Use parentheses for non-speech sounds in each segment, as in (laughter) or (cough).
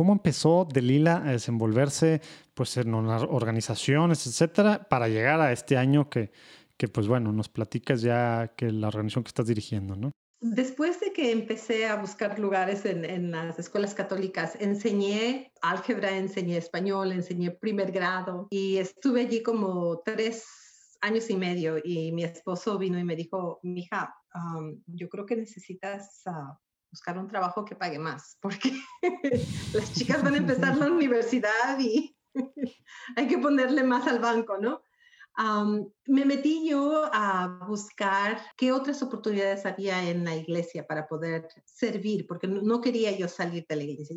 ¿Cómo empezó Delila a desenvolverse pues, en organizaciones, etcétera, para llegar a este año que, que, pues bueno, nos platicas ya que la organización que estás dirigiendo, ¿no? Después de que empecé a buscar lugares en, en, las escuelas católicas, enseñé álgebra, enseñé español, enseñé primer grado y estuve allí como tres años y medio y mi esposo vino y me dijo, mija, um, yo creo que necesitas uh, buscar un trabajo que pague más porque (laughs) las chicas van a (laughs) empezar la universidad y (laughs) hay que ponerle más al banco, ¿no? me metí yo a buscar qué otras oportunidades había en la iglesia para poder servir, porque no quería yo salir de la iglesia.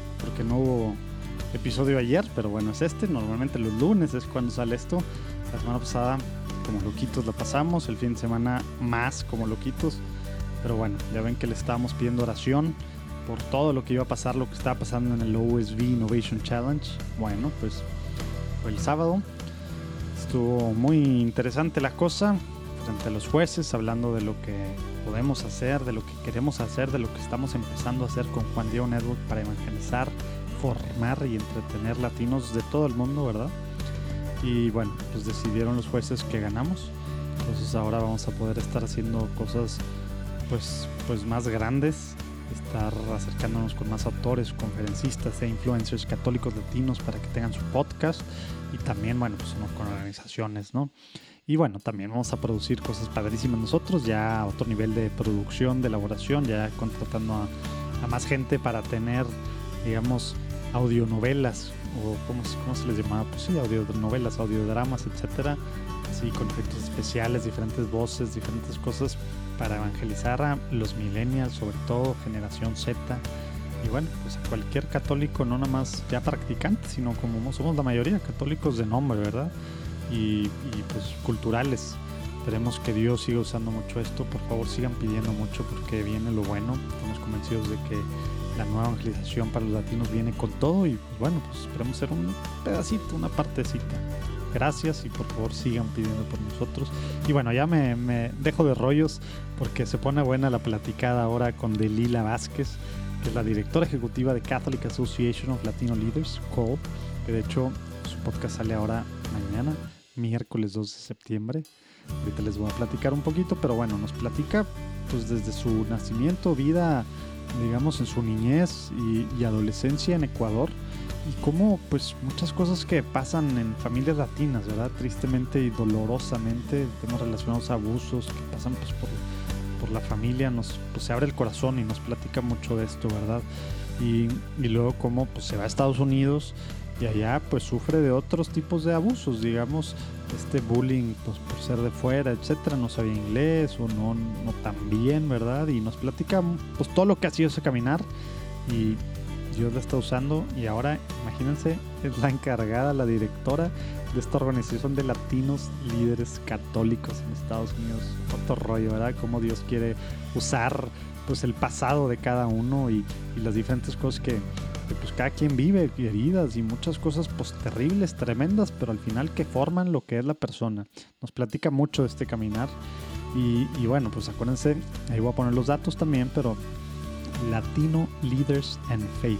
no hubo episodio ayer, pero bueno, es este. Normalmente los lunes es cuando sale esto. La semana pasada, como loquitos, lo pasamos. El fin de semana, más como loquitos. Pero bueno, ya ven que le estábamos pidiendo oración por todo lo que iba a pasar, lo que estaba pasando en el OSV Innovation Challenge. Bueno, pues fue el sábado. Estuvo muy interesante la cosa frente a los jueces, hablando de lo que podemos hacer, de lo que queremos hacer, de lo que estamos empezando a hacer con Juan Diego Network para evangelizar, formar y entretener latinos de todo el mundo, ¿verdad? Y bueno, pues decidieron los jueces que ganamos. Entonces ahora vamos a poder estar haciendo cosas pues, pues más grandes, estar acercándonos con más autores, conferencistas e influencers católicos latinos para que tengan su podcast y también, bueno, pues con organizaciones, ¿no? Y bueno, también vamos a producir cosas padrísimas nosotros, ya a otro nivel de producción, de elaboración, ya contratando a, más gente para tener, digamos, audionovelas o ¿cómo, cómo se les llamaba? Pues sí, audionovelas, audiodramas, etcétera, así con efectos especiales, diferentes voces, diferentes cosas para evangelizar a los millennials, sobre todo generación Z. Y bueno, pues a cualquier católico, no nada más ya practicante, sino como somos la mayoría católicos de nombre, ¿verdad? Y, y pues culturales. Esperemos que Dios siga usando mucho esto. Por favor, sigan pidiendo mucho porque viene lo bueno. Estamos convencidos de que la nueva evangelización para los latinos viene con todo y pues bueno, pues esperemos ser un pedacito, una partecita. Gracias y por favor sigan pidiendo por nosotros. Y bueno, ya me, dejo de rollos porque se pone buena la platicada ahora con Delila Vázquez, que es la directora ejecutiva de Catholic Association of Latino Leaders, COLP, que de hecho su podcast sale ahora mañana, miércoles 2 de septiembre. Ahorita les voy a platicar un poquito, pero bueno, nos platica pues desde su nacimiento, vida digamos, en su niñez y, adolescencia en Ecuador y cómo, pues, muchas cosas que pasan en familias latinas, ¿verdad? Tristemente y dolorosamente, temas relacionados a abusos que pasan, pues, por, por la familia, nos, pues, se abre el corazón y nos platica mucho de esto, ¿verdad? Y, y luego cómo, pues, se va a Estados Unidos y allá pues sufre de otros tipos de abusos, digamos, este bullying pues, por ser de fuera, etcétera, no sabía inglés o no, no tan bien, ¿verdad? Y nos platica pues todo lo que ha sido ese caminar y Dios la está usando y ahora imagínense es la encargada, la directora de esta organización de latinos líderes católicos en Estados Unidos. Otro rollo, ¿verdad? Cómo Dios quiere usar pues el pasado de cada uno y, y las diferentes cosas que, pues cada quien vive heridas y muchas cosas pues terribles, tremendas, pero al final que forman lo que es la persona. Nos platica mucho de este caminar y, bueno, pues acuérdense, ahí voy a poner los datos también, pero Latino Leaders and Faith.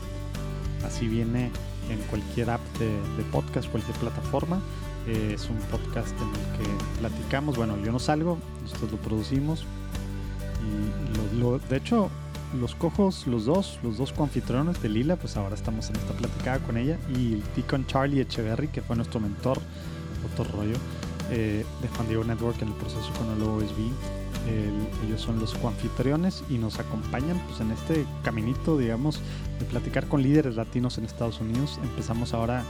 Así viene en cualquier app de, podcast, cualquier plataforma. es un podcast en el que platicamos. Bueno, yo no salgo, nosotros lo producimos. Y lo, de hecho, los cojos, los dos, los dos coanfitriones de Lila, pues ahora estamos en esta platicada con ella. Y el T con Charlie Echeverry, que fue nuestro mentor, otro rollo, eh, de Diego Network en el proceso con el OSB. ellos son los coanfitriones y nos acompañan pues, en este caminito, digamos, de platicar con líderes latinos en Estados Unidos. Empezamos ahora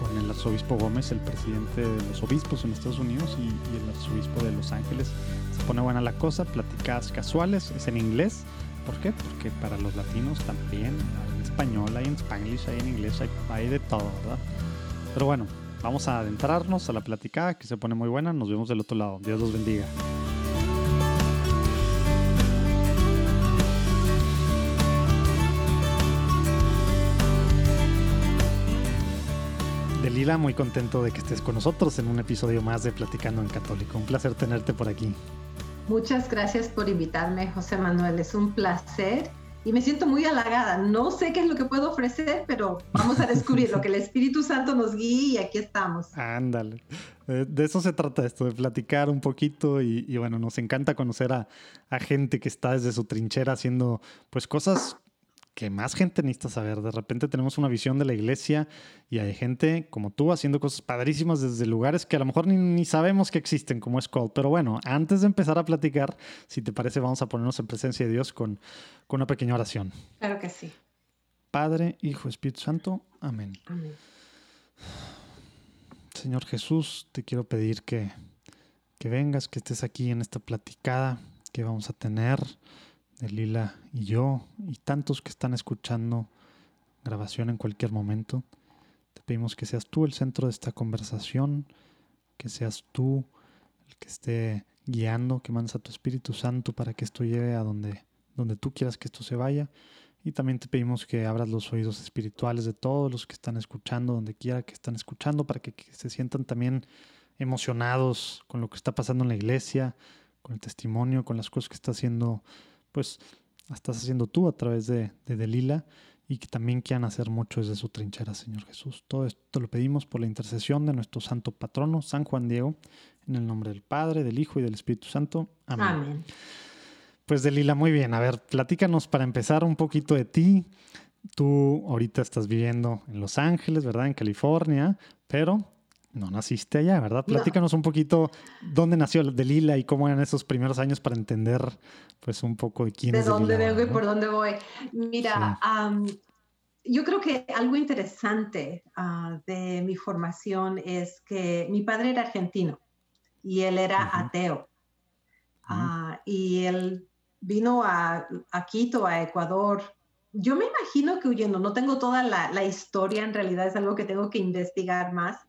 con el arzobispo Gómez, el presidente de los obispos en Estados Unidos, y, y el arzobispo de Los Ángeles. Se pone buena la cosa, platicadas casuales, es en inglés ¿Por qué? Porque para los latinos también hay en español, hay en spanglish, hay en inglés, hay, hay de todo, ¿verdad? Pero bueno, vamos a adentrarnos a la platicada que se pone muy buena. Nos vemos del otro lado. Dios los bendiga. Delila, muy contento de que estés con nosotros en un episodio más de Platicando en Católico. Un placer tenerte por aquí. Muchas gracias por invitarme, José Manuel. Es un placer y me siento muy halagada. No sé qué es lo que puedo ofrecer, pero vamos a descubrir lo que el Espíritu Santo nos guíe y aquí estamos. Ándale. De eso se trata esto, de platicar un poquito y, bueno, nos encanta conocer a, a, gente que está desde su trinchera haciendo pues cosas que más gente necesita saber. De repente tenemos una visión de la iglesia y hay gente como tú haciendo cosas padrísimas desde lugares que a lo mejor ni, sabemos que existen, como es Cold. Pero bueno, antes de empezar a platicar, si te parece, vamos a ponernos en presencia de Dios con, con una pequeña oración. Claro que sí. Padre, Hijo, Espíritu Santo. Amén. Amén. Señor Jesús, te quiero pedir que, que vengas, que estés aquí en esta platicada que vamos a tener de Lila y yo y tantos que están escuchando grabación en cualquier momento. Te pedimos que seas tú el centro de esta conversación, que seas tú el que esté guiando, que mandes a tu Espíritu Santo para que esto llegue a donde, donde tú quieras que esto se vaya. Y también te pedimos que abras los oídos espirituales de todos los que están escuchando, donde quiera que están escuchando, para que, que se sientan también emocionados con lo que está pasando en la iglesia, con el testimonio, con las cosas que está haciendo pues estás haciendo tú a través de, de Delila y que también quieran hacer mucho desde su trinchera, Señor Jesús. Todo esto lo pedimos por la intercesión de nuestro santo patrono, San Juan Diego, en el nombre del Padre, del Hijo y del Espíritu Santo. Amén. Amén. Pues Delila, muy bien. A ver, platícanos para empezar un poquito de ti. Tú ahorita estás viviendo en Los Ángeles, ¿verdad? En California, pero no naciste allá, ¿verdad? Platícanos un poquito dónde nació Delila y cómo eran esos primeros años para entender, pues, un poco de quién de es. De dónde vengo y por dónde voy. Mira, yo creo que algo interesante ah, de mi formación es que mi padre era argentino y él era ateo. Ah, y él vino a, a, Quito, a Ecuador. Yo me imagino que huyendo, no tengo toda la, la historia, en realidad es algo que tengo que investigar más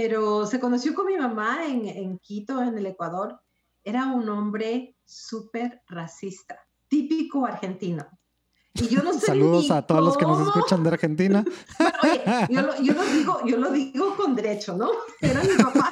pero se conoció con mi mamá en, Quito, en el Ecuador. Era un hombre súper racista, típico argentino. Y yo no (laughs) sé Saludos a todos los que nos escuchan de Argentina. (laughs) oye, yo lo, digo, yo lo digo con derecho, ¿no? (laughs) Era mi papá.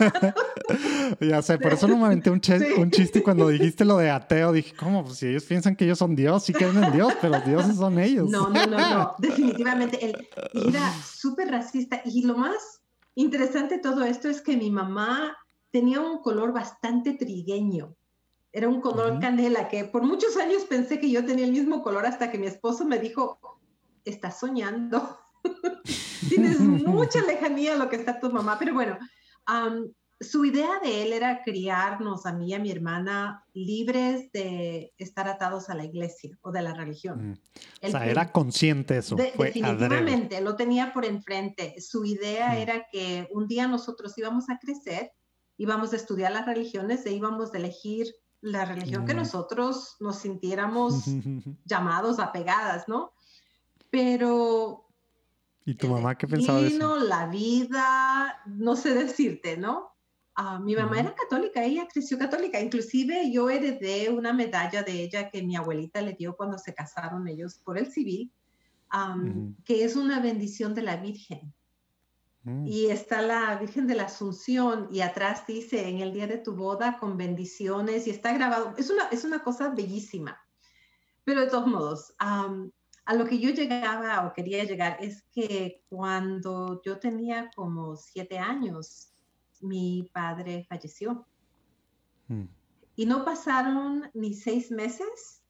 ya sé, por eso no me aventé un, un chiste cuando dijiste lo de ateo. Dije, ¿cómo? Pues si ellos piensan que ellos son Dios, sí creen en Dios, pero dioses son ellos. No, no, no, no. Definitivamente. Él era súper racista. Y lo más Interesante todo esto es que mi mamá tenía un color bastante trigueño. Era un color canela que por muchos años pensé que yo tenía el mismo color hasta que mi esposo me dijo, estás soñando. (laughs) Tienes mucha lejanía a lo que está tu mamá. Pero bueno, su idea de él era criarnos a mí y a mi hermana libres de estar atados a la iglesia o de la religión. Mm. o sea, era consciente eso. definitivamente, lo tenía por enfrente. Su idea mm. era que un día nosotros íbamos a crecer, íbamos a estudiar las religiones e íbamos a elegir la religión que mm. nosotros nos sintiéramos (laughs) llamados, apegadas, ¿no? Pero... ¿Y tu mamá qué pensaba de eso? la vida, no sé decirte, ¿no? Ah, mi mamá era católica, ella creció católica, inclusive yo heredé una medalla de ella que mi abuelita le dio cuando se casaron ellos por el civil, que es una bendición de la Virgen. Mm. Y está la Virgen de la Asunción y atrás dice en el día de tu boda con bendiciones y está grabado. Es una, es una cosa bellísima. Pero de todos modos, a lo que yo llegaba o quería llegar es que cuando yo tenía como siete años, mi padre falleció. Mm. Y no pasaron ni seis meses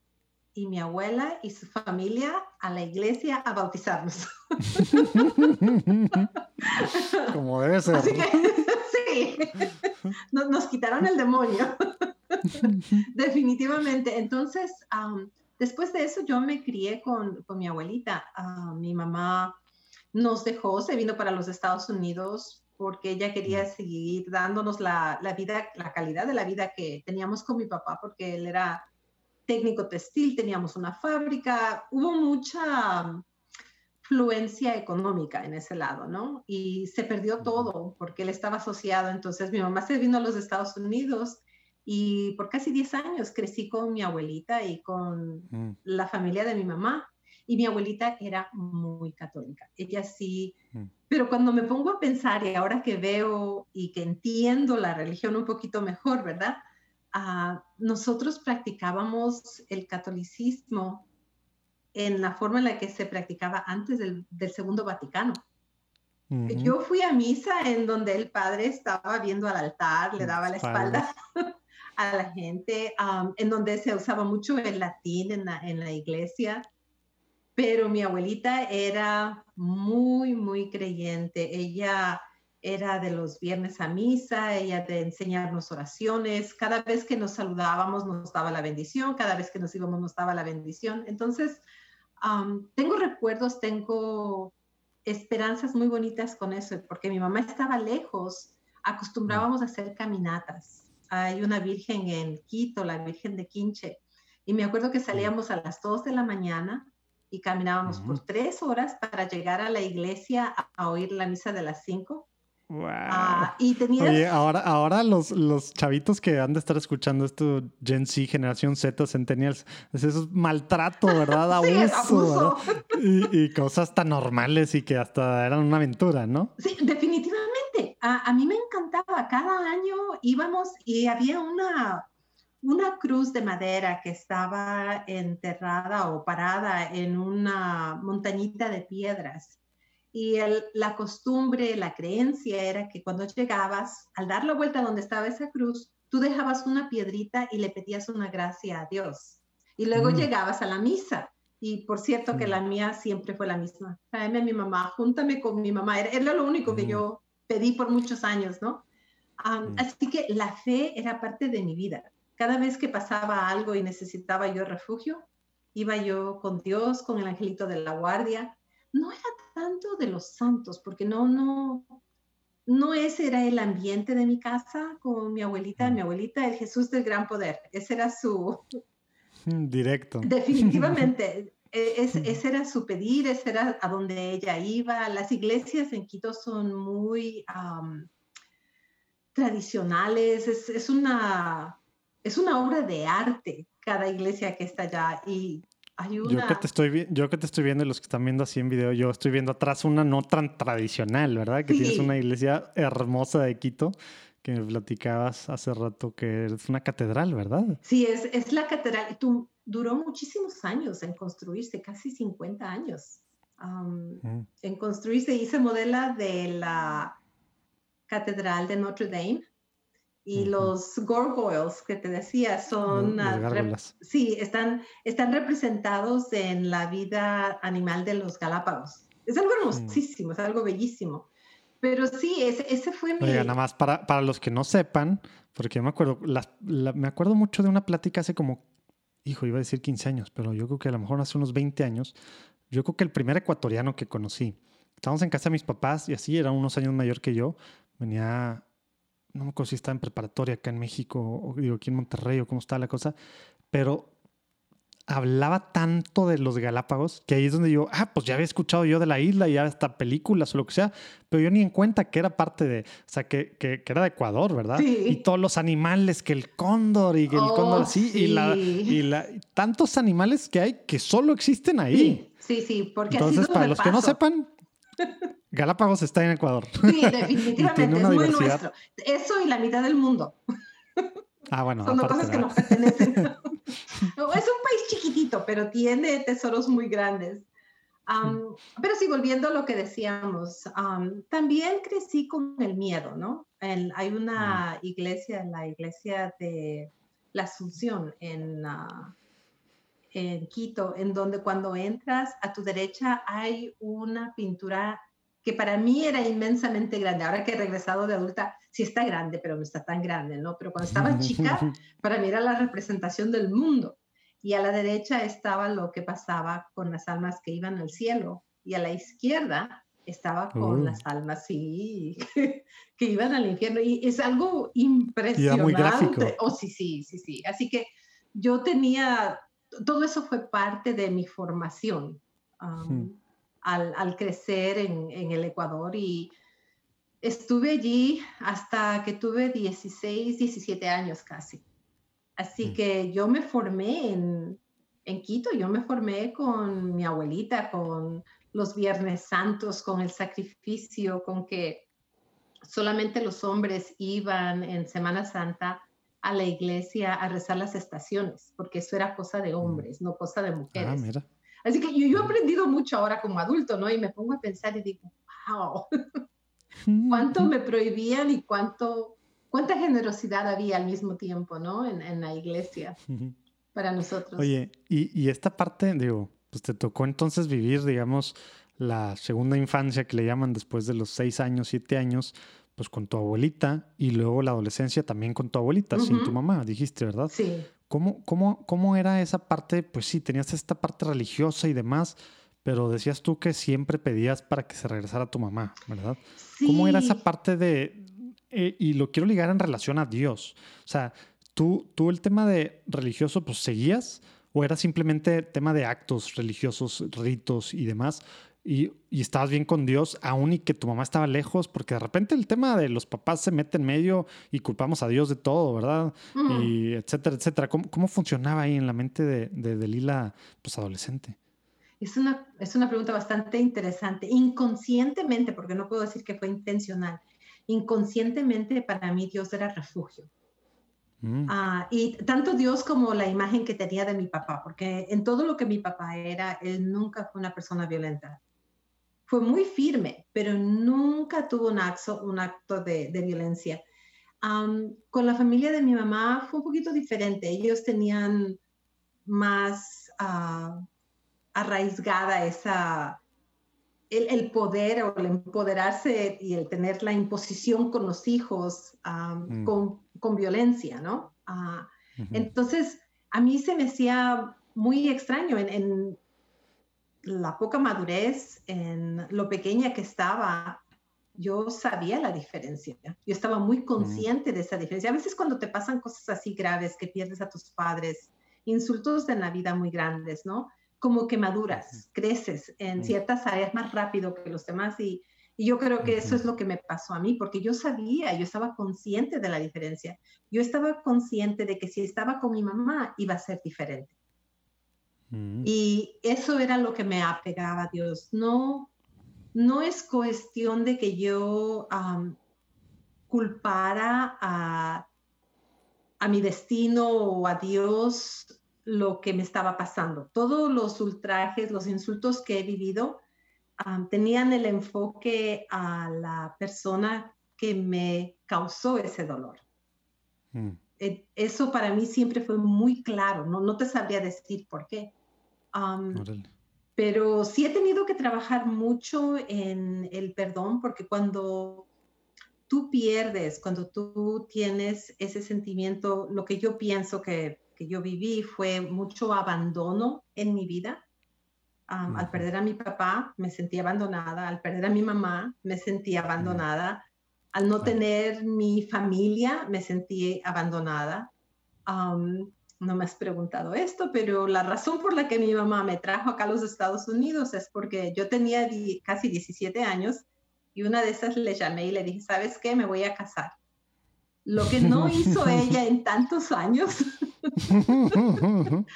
y mi abuela y su familia a la iglesia a bautizarnos. (laughs) Como debe ser. (laughs) sí, nos, quitaron el demonio. (laughs) Definitivamente. Entonces, después de eso yo me crié con, mi abuelita. mi mamá nos dejó, se vino para los Estados Unidos porque ella quería seguir dándonos la, vida, la calidad de la vida que teníamos con mi papá, porque él era técnico textil, teníamos una fábrica, hubo mucha fluencia económica en ese lado, ¿no? Y se perdió todo porque él estaba asociado. Entonces mi mamá se vino a los Estados Unidos y por casi 10 años crecí con mi abuelita y con mm. la familia de mi mamá. Y mi abuelita era muy católica. Ella sí. Pero cuando me pongo a pensar y ahora que veo y que entiendo la religión un poquito mejor, ¿verdad? Ah, nosotros practicábamos el catolicismo en la forma en la que se practicaba antes del, Segundo Vaticano. Yo fui a misa en donde el padre estaba viendo al altar, le daba la espalda (laughs) a la gente, en donde se usaba mucho el latín en la, en la iglesia, pero mi abuelita era muy, muy creyente. Ella era de los viernes a misa, ella de enseñarnos oraciones, cada vez que nos saludábamos nos daba la bendición, cada vez que nos íbamos nos daba la bendición. Entonces, tengo recuerdos, tengo esperanzas muy bonitas con eso, porque mi mamá estaba lejos, acostumbrábamos a hacer caminatas. Hay una virgen en Quito, la Virgen de Quinche, y me acuerdo que salíamos a las 2 de la mañana y caminábamos por tres horas para llegar a la iglesia a, oír la misa de las 5 Ah, y tenías... Oye, ahora, ahora los, los chavitos que han de estar escuchando esto, Gen Z, Generación Z, Centennials, es eso maltrato, ¿verdad? (laughs) Abuso, Y, cosas tan normales y que hasta eran una aventura, ¿no? Sí, definitivamente. A, a, mí me encantaba. Cada año íbamos y había una, una cruz de madera que estaba enterrada o parada en una montañita de piedras y la costumbre, la creencia era que cuando llegabas, al dar la vuelta donde estaba esa cruz, tú dejabas una piedrita y le pedías una gracia a Dios. Y luego mm. llegabas a la misa. Y por cierto que la mm. mía siempre fue la misma. Tráeme a mi mamá, júntame con mi mamá. Era, lo único que mm. yo pedí por muchos años, ¿no? Así que la fe era parte de mi vida. Cada vez que pasaba algo y necesitaba yo refugio, iba yo con Dios, con el angelito de la guardia. No era tanto de los santos, porque no, no, no ese era el ambiente de mi casa con mi abuelita, mi abuelita, el Jesús del gran poder. Ese era su... Mm, directo. (laughs) Definitivamente. (laughs) E, ese era su pedir, ese era a donde ella iba. Las iglesias en Quito son muy tradicionales, es, es, una, es una obra de arte cada iglesia que está allá y yo que, te estoy, yo que te estoy viendo, los que están viendo así en video, yo estoy viendo atrás una no tan tradicional, ¿verdad? Que tienes una iglesia hermosa de Quito que me platicabas hace rato que es una catedral, ¿verdad? Sí, es, es la catedral. Y duró muchísimos años en construirse, casi 50 años mm. en construirse y se modela de la catedral de Notre Dame y los gargoyles que te decía son, sí, están, están representados en la vida animal de los Galápagos. Es algo mm. hermosísimo, es algo bellísimo. Pero sí, ese, ese fue mi... Oiga, nada más para, para los que no sepan, porque me acuerdo, me acuerdo mucho de una plática hace como, hijo, iba a decir 15 años, pero yo creo que a lo mejor hace unos 20 años, yo creo que el primer ecuatoriano que conocí, estábamos en casa de mis papás y así, era unos años mayor que yo, venía no me acuerdo si está en preparatoria acá en México, o digo aquí en Monterrey, o cómo está la cosa, pero hablaba tanto de los Galápagos que ahí es donde yo, ah, pues ya había escuchado yo de la isla y ya hasta películas o lo que sea, pero yo ni en cuenta que era parte de, o sea, que, que, era de Ecuador, ¿verdad? Y todos los animales, que el cóndor y que el oh, cóndor así, y, la, y la, tantos animales que hay que solo existen ahí. Sí, sí, porque Entonces, para los que no sepan, (laughs) Galápagos está en Ecuador. Sí, definitivamente, (laughs) es muy nuestro. Eso y la mitad del mundo. Ah, bueno. Son cosas que nos pertenecen. (laughs) es un país chiquitito, pero tiene tesoros muy grandes. Mm. pero sí, volviendo a lo que decíamos, también crecí con el miedo, ¿no? hay una mm. iglesia, la iglesia de la Asunción en, uh, en Quito, en donde cuando entras a tu derecha hay una pintura que para mí era inmensamente grande. Ahora que he regresado de adulta, sí está grande, pero no está tan grande, ¿no? Pero cuando estaba (laughs) chica, para mí era la representación del mundo. Y a la derecha estaba lo que pasaba con las almas que iban al cielo. Y a la izquierda estaba con uh. las almas, sí, (laughs) que, iban al infierno. Y es algo impresionante. muy gráfico. Oh, sí, sí, sí, sí. Así que yo tenía, todo eso fue parte de mi formación al, crecer en, en, el Ecuador y estuve allí hasta que tuve 16, 17 años casi. Así mm. que yo me formé en, en Quito, yo me formé con mi abuelita, con los Viernes Santos, con el sacrificio, con que solamente los hombres iban en Semana Santa a la iglesia a rezar las estaciones, porque eso era cosa de mm. hombres, no cosa de mujeres. Ah, Así que yo, yo, he aprendido mucho ahora como adulto, ¿no? Y me pongo a pensar y digo, wow, cuánto me prohibían y cuánto, cuánta generosidad había al mismo tiempo, ¿no? En, en la iglesia para nosotros. Oye, y, y esta parte, digo, pues te tocó entonces vivir, digamos, la segunda infancia que le llaman después de los seis años, siete años, pues con tu abuelita y luego la adolescencia también con tu abuelita, sin tu mamá, dijiste, ¿verdad? Sí. ¿Cómo, cómo, ¿Cómo era esa parte? Pues sí, tenías esta parte religiosa y demás, pero decías tú que siempre pedías para que se regresara tu mamá, ¿verdad? ¿Cómo era esa parte de... Eh, y lo quiero ligar en relación a Dios. O sea, tú, tú el tema de religioso, pues seguías, o era simplemente tema de actos religiosos, ritos y demás, y, estabas bien con Dios, aún y que tu mamá estaba lejos, porque de repente el tema de los papás se mete en medio y culpamos a Dios de todo, ¿verdad? Y etcétera, etcétera. ¿Cómo, funcionaba ahí en la mente de, de, Lila, pues adolescente? Es una, es una pregunta bastante interesante. Inconscientemente, porque no puedo decir que fue intencional, inconscientemente para mí Dios era refugio. Mm. Ah, y tanto Dios como la imagen que tenía de mi papá, porque en todo lo que mi papá era, él nunca fue una persona violenta fue muy firme, pero nunca tuvo un acto, un acto de, violencia. con la familia de mi mamá fue un poquito diferente. Ellos tenían más uh, arraigada esa, el, poder o el empoderarse y el tener la imposición con los hijos mm. con, violencia, ¿no? Ah, entonces, a mí se me hacía muy extraño en la poca madurez, en lo pequeña que estaba, yo sabía la diferencia. Yo estaba muy consciente de esa diferencia. A veces cuando te pasan cosas así graves, que pierdes a tus padres, insultos de la vida muy grandes, ¿no? Como que maduras, creces en ciertas áreas más rápido que los demás y, y yo creo que eso es lo que me pasó a mí, porque yo sabía, yo estaba consciente de la diferencia. Yo estaba consciente de que si estaba con mi mamá iba a ser diferente. Mm. Y eso era lo que me apegaba a Dios. No, no es cuestión de que yo culpara a, a, mi destino o a Dios lo que me estaba pasando. Todos los ultrajes, los insultos que he vivido tenían el enfoque a la persona que me causó ese dolor. Mm. Eh, eso para mí siempre fue muy claro, no, no te sabría decir por qué. Pero sí he tenido que trabajar mucho en el perdón porque cuando tú pierdes, cuando tú tienes ese sentimiento, lo que yo pienso que, que yo viví fue mucho abandono en mi vida. Al perder a mi papá me sentí abandonada, al perder a mi mamá me sentí abandonada, al no tener mi familia me sentí abandonada no me has preguntado esto, pero la razón por la que mi mamá me trajo acá a los Estados Unidos es porque yo tenía casi 17 años y una de esas le llamé y le dije, ¿sabes qué? Me voy a casar. Lo que no hizo (laughs) ella en tantos años, (laughs) (laughs)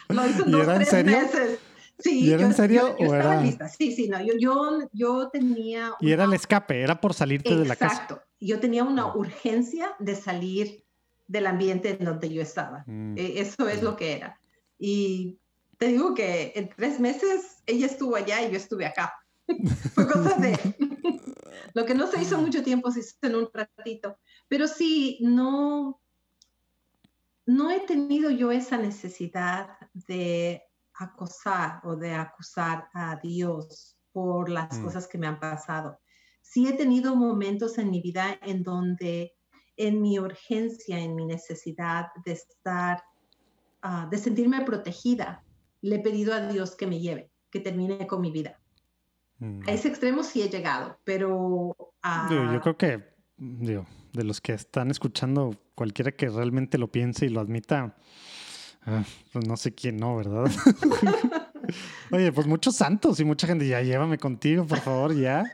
lo hizo en dos, tres serio? meses. Sí, ¿Y era en serio? Yo, estaba lista. Sí, sí, no, yo, yo, yo tenía... Y era el escape, era por salirte de la casa. Exacto. Yo tenía una urgencia de salir del ambiente en donde yo estaba. Mm. E, eso es lo que era. Y te digo que en tres meses ella estuvo allá y yo estuve acá. (laughs) Fue cosa de... (laughs) lo que no se hizo mucho tiempo se hizo en un ratito. Pero sí, no, no he tenido yo esa necesidad de acosar o de acusar a Dios por las mm. cosas que me han pasado. Sí he tenido momentos en mi vida en donde en mi urgencia, en mi necesidad de estar, ah, de sentirme protegida, le he pedido a Dios que me lleve, que termine con mi vida. Mm. A ese extremo sí he llegado, pero... yo creo que, de los que están escuchando, cualquiera que realmente lo piense y lo admita, Ah, pues no sé quién no, ¿verdad? (laughs) Oye, pues muchos santos y mucha gente, ya llévame contigo, por favor, ya.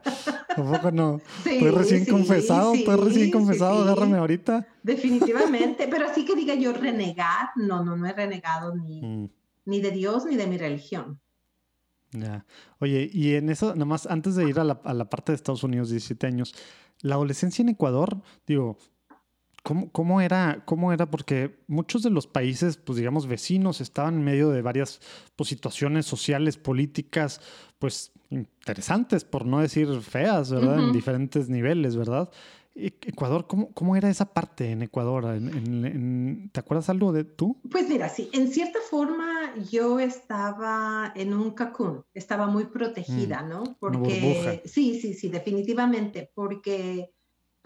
Tampoco no. estoy recién confesado, estoy recién confesado, agárrame ahorita. Definitivamente, pero así que diga yo renegar, no, no, no he renegado ni, mm. ni de Dios ni de mi religión. Ya. Oye, y en eso, nada más antes de ir a la, a la parte de Estados Unidos, 17 años, la adolescencia en Ecuador, digo, ¿Cómo, era, ¿Cómo era? Porque muchos de los países, pues digamos, vecinos estaban en medio de varias pues, situaciones sociales, políticas, pues interesantes, por no decir feas, ¿verdad? En diferentes niveles, ¿verdad? E, Ecuador, ¿cómo, ¿cómo, era esa parte en Ecuador? ¿Te acuerdas algo de tú? Pues mira, sí, en cierta forma yo estaba en un cacún, estaba muy protegida, mm, ¿no? Porque sí, sí, sí, definitivamente, porque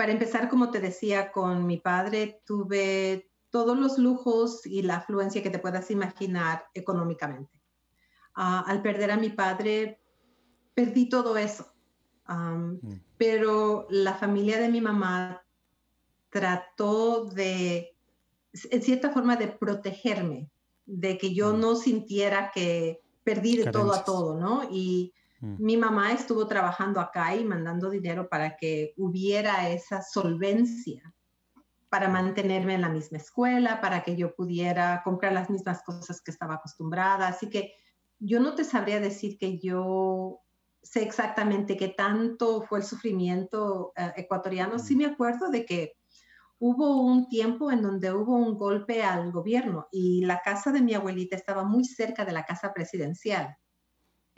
para empezar, como te decía, con mi padre tuve todos los lujos y la afluencia que te puedas imaginar económicamente. Ah, al perder a mi padre, perdí todo eso. Mm. Pero la familia de mi mamá trató de, en cierta forma, de protegerme, de que yo mm. no sintiera que perdí de todo a todo, ¿no? Y Mm. Mi mamá estuvo trabajando acá y mandando dinero para que hubiera esa solvencia para mm. mantenerme en la misma escuela, para que yo pudiera comprar las mismas cosas que estaba acostumbrada. Así que yo no te sabría decir que yo sé exactamente qué tanto fue el sufrimiento eh, ecuatoriano. Sí mm. me acuerdo de que hubo un tiempo en donde hubo un golpe al gobierno y la casa de mi abuelita estaba muy cerca de la casa presidencial.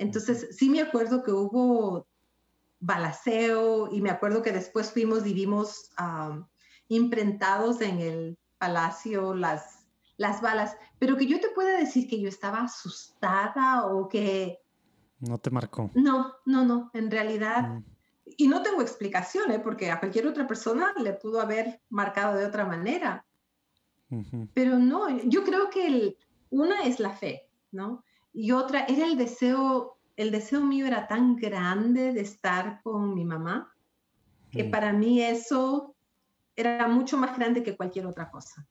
Entonces, sí me acuerdo que hubo balaceo y me acuerdo que después fuimos y vimos imprintados en el palacio las, las balas, pero que yo te pueda decir que yo estaba asustada o que... No te marcó. No, no, no, en realidad... Mm. Y no tengo explicación, ¿eh? porque a cualquier otra persona le pudo haber marcado de otra manera. Pero no, yo creo que una es la fe, ¿no? Y otra era el deseo, el deseo mío era tan grande de estar con mi mamá, que mm. para mí eso era mucho más grande que cualquier otra cosa.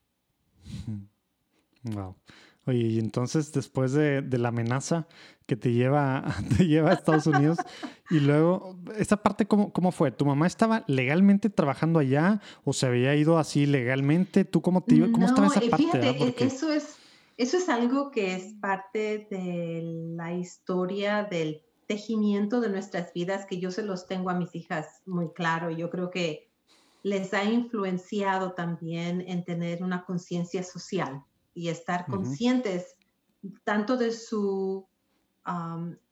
Wow. Oye, y entonces después de, la amenaza que te lleva, (laughs) te lleva a Estados Unidos (laughs) y luego, ¿esa parte cómo, cómo, fue? ¿Tu mamá estaba legalmente trabajando allá o se había ido así legalmente? ¿Tú cómo, te, cómo estaba esa parte? Fíjate, eso es eso es algo que es parte de la historia del tejimiento de nuestras vidas que yo se los tengo a mis hijas muy claro. Yo creo que les ha influenciado también en tener una conciencia social y estar conscientes tanto de su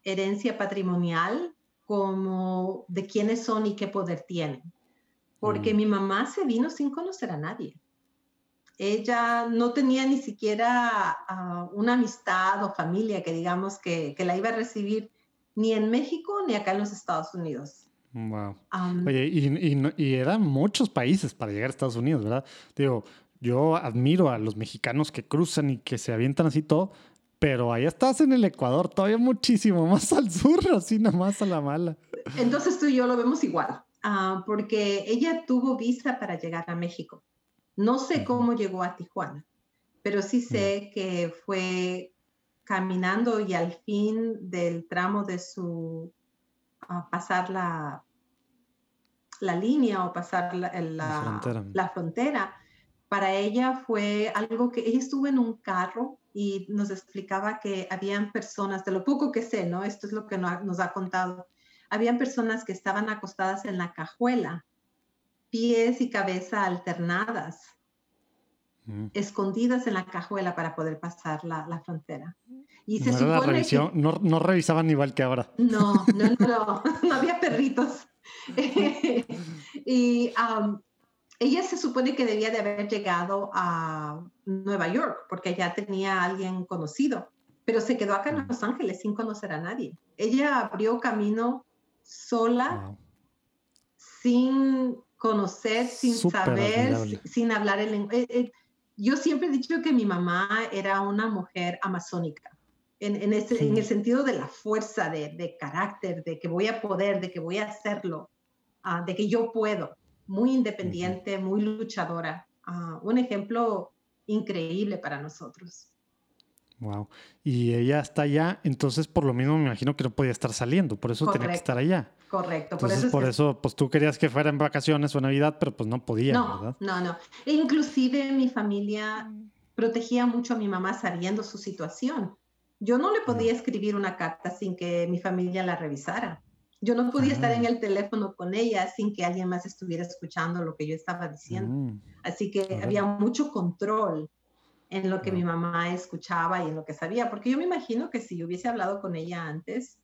herencia patrimonial como de quiénes son y qué poder tienen. Porque mm. mi mamá se vino sin conocer a nadie ella no tenía ni siquiera ah, una amistad o familia que digamos que, la iba a recibir ni en México ni acá en los Estados Unidos. Wow. Oye, y, eran muchos países para llegar a Estados Unidos, ¿verdad? Digo, yo admiro a los mexicanos que cruzan y que se avientan así todo, pero allá estás en el Ecuador, todavía muchísimo más (laughs) al sur, así nada más a la mala. Entonces tú y yo lo vemos igual, ah, porque ella tuvo visa para llegar a México. No sé cómo llegó a Tijuana, pero sí sé que fue caminando y al fin del tramo de su ah, pasar la, la línea o pasar la, la, frontera. para ella fue algo que ella estuvo en un carro y nos explicaba que habían personas, de lo poco que sé, ¿no? Esto es lo que nos ha contado, habían personas que estaban acostadas en la cajuela pies y cabeza alternadas, mm. escondidas en la cajuela para poder pasar la, frontera. Y se no, revisión, no, revisaban igual que ahora. No, no, no, no, había perritos. (laughs) y ella se supone que debía de haber llegado a Nueva York porque ya tenía a alguien conocido, pero se quedó acá en mm. Los Ángeles sin conocer a nadie. Ella abrió camino sola, sin conocer sin saber, sin hablar el lenguaje. Eh, eh, yo siempre he dicho que mi mamá era una mujer amazónica, en, en, en el sentido de la fuerza, de, de, carácter, de que voy a poder, de que voy a hacerlo, ah, de que yo puedo. Muy independiente, muy luchadora. Ah, un ejemplo increíble para nosotros. Wow. Y ella está allá, entonces por lo mismo me imagino que no podía estar saliendo, por eso tenía que estar allá. Correcto. por eso, por eso, pues tú querías que fuera en vacaciones o Navidad, pero pues no podía, no, ¿verdad? No, no. E inclusive mi familia protegía mucho a mi mamá sabiendo su situación. Yo no le podía escribir una carta sin que mi familia la revisara. Yo no podía estar en ah. el teléfono con ella sin que alguien más estuviera escuchando lo que yo estaba diciendo. Mm. Así que había mucho control en lo que mi mamá escuchaba y en lo que sabía, porque yo me imagino que si yo hubiese hablado con ella antes,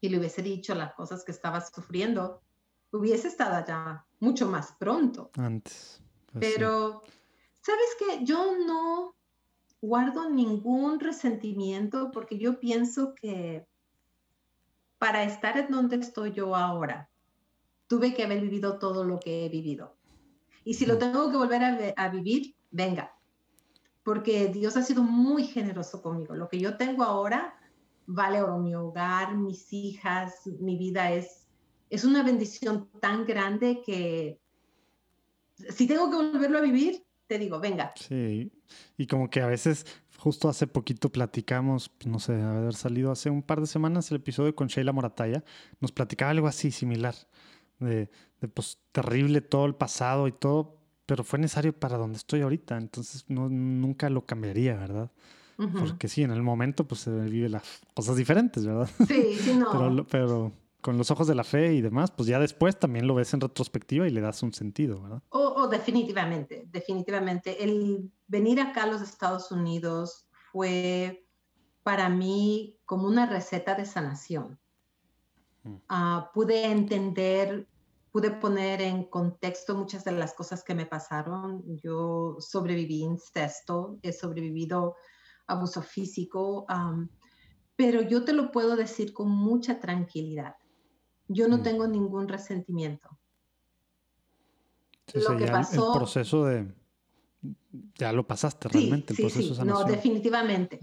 y le hubiese dicho las cosas que estaba sufriendo, hubiese estado allá mucho más pronto. Antes. Pues Pero, ¿sabes qué? Yo no guardo ningún resentimiento porque yo pienso que para estar en donde estoy yo ahora, tuve que haber vivido todo lo que he vivido. Y si lo tengo que volver a, a, vivir, venga. Porque Dios ha sido muy generoso conmigo. Lo que yo tengo ahora vale oro mi hogar, mis hijas, mi vida es, es una bendición tan grande que si tengo que volverlo a vivir, te digo, venga. Sí, y como que a veces, justo hace poquito platicamos, no sé, haber salido hace un par de semanas el episodio con Sheila Morataya, nos platicaba algo así similar, de, de pues terrible todo el pasado y todo, pero fue necesario para donde estoy ahorita, entonces no, nunca lo cambiaría, ¿verdad? Porque sí, en el momento pues se vive las cosas diferentes, ¿verdad? Sí, sí, (laughs) no. pero, con los ojos de la fe y demás, pues ya después también lo ves en retrospectiva y le das un sentido, ¿verdad? O, definitivamente, definitivamente. El venir acá a los Estados Unidos fue para mí como una receta de sanación. Ah, pude entender, pude poner en contexto muchas de las cosas que me pasaron. Yo sobreviví incesto, he sobrevivido abuso físico, pero yo te lo puedo decir con mucha tranquilidad. Yo no mm. tengo ningún resentimiento. lo que pasó... El proceso de... Ya lo pasaste realmente, el proceso de sanación. No, definitivamente.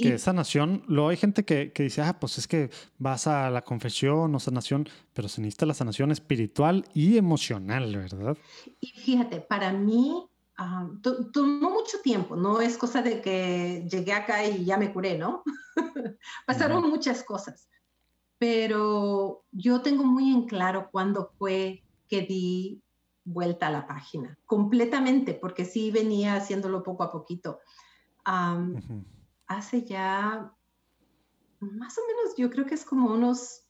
que sanación, luego hay gente que, que, dice, ah, pues es que vas a la confesión o sanación, pero se necesita la sanación espiritual y emocional, ¿verdad? Y fíjate, para mí tomó mucho tiempo, no es cosa de que llegué acá y ya me curé, ¿no? (laughs) Pasaron muchas cosas, pero yo tengo muy en claro cuándo fue que di vuelta a la página, completamente, porque sí venía haciéndolo poco a poquito. Hace ya, más o menos, yo creo que es como unos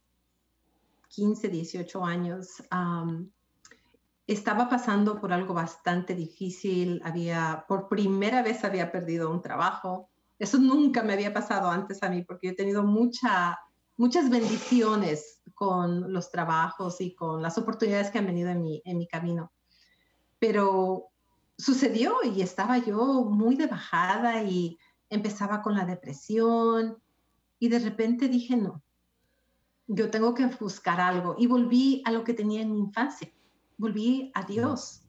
15, 18 años estaba pasando por algo bastante difícil, había, por primera vez había perdido un trabajo. Eso nunca me había pasado antes a mí porque he tenido mucha, muchas bendiciones con los trabajos y con las oportunidades que han venido en mi, en mi camino. Pero sucedió y estaba yo muy de bajada y empezaba con la depresión y de repente dije, no, yo tengo que buscar algo y volví a lo que tenía en mi infancia volví a Dios,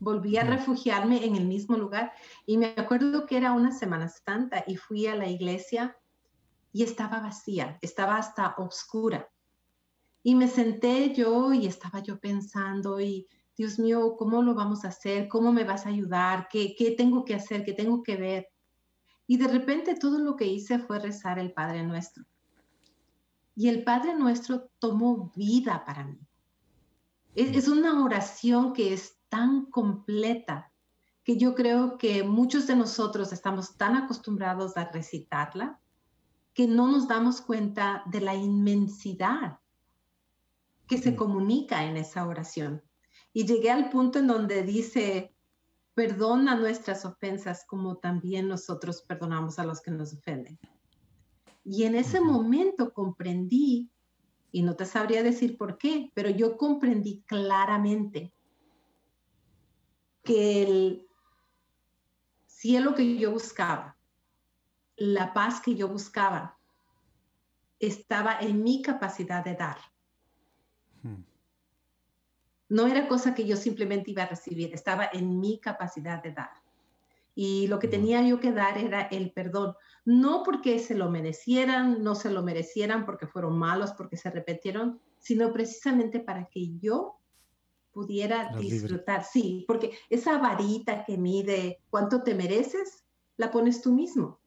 volví a refugiarme en el mismo lugar. Y me acuerdo que era una Semana Santa y fui a la iglesia y estaba vacía, estaba hasta oscura. Y me senté yo y estaba yo pensando y, Dios mío, ¿cómo lo vamos a hacer? ¿Cómo me vas a ayudar? ¿Qué, qué tengo que hacer? ¿Qué tengo que ver? Y de repente todo lo que hice fue rezar el Padre Nuestro. Y el Padre Nuestro tomó vida para mí. Es, una oración que es tan completa que yo creo que muchos de nosotros estamos tan acostumbrados a recitarla que no nos damos cuenta de la inmensidad que se comunica en esa oración. Y llegué al punto en donde dice, perdona nuestras ofensas como también nosotros perdonamos a los que nos ofenden. Y en ese momento comprendí y no te sabría decir por qué, pero yo comprendí claramente que el cielo que yo buscaba, la paz que yo buscaba, estaba en mi capacidad de dar. Hmm. No era cosa que yo simplemente iba a recibir, estaba en mi capacidad de dar. Y lo que tenía yo que dar era el perdón, no porque se lo merecieran, no se lo merecieran porque fueron malos, porque se repitieron, sino precisamente para que yo pudiera disfrutar. Sí, porque esa varita que mide cuánto te mereces, la pones tú mismo.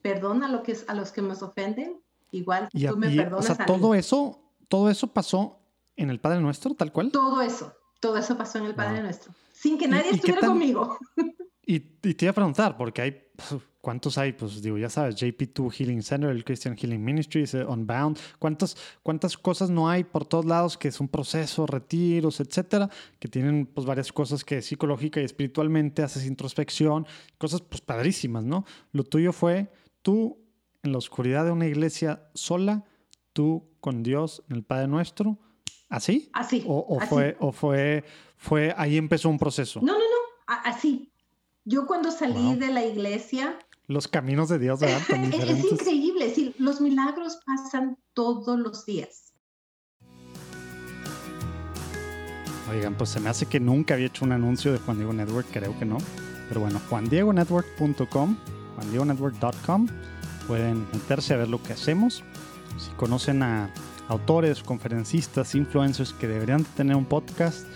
perdona a, lo que, a los que nos ofenden, igual tú me perdonas. O sea, todo eso, todo eso pasó en el Padre Nuestro, tal cual. Todo eso, todo eso pasó en el Padre Nuestro, sin que nadie estuviera conmigo. (laughs) Y, te iba a preguntar, porque hay, ¿cuántos hay? Pues digo, ya sabes, JP2 Healing Center, el Christian Healing Ministries, eh, Unbound, ¿cuántas, ¿cuántas cosas no hay por todos lados que es un proceso, retiros, etcétera, que tienen pues varias cosas que psicológica y espiritualmente haces introspección, cosas pues padrísimas, ¿no? Lo tuyo fue tú en la oscuridad de una iglesia sola, tú con Dios en el Padre Nuestro, ¿así? Así. O, fue, o fue, fue, ahí empezó un proceso. No, no, no, así, yo cuando salí de la iglesia... Los caminos de Dios, ¿verdad? (laughs) es, increíble, sí, los milagros pasan todos los días. Oigan, pues se me hace que nunca había hecho un anuncio de Juan Diego Network, creo que no. Pero bueno, juandiegonetwork.com, juandiegonetwork.com, pueden meterse a ver lo que hacemos. Si conocen a autores, conferencistas, influencers que deberían tener un podcast,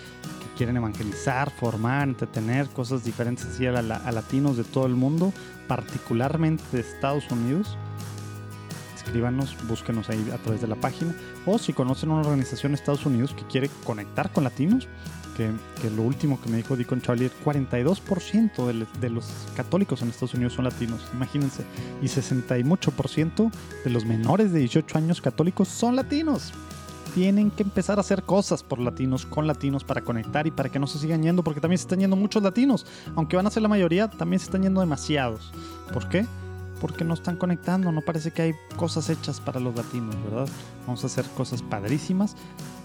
quieren evangelizar, formar, entretener, cosas diferentes a, latinos de todo el mundo, particularmente de Estados Unidos, escríbanos, búsquenos ahí a través de la página. O si conocen una organización de Estados Unidos que quiere conectar con latinos, que, lo último que me dijo Deacon Charlie, 42% de, de, los católicos en Estados Unidos son latinos, imagínense, y 60 y mucho por ciento de los menores de 18 años católicos son latinos tienen que empezar a hacer cosas por latinos, con latinos, para conectar y para que no se sigan yendo, porque también se están yendo muchos latinos. Aunque van a ser la mayoría, también se están yendo demasiados. ¿Por qué? Porque no están conectando, no parece que hay cosas hechas para los latinos, ¿verdad? Vamos a hacer cosas padrísimas.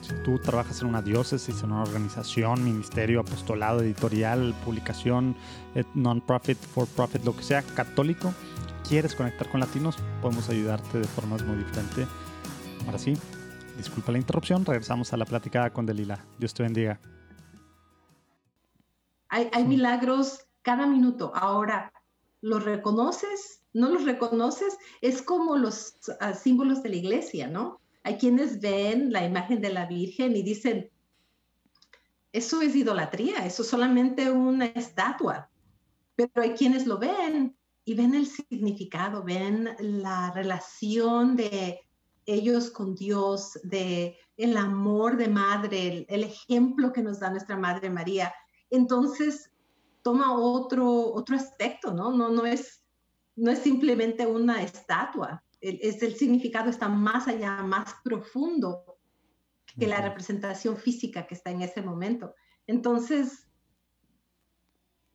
Si tú trabajas en una diócesis, en una organización, ministerio, apostolado, editorial, publicación, eh, non-profit, for-profit, lo que sea, católico, quieres conectar con latinos, podemos ayudarte de formas muy diferentes. Ahora sí, Disculpa la interrupción, regresamos a la plática con Delila. Dios te bendiga. Hay, milagros cada minuto. Ahora, ¿los reconoces? ¿No los reconoces? Es como los ah, símbolos de la iglesia, ¿no? Hay quienes ven la imagen de la Virgen y dicen, eso es idolatría, eso es solamente una estatua. Pero hay quienes lo ven y ven el significado, ven la relación de ellos con Dios, de el amor de madre, el, ejemplo que nos da nuestra Madre María, entonces toma otro, otro aspecto, ¿no? No, no, es, no es simplemente una estatua, el, es el significado está más allá, más profundo que la representación física que está en ese momento. Entonces,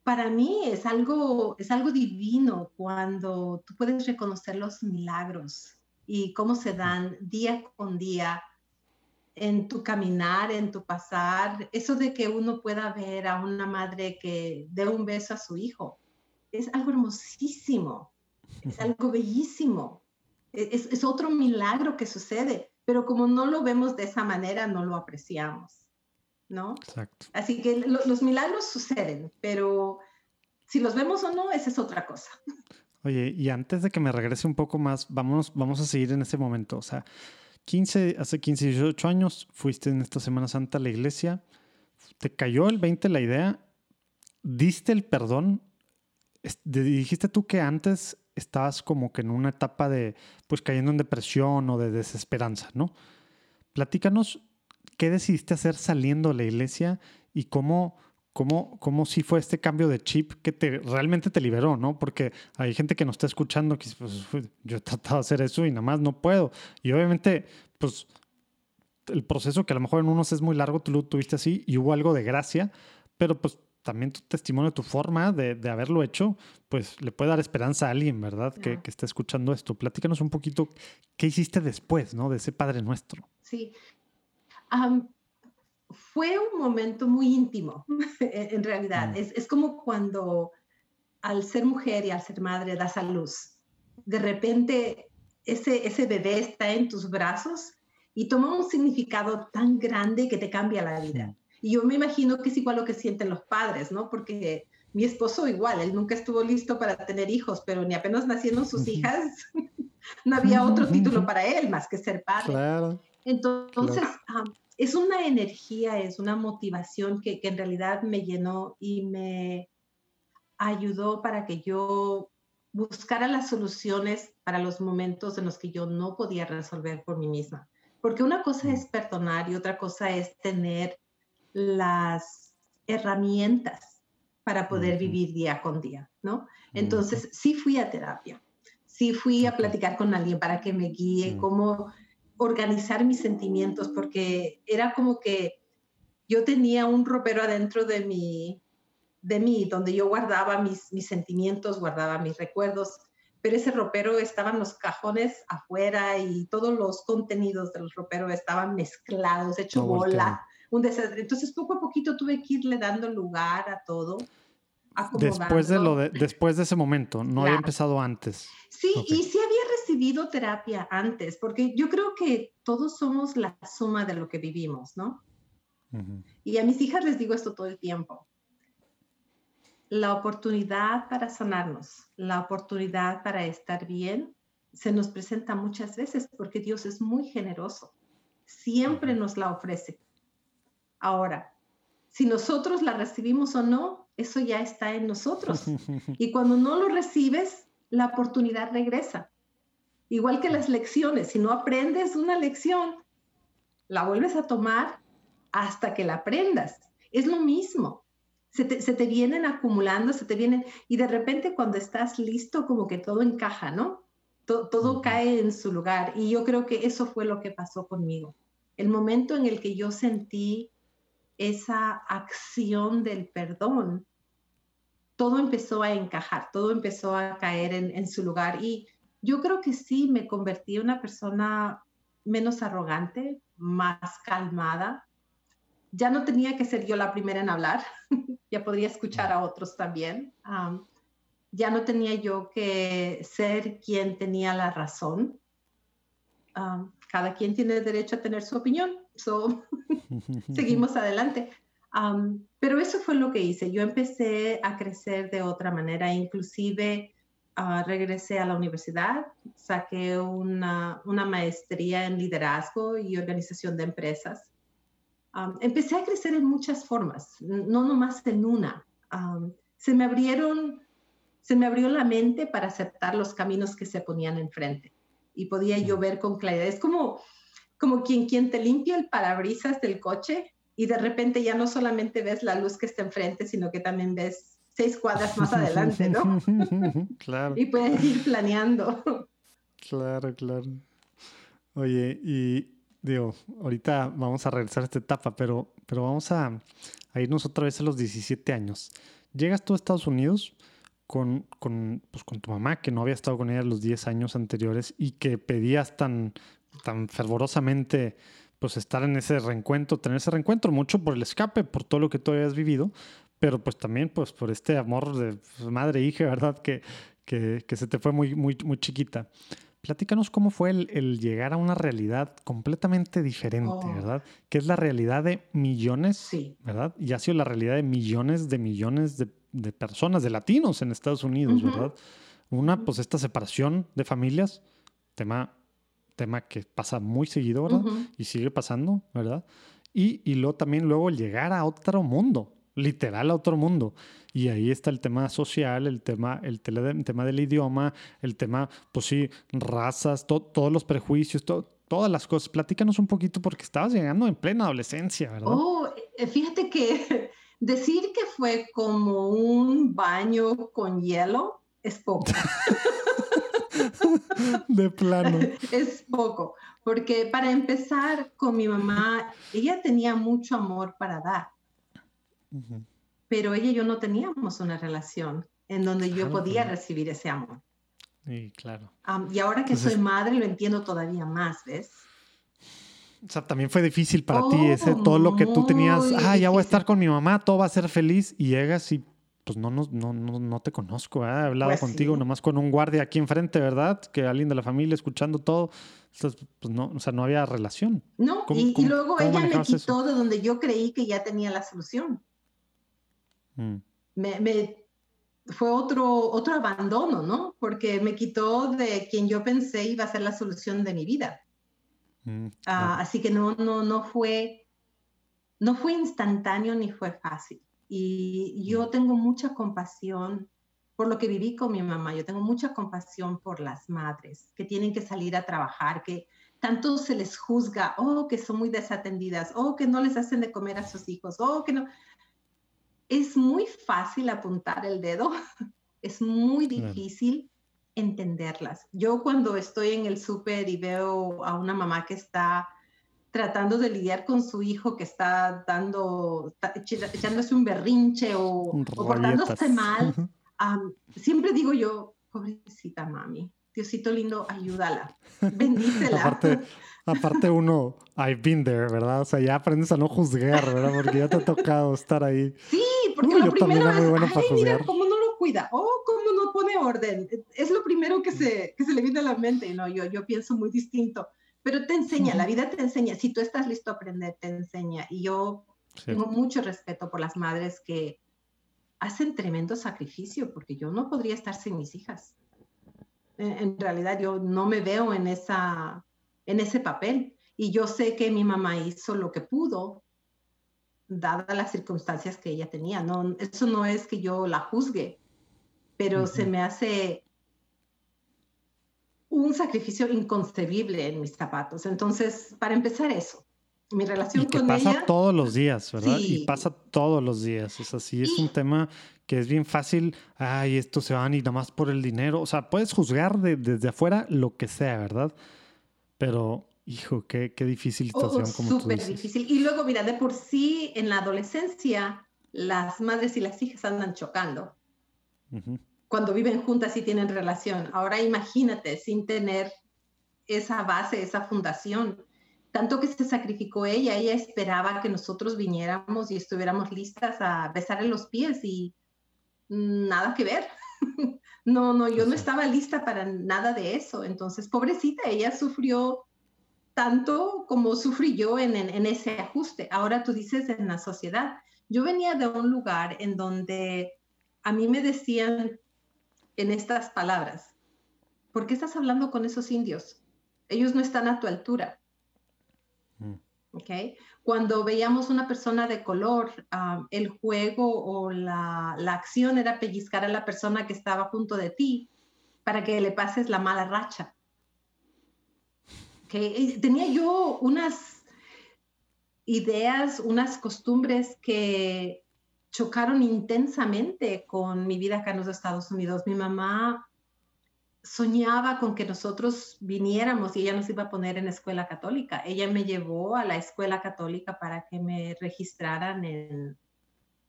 para mí es algo, es algo divino cuando tú puedes reconocer los milagros y cómo se dan día con día en tu caminar, en tu pasar. Eso de que uno pueda ver a una madre que dé un beso a su hijo, es algo hermosísimo, es algo bellísimo. E-, es, otro milagro que sucede, pero como no lo vemos de esa manera, no lo apreciamos, ¿no? Exacto. Así que los milagros suceden, pero si los vemos o no, esa es otra cosa. Oye, y antes de que me regrese un poco más, vamos, vamos a seguir en ese momento. O sea, 15, hace 15, 18 años fuiste en esta Semana Santa a la iglesia, te cayó el 20 la idea, diste el perdón, dijiste tú que antes estabas como que en una etapa de, pues cayendo en depresión o de desesperanza, ¿no? Platícanos qué decidiste hacer saliendo de la iglesia y cómo cómo, cómo sí fue este cambio de chip que te, realmente te liberó, ¿no? Porque hay gente que nos está escuchando que pues, yo he tratado de hacer eso y nada más no puedo. Y obviamente, pues el proceso que a lo mejor en unos es muy largo, tú lo tuviste así y hubo algo de gracia, pero pues también tu testimonio, tu forma de, de haberlo hecho, pues le puede dar esperanza a alguien, ¿verdad? Que, que, esté escuchando esto. Platícanos un poquito qué hiciste después, ¿no? De ese Padre Nuestro. Sí fue un momento muy íntimo, (laughs) en realidad. Mm. Es, como cuando al ser mujer y al ser madre das a luz, de repente ese, ese bebé está en tus brazos y toma un significado tan grande que te cambia la vida. Y yo me imagino que es igual lo que sienten los padres, ¿no? Porque mi esposo igual, él nunca estuvo listo para tener hijos, pero ni apenas nacieron sus hijas, (laughs) no había otro título para él más que ser padre. Entonces, es una energía, es una motivación que, en realidad me llenó y me ayudó para que yo buscara las soluciones para los momentos en los que yo no podía resolver por mí misma. Porque una cosa mm. es perdonar y otra cosa es tener las herramientas para poder vivir día con día, ¿no? Entonces, sí fui a terapia, sí fui a platicar con alguien para que me guíe cómo organizar mis sentimientos, porque era como que yo tenía un ropero adentro de mi, de mí, donde yo guardaba mis, mis sentimientos, guardaba mis recuerdos, pero ese ropero estaban los cajones afuera y todos los contenidos del ropero estaban mezclados, hecho bola, un desastre. Entonces poco a poquito tuve que irle dando lugar a todo. Después de, lo de, después de ese momento, no había empezado antes. Sí, y sí había recibido terapia antes, porque yo creo que todos somos la suma de lo que vivimos, ¿no? Y a mis hijas les digo esto todo el tiempo la oportunidad para sanarnos, la oportunidad para estar bien, se nos presenta muchas veces porque Dios es muy generoso. Siempre nos la ofrece. Ahora, si nosotros la recibimos o no, eso ya está en nosotros. (laughs) Y cuando no lo recibes, la oportunidad regresa. Igual que las lecciones, si no aprendes una lección, la vuelves a tomar hasta que la aprendas. Es lo mismo se te, vienen acumulando, se te vienen, y de repente cuando estás listo, como que todo encaja, ¿no? todo cae en su lugar. Y yo creo que eso fue lo que pasó conmigo. El momento en el que yo sentí esa acción del perdón, todo empezó a encajar, todo empezó a caer en, su lugar. Y yo creo que sí, me convertí en una persona menos arrogante, más calmada. Ya no tenía que ser yo la primera en hablar. (laughs) ya podría escuchar a otros también. ya no tenía yo que ser quien tenía la razón. cada quien tiene derecho a tener su opinión, so, (laughs) (laughs) seguimos adelante. pero eso fue lo que hice. Yo empecé a crecer de otra manera, inclusive ah, regresé a la universidad, saqué una, una maestría en liderazgo y organización de empresas empecé a crecer en muchas formas, no nomás en una. se me abrieron, se me abrió la mente para aceptar los caminos que se ponían enfrente y podía yo ver con claridad. Es como, como quien, quien te limpia el parabrisas del coche y de repente ya no solamente ves la luz que está enfrente, sino que también ves seis cuadras más adelante, ¿no? (laughs) claro. Y puedes ir planeando. Claro, claro. Oye, y digo, ahorita vamos a regresar a esta etapa, pero, pero vamos a, irnos otra vez a los 17 años. Llegas tú a Estados Unidos con, con, pues, con tu mamá, que no había estado con ella los 10 años anteriores y que pedías tan, tan fervorosamente pues estar en ese reencuentro, tener ese reencuentro, mucho por el escape, por todo lo que tú habías vivido, pero pues también pues por este amor de madre e hija, ¿verdad? Que, que, que se te fue muy, muy, muy chiquita. Platícanos cómo fue el, llegar a una realidad completamente diferente, oh. ¿verdad? Que es la realidad de millones, ¿verdad? Y ha sido la realidad de millones de millones de, personas, de latinos en Estados Unidos, ¿verdad? Una, pues esta separación de familias, tema, tema que pasa muy seguido, ¿verdad? Y sigue pasando, ¿verdad? Y, y luego también luego llegar a otro mundo, literal a otro mundo. Y ahí está el tema social, el tema, el, tema del idioma, el tema, pues sí, razas, todos los prejuicios, todas las cosas. Platícanos un poquito porque estabas llegando en plena adolescencia, ¿verdad? Oh, eh, fíjate que (laughs) decir que fue como un baño con hielo es poco. (laughs) (laughs) De plano. Es poco, porque para empezar con mi mamá, ella tenía mucho amor para dar pero ella y yo no teníamos una relación en donde yo podía recibir ese amor. Sí, claro. y ahora que soy madre lo entiendo todavía más, ¿ves? O sea, también fue difícil para ti ese todo lo que tú tenías, ah, ya voy a estar con mi mamá, todo va a ser feliz y llegas y pues no, no, no, no te conozco, ¿eh? he hablado pues contigo nomás con un guardia aquí enfrente, ¿verdad? Que alguien de la familia escuchando todo, pues no, o sea, no había relación. No, y, luego ella me quitó de donde yo creí que ya tenía la solución. Mm. Me, fue otro, otro abandono, ¿no? Porque me quitó de quien yo pensé iba a ser la solución de mi vida. Mm, ah, así que no, no, no fue, no fue instantáneo ni fue fácil. Y yo tengo mucha compasión por lo que viví con mi mamá. Yo tengo mucha compasión por las madres que tienen que salir a trabajar, que tanto se les juzga, oh, que son muy desatendidas, oh, que no les hacen de comer a sus hijos, oh, que no. Es muy fácil apuntar el dedo, (laughs) es muy difícil entenderlas. Yo cuando estoy en el súper y veo a una mamá que está tratando de lidiar con su hijo que está dando, echándose un berrinche o, o portándose mal, siempre digo yo, pobrecita mami, Diosito lindo, ayúdala, bendícela. aparte, aparte uno, I've been there, ¿verdad? O sea, ya aprendes a no juzgar, ¿verdad? Porque ya te ha tocado estar ahí. Sí, porque lo primero es, bueno ay, mira cómo no lo cuida, oh, cómo no pone orden. Es lo primero que se, que se le viene a la mente, ¿no? Yo, yo pienso muy distinto, pero te enseña, la vida te enseña. Si tú estás listo a aprender, te enseña. Y yo tengo mucho respeto por las madres que hacen tremendo sacrificio, porque yo no podría estar sin mis hijas. En, realidad yo no me veo en, esa, en ese papel. Y yo sé que mi mamá hizo lo que pudo, dadas las circunstancias que ella tenía. No, eso no es que yo la juzgue, pero se me hace un sacrificio inconcebible en mis zapatos. Entonces, para empezar eso, mi relación y que con pasa todos los días, ¿verdad? Y pasa todos los días. Es así, es un tema que es bien fácil. Ay, esto se van y nada más por el dinero. O sea, puedes juzgar desde afuera lo que sea, ¿verdad? Pero, hijo, qué, qué difícil oh, situación. como Súper difícil. Y luego, mira, de por sí en la adolescencia, las madres y las hijas andan chocando. Cuando viven juntas y tienen relación. Ahora imagínate, sin tener esa base, esa fundación tanto que se sacrificó ella, ella esperaba que nosotros viniéramos y estuviéramos listas a besarle los pies y nada que ver. (laughs) no, no, yo no estaba lista para nada de eso. Entonces, pobrecita, ella sufrió tanto como sufrí yo en, en, ese ajuste. Ahora tú dices en la sociedad. Yo venía de un lugar en donde a mí me decían en estas palabras, ¿por qué estás hablando con esos indios? Ellos no están a tu altura Okay. Cuando veíamos una persona de color, ah, el juego o la, la, acción era pellizcar a la persona que estaba junto de ti para que le pases la mala racha. Okay. Tenía yo unas ideas, unas costumbres que chocaron intensamente con mi vida acá en los Estados Unidos. Mi mamá soñaba con que nosotros viniéramos y ella nos iba a poner en escuela católica. Ella me llevó a la escuela católica para que me registraran en,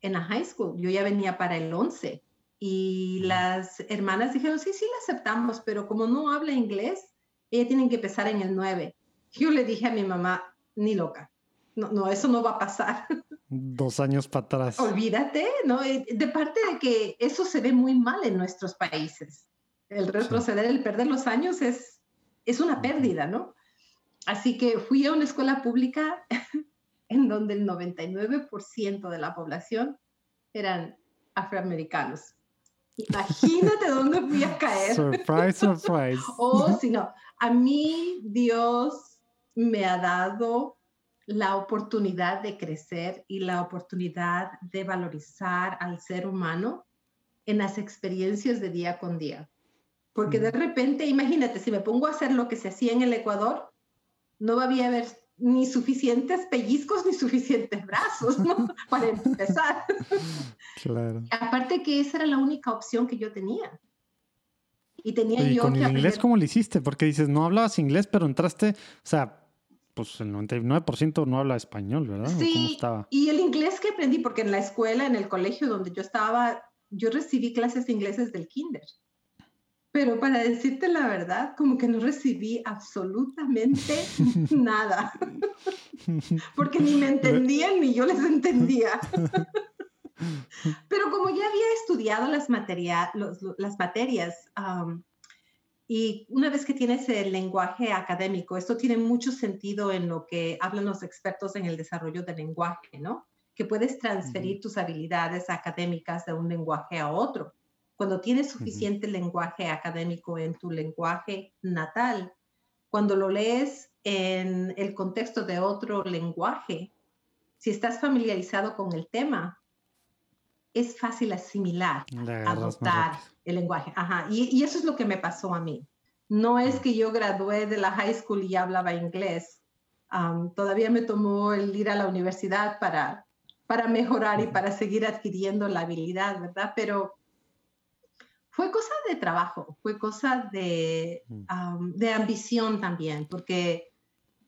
en la high school. Yo ya venía para el 11 y las hermanas dijeron, sí, sí, la aceptamos, pero como no habla inglés, ella tiene que empezar en el 9. Yo le dije a mi mamá, ni loca, no, no, eso no va a pasar. Dos años para atrás. Olvídate, ¿no? Eh, de parte de que eso se ve muy mal en nuestros países el retroceder, el perder los años es, es una pérdida, ¿no? Así que fui a una escuela pública (laughs) en donde el 99% de la población eran afroamericanos. Imagínate (laughs) dónde fui a caer. Surprise, surprise. (laughs) oh, si no, a mí Dios me ha dado la oportunidad de crecer y la oportunidad de valorizar al ser humano en las experiencias de día con día. Porque de repente, imagínate, si me pongo a hacer lo que se hacía en el Ecuador, no va a haber ni suficientes pellizcos ni suficientes brazos, ¿no? (laughs) Para empezar. Claro. Aparte que esa era la única opción que yo tenía. Y tenía ¿Y yo con el inglés cómo lo hiciste? Porque dices, no hablabas inglés, pero entraste, o sea, pues el 99% no habla español, ¿verdad? Sí, ¿Cómo estaba? y el inglés que aprendí, porque en la escuela, en el colegio donde yo estaba, yo recibí clases de inglés desde el kinder. Pero para decirte la verdad, como que no recibí absolutamente (laughs) nada. (laughs) Porque ni me entendían ni yo les entendía. (laughs) Pero como ya había estudiado las, materia, las materias, y una vez que tienes el lenguaje académico, esto tiene mucho sentido en lo que hablan los expertos en el desarrollo del lenguaje, ¿no? Que puedes transferir tus habilidades académicas de un lenguaje a otro. Cuando tienes suficiente lenguaje académico en tu lenguaje natal, cuando lo lees en el contexto de otro lenguaje, si estás familiarizado con el tema, es fácil asimilar, adoptar, El lenguaje, ajá. Y, eso es lo que me pasó a mí. No es que yo gradué de la high school y hablaba inglés. todavía me tomó el ir a la universidad para, para mejorar y para seguir adquiriendo la habilidad, ¿verdad? Pero fue cosa de trabajo, fue cosa de, mm. de ambición también, porque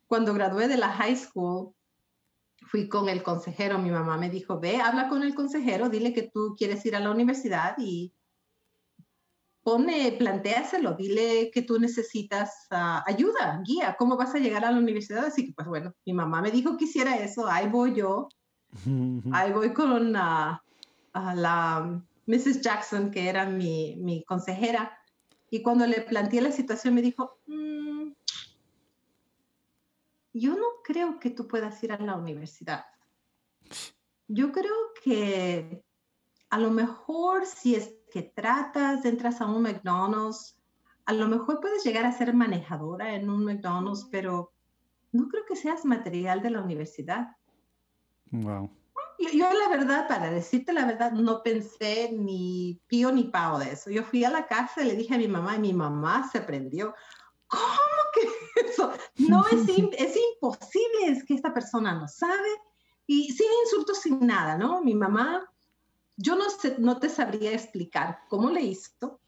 cuando gradué de la high school, fui con el consejero, mi mamá me dijo, ve, habla con el consejero, dile que tú quieres ir a la universidad y pone, planteáselo, dile que tú necesitas ah, ayuda, guía, ¿cómo vas a llegar a la universidad? Así que, pues bueno, mi mamá me dijo que hiciera eso, ahí voy yo, ahí voy con la Mrs. Jackson, que era mi, mi, consejera, y cuando le planteé la situación me dijo, mm, yo no creo que tú puedas ir a la universidad. Yo creo que a lo mejor si es que tratas, entras a un McDonald's, a lo mejor puedes llegar a ser manejadora en un McDonald's, pero no creo que seas material de la universidad. Wow. Yo, la verdad, para decirte la verdad, no pensé ni pío ni pao de eso. Yo fui a la casa y le dije a mi mamá y mi mamá se prendió. ¿Cómo que (laughs) eso? No es, (laughs) es imposible, es que esta persona no sabe. Y sin insultos, sin nada, ¿no? Mi mamá, yo no, sé, no te sabría explicar cómo le hizo,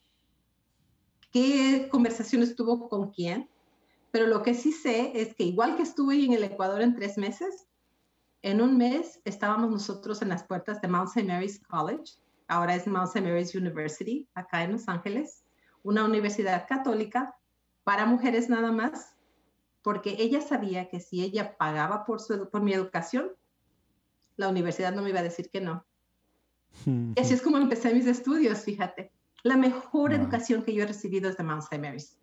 qué conversaciones tuvo con quién, pero lo que sí sé es que igual que estuve en el Ecuador en tres meses, en un mes estábamos nosotros en las puertas de Mount St. Mary's College, ahora es Mount St. Mary's University, acá en Los Ángeles, una universidad católica para mujeres nada más, porque ella sabía que si ella pagaba por, mi educación, la universidad no me iba a decir que no. Y así es como empecé mis estudios, fíjate. La mejor educación que yo he recibido es de Mount St. Mary's.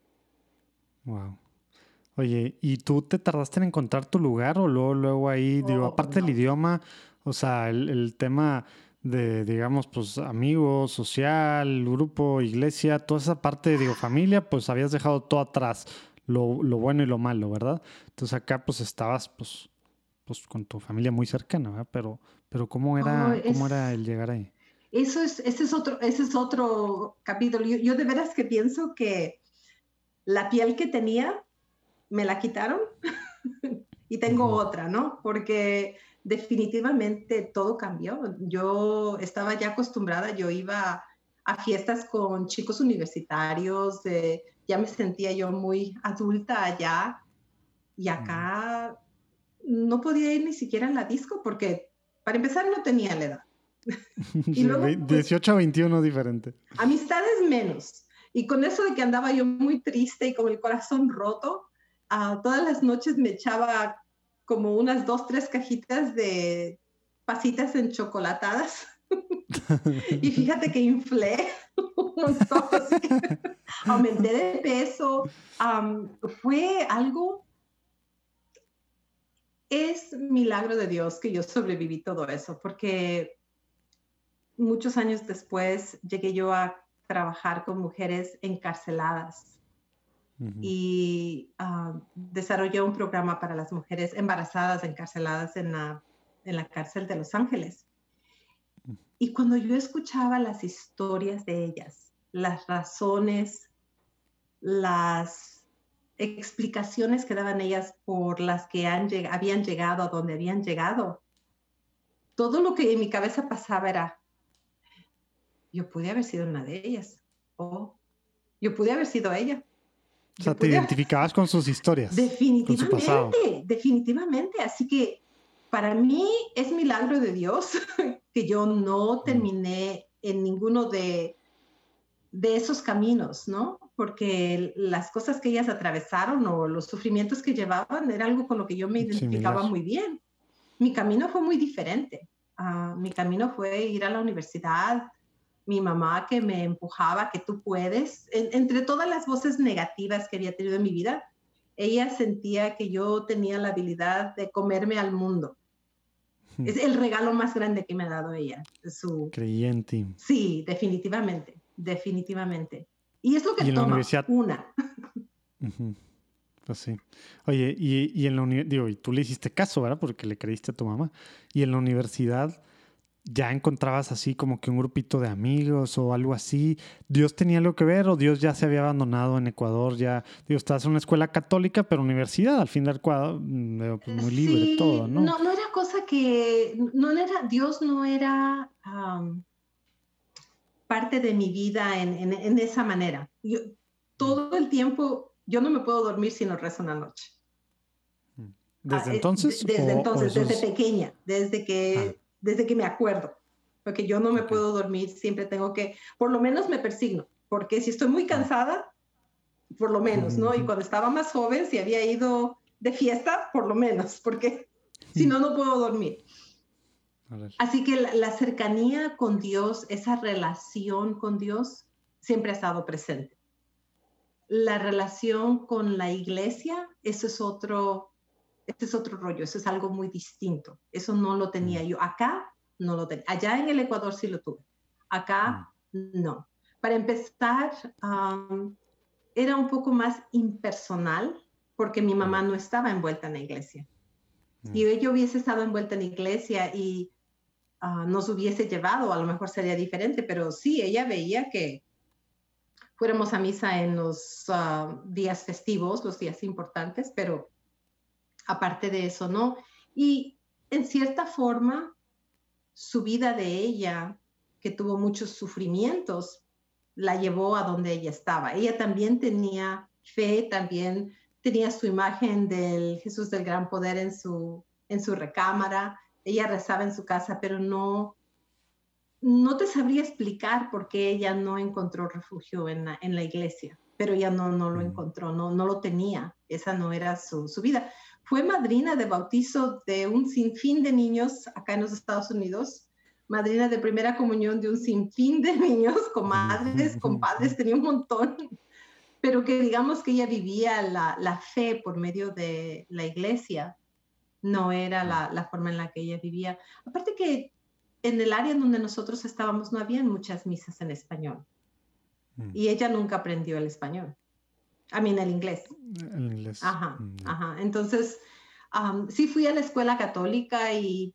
Wow. Oye, ¿y tú te tardaste en encontrar tu lugar o luego, luego ahí, digo, aparte del idioma, o sea, el, tema de, digamos, pues amigos, social, grupo, iglesia, toda esa parte, digo, familia, pues habías dejado todo atrás, lo, lo bueno y lo malo, ¿verdad? Entonces acá pues estabas pues, pues con tu familia muy cercana, ¿verdad? Pero, pero ¿cómo era, ¿cómo era el llegar ahí? Eso es, ese es otro, ese es otro capítulo. Yo, yo de veras que pienso que la piel que tenía me la quitaron (laughs) y tengo otra, ¿no? Porque definitivamente todo cambió. Yo estaba ya acostumbrada, yo iba a fiestas con chicos universitarios, ya me sentía yo muy adulta allá y acá no podía ir ni siquiera a la disco porque para empezar no tenía la edad. (laughs) y 18 a 21 diferente. Amistades menos. Y con eso de que andaba yo muy triste y con el corazón roto, todas las noches me echaba como unas dos, tres cajitas de pasitas en chocolatadas. (laughs) y fíjate que inflé un montón, (laughs) aumenté de peso. fue algo, es milagro de Dios que yo sobreviví todo eso, porque muchos años después llegué yo a trabajar con mujeres encarceladas. Y uh, desarrolló un programa para las mujeres embarazadas encarceladas en la, en la cárcel de Los Ángeles. Y cuando yo escuchaba las historias de ellas, las razones, las explicaciones que daban ellas por las que han habían llegado a donde habían llegado, todo lo que en mi cabeza pasaba era, yo pude haber sido una de ellas, o yo pude haber sido ella. O sea, te identificabas con sus historias. Definitivamente, definitivamente. Así que para mí es milagro de Dios (laughs) que yo no mm. terminé en ninguno de, de esos caminos, ¿no? Porque las cosas que ellas atravesaron o los sufrimientos que llevaban era algo con lo que yo me identificaba muy bien. Mi camino fue muy diferente. Ah, mi camino fue ir a la universidad, mi mamá que me empujaba, que tú puedes, entre todas las voces negativas que había tenido en mi vida, ella sentía que yo tenía la habilidad de comerme al mundo. Hmm. Es el regalo más grande que me ha dado ella. Su... Creyente. Sí, definitivamente, definitivamente. Y es lo que toma una. Pues sí. Oye, y, y en la universidad, digo, y tú le hiciste caso, ¿verdad? Porque le creíste a tu mamá. Y en la universidad, ya encontrabas así como que un grupito de amigos o algo así. ¿Dios tenía algo que ver o Dios ya se había abandonado en Ecuador? Ya, digo, estás en una escuela católica, pero universidad, al fin del cuadro, mm, pues muy libre todo, ¿no? No, no era cosa que, no era, Dios no era parte de mi vida en, en, esa manera. Yo, todo el tiempo, yo no me puedo dormir si no rezo una noche. ¿Desde ah, eh, entonces? Desde entonces, desde pequeña, desde que... Ah desde que me acuerdo, porque yo no me puedo dormir, siempre tengo que, por lo menos me persigno, porque si estoy muy cansada, por lo menos, ¿no? Y cuando estaba más joven, si había ido de fiesta, por lo menos, porque (laughs) si no, no puedo dormir. Así que la, la, cercanía con Dios, esa relación con Dios, siempre ha estado presente. La relación con la iglesia, eso es otro, este es otro rollo, eso es algo muy distinto. Eso no lo tenía mm. yo. Acá no lo tenía. Allá en el Ecuador sí lo tuve. Acá mm. no. Para empezar, era un poco más impersonal porque mi mamá mm. no estaba envuelta en la iglesia. Si ella hubiese estado envuelta en la iglesia y ah, nos hubiese llevado, a lo mejor sería diferente, pero sí, ella veía que fuéramos a misa en los ah, días festivos, los días importantes, pero aparte de eso, ¿no? Y en cierta forma, su vida de ella, que tuvo muchos sufrimientos, la llevó a donde ella estaba. Ella también tenía fe, también tenía su imagen del Jesús del Gran Poder en su, en su recámara. Ella rezaba en su casa, pero no, no te sabría explicar por qué ella no encontró refugio en la, en la iglesia, pero ella no, no lo mm. encontró, no, no lo tenía. Esa no era su, su vida fue madrina de bautizo de un sinfín de niños acá en los Estados Unidos, madrina de primera comunión de un sinfín de (laughs) niños, con madres, con padres, tenía un montón, pero que digamos que ella vivía la, la fe por medio de la iglesia, no era la, la, forma en la que ella vivía. Aparte que en el área en donde nosotros estábamos no habían muchas misas en español. Mm. Y ella nunca aprendió el español. A mí, el inglés. El inglés. Ajá, mm, ajá. Entonces, sí fui a la escuela católica y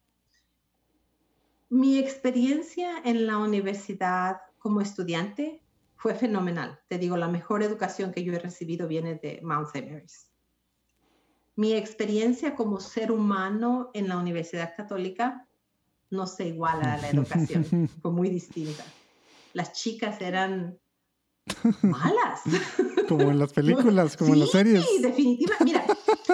mi experiencia en la universidad como estudiante fue fenomenal. Te digo, la mejor educación que yo he recibido viene de Mount St. Mary's. Mi experiencia como ser humano en la Universidad Católica no se iguala a la educación, (laughs) fue muy distinta. Las chicas eran (laughs) malas. Como en las películas, como en las series. Sí, definitivamente. Mira,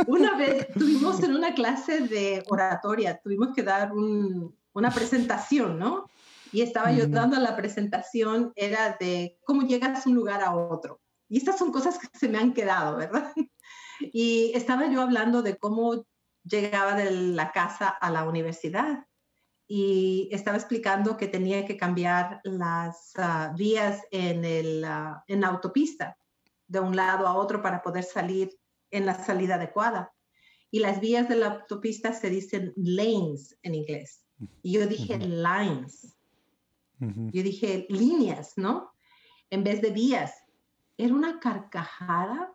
una vez tuvimos en una clase de oratoria, tuvimos que dar una presentación, ¿no? Y estaba yo dando la presentación, era de cómo llegas de un lugar a otro. Y estas son cosas que se me han quedado, ¿verdad? Y estaba yo hablando de cómo llegaba de la casa a la universidad y estaba explicando que tenía que cambiar las ah, vías en, el, ah, en la autopista de un lado a otro para poder salir en la salida adecuada. Y las vías de la autopista se dicen lanes en inglés. Y yo dije lines. Yo dije líneas, ¿no? En vez de vías. Era una carcajada.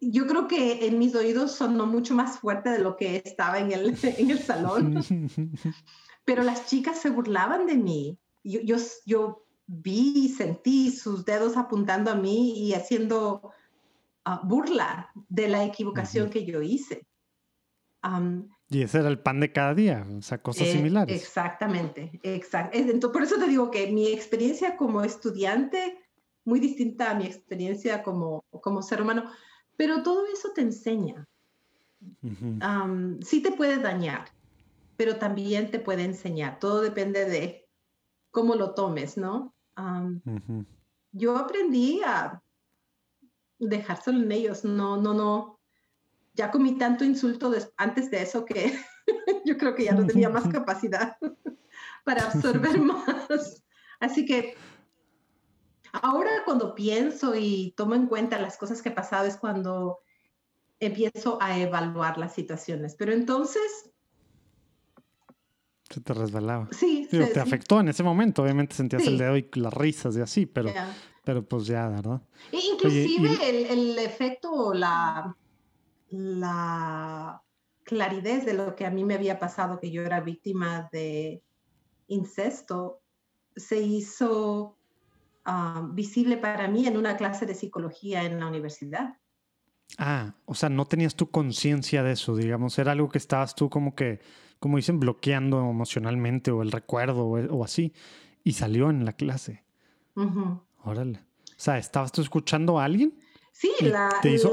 Yo creo que en mis oídos sonó mucho más fuerte de lo que estaba en el, (laughs) en el salón. (laughs) Pero las chicas se burlaban de mí. Yo, yo, yo vi y sentí sus dedos apuntando a mí y haciendo ah, burla de la equivocación que yo hice. y ese era el pan de cada día, o sea, cosas eh, similares. Exactamente, exacto. Por eso te digo que mi experiencia como estudiante, muy distinta a mi experiencia como, como ser humano, pero todo eso te enseña. sí te puede dañar, pero también te puede enseñar. Todo depende de cómo lo tomes, ¿no? Yo aprendí a dejárselo en ellos, no, no, no. Ya comí tanto insulto antes de eso que (laughs) yo creo que ya no tenía más (laughs) capacidad (laughs) para absorber más. Así que ahora cuando pienso y tomo en cuenta las cosas que he pasado es cuando empiezo a evaluar las situaciones. Pero entonces se te resbalaba. Sí. te afectó en ese momento. Obviamente sentías el dedo y las risas y así, pero, pero pues ya, ¿verdad? E inclusive el, el, efecto o la, la claridad de lo que a mí me había pasado, que yo era víctima de incesto se hizo ah, visible para mí en una clase de psicología en la universidad. Ah, o sea, no tenías tu conciencia de eso, digamos, era algo que estabas tú como que, como dicen, bloqueando emocionalmente o el recuerdo o, así, y salió en la clase. Órale. O sea, ¿estabas tú escuchando a alguien? Sí, la,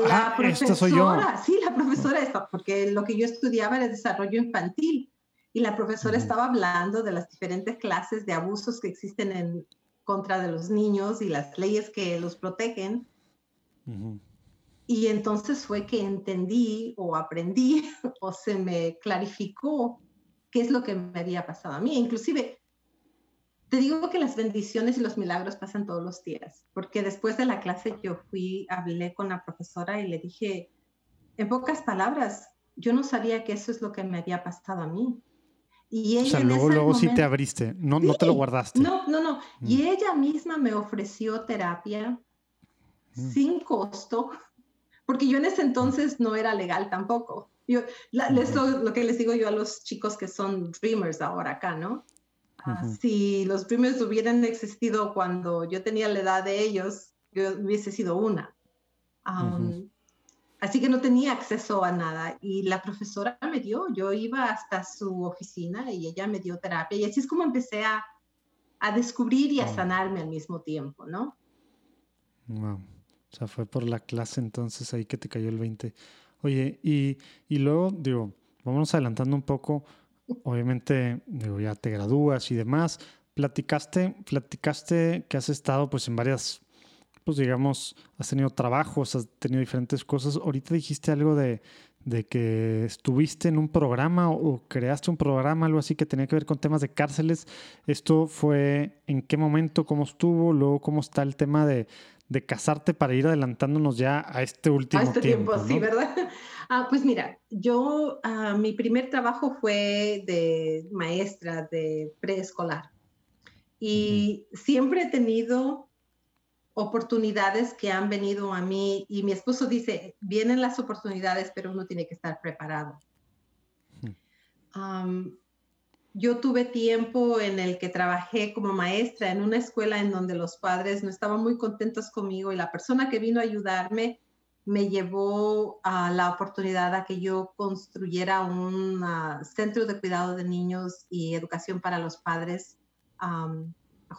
ah, profesora, soy yo. sí, la profesora está, porque lo que yo estudiaba era desarrollo infantil y la profesora estaba hablando de las diferentes clases de abusos que existen en contra de los niños y las leyes que los protegen. Y entonces fue que entendí o aprendí (laughs) o se me clarificó qué es lo que me había pasado a mí. Inclusive, te digo que las bendiciones y los milagros pasan todos los días, porque después de la clase yo fui, hablé con la profesora y le dije, en pocas palabras, yo no sabía que eso es lo que me había pasado a mí. Y ella o sea, luego, luego sí te abriste, no, no te lo guardaste. No, no, no. Y mm. ella misma me ofreció terapia mm. sin costo, porque yo en ese entonces no era legal tampoco. Yo, lo, que les digo yo a los chicos que son dreamers ahora acá, ¿no? Ah, si los dreamers hubieran existido cuando yo tenía la edad de ellos, yo hubiese sido una. Así que no tenía acceso a nada y la profesora me dio, yo iba hasta su oficina y ella me dio terapia y así es como empecé a, a descubrir y a sanarme al mismo tiempo, ¿no? Wow. O sea, fue por la clase entonces ahí que te cayó el 20. Oye, y, y luego, digo, vamos adelantando un poco, obviamente, digo, ya te gradúas y demás. Platicaste, platicaste que has estado pues en varias pues digamos, has tenido trabajos, has tenido diferentes cosas. Ahorita dijiste algo de, que estuviste en un programa o creaste un programa, algo así que tenía que ver con temas de cárceles. ¿Esto fue en qué momento, cómo estuvo? Luego, ¿cómo está el tema de, casarte para ir adelantándonos ya a este último a este tiempo? sí, ¿verdad? (laughs) Ah, pues mira, yo, ah, mi primer trabajo fue de maestra de preescolar y siempre he tenido oportunidades que han venido a mí y mi esposo dice, vienen las oportunidades, pero uno tiene que estar preparado. yo tuve tiempo en el que trabajé como maestra en una escuela en donde los padres no estaban muy contentos conmigo y la persona que vino a ayudarme me llevó a la oportunidad a que yo construyera un centro de cuidado de niños y educación para los padres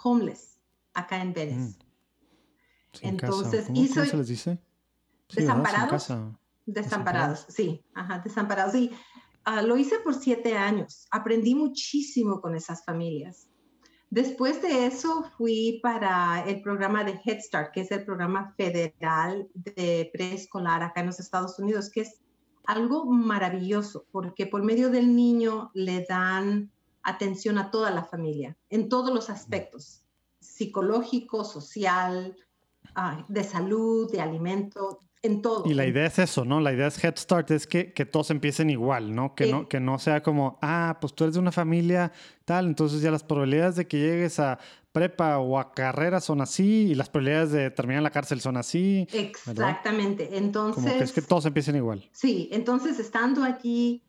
homeless acá en Venice. Mm. Entonces hizo... ¿Cómo se les dice? desamparados. Desamparados, sí, ajá, desamparados. Y ah, lo hice por siete años. Aprendí muchísimo con esas familias. Después de eso fui para el programa de Head Start, que es el programa federal de preescolar acá en los Estados Unidos, que es algo maravilloso, porque por medio del niño le dan atención a toda la familia, en todos los aspectos, psicológico, social, de salud, de alimento, en todo. Y la idea es eso, ¿no? La idea es Head Start, es que, que todos empiecen igual, ¿no? Que, no? que no sea como, ah, pues tú eres de una familia tal, entonces ya las probabilidades de que llegues a prepa o a carrera son así y las probabilidades de terminar en la cárcel son así. Exactamente. Entonces... Como que es que todos empiecen igual. Sí, entonces estando allí,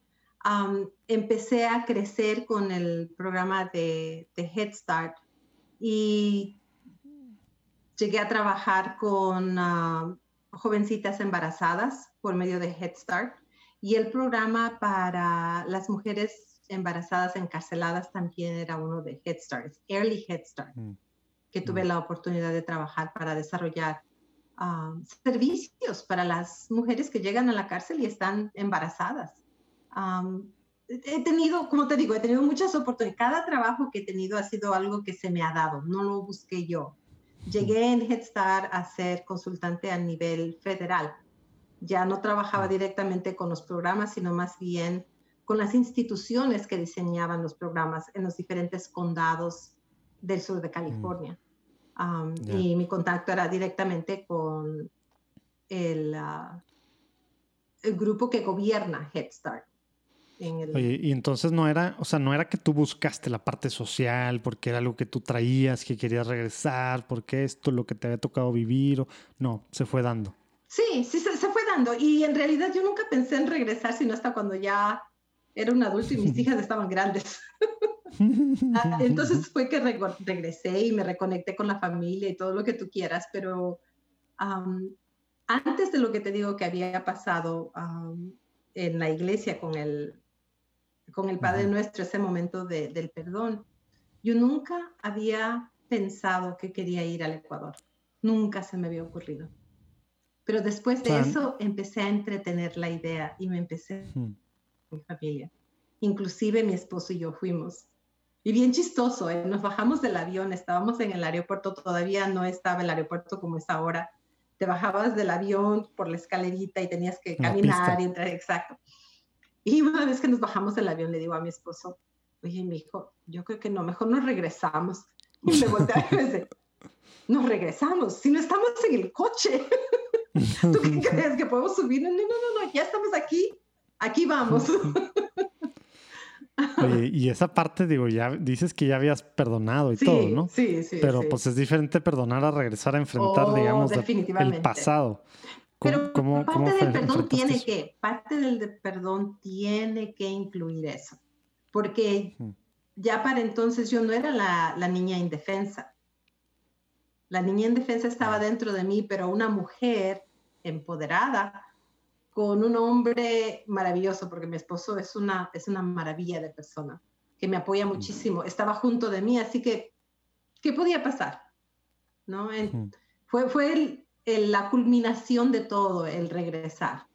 empecé a crecer con el programa de, de Head Start y Llegué a trabajar con ah, jovencitas embarazadas por medio de Head Start y el programa para las mujeres embarazadas encarceladas también era uno de Head Start, Early Head Start, mm. que tuve mm. la oportunidad de trabajar para desarrollar ah, servicios para las mujeres que llegan a la cárcel y están embarazadas. he tenido, como te digo, he tenido muchas oportunidades. Cada trabajo que he tenido ha sido algo que se me ha dado, no lo busqué yo. Llegué en Head Start a ser consultante a nivel federal. Ya no trabajaba directamente con los programas, sino más bien con las instituciones que diseñaban los programas en los diferentes condados del sur de California. Um, y mi contacto era directamente con el, uh, el grupo que gobierna Head Start. Oye, y entonces no era, o sea, no era que tú buscaste la parte social porque era algo que tú traías, que querías regresar, porque esto, lo que te había tocado vivir, o no, se fue dando. Sí, sí, se, fue dando. Y en realidad yo nunca pensé en regresar, sino hasta cuando ya era un adulto y mis (laughs) hijas estaban grandes. (laughs) Ah, entonces fue que regresé y me reconecté con la familia y todo lo que tú quieras, pero antes de lo que te digo que había pasado en la iglesia con el, con el Padre Nuestro, ese momento del perdón, yo nunca había pensado que quería ir al Ecuador. Nunca se me había ocurrido. Pero después de eso empecé a entretener la idea y me empecé con mi familia. Inclusive mi esposo y yo fuimos. Y bien chistoso, ¿eh? nos bajamos del avión, estábamos en el aeropuerto, todavía no estaba el aeropuerto como es ahora. Te bajabas del avión por la escalerita y tenías que caminar y entrar, exacto. Y una vez que nos bajamos del avión, le digo a mi esposo, oye, mi hijo, yo creo que no, mejor nos regresamos. Y me volteé y me dice, nos regresamos, si no estamos en el coche. (laughs) ¿Tú qué (laughs) crees que podemos subir? No, no, no, no, ya estamos aquí, aquí vamos. (laughs) Oye, y esa parte, digo, ya dices que ya habías perdonado y todo, ¿no? Sí, sí. Pero pues es diferente perdonar a regresar a enfrentar, oh, digamos, el pasado. Pero parte del perdón tiene que, parte del perdón tiene que incluir eso. Porque ya para entonces yo no era la, la niña indefensa. La niña indefensa estaba dentro de mí, pero una mujer empoderada con un hombre maravilloso, porque mi esposo es una, es una maravilla de persona, que me apoya muchísimo. Estaba junto de mí, así que, ¿qué podía pasar? ¿No? Fue, fue la culminación de todo, el regresar.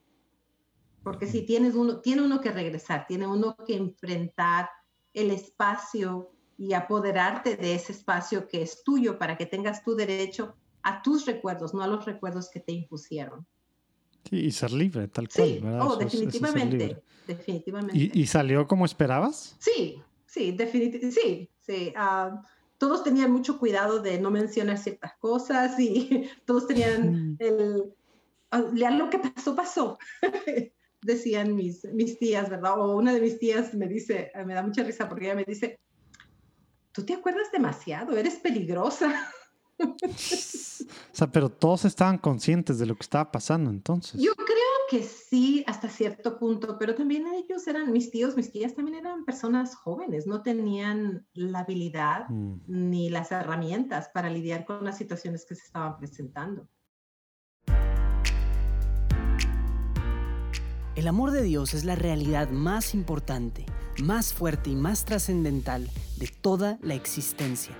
Porque si tienes uno, tiene uno que regresar, tiene uno que enfrentar el espacio y apoderarte de ese espacio que es tuyo para que tengas tu derecho a tus recuerdos, no a los recuerdos que te impusieron. Sí, y ser libre, tal cual. Sí, oh, definitivamente. definitivamente. ¿Y, salió como esperabas? Sí, sí, definitivamente. Sí, sí. Ah, todos tenían mucho cuidado de no mencionar ciertas cosas y (laughs) todos tenían el. Ah, lo que pasó, pasó. (laughs) Decían mis, mis tías, ¿verdad? O una de mis tías me dice, me da mucha risa porque ella me dice, tú te acuerdas demasiado, eres peligrosa. (laughs) o sea, pero todos estaban conscientes de lo que estaba pasando entonces. Yo creo que sí, hasta cierto punto, pero también ellos eran, mis tíos, mis tías también eran personas jóvenes, no tenían la habilidad mm. ni las herramientas para lidiar con las situaciones que se estaban presentando. El amor de Dios es la realidad más importante, más fuerte y más trascendental de toda la existencia.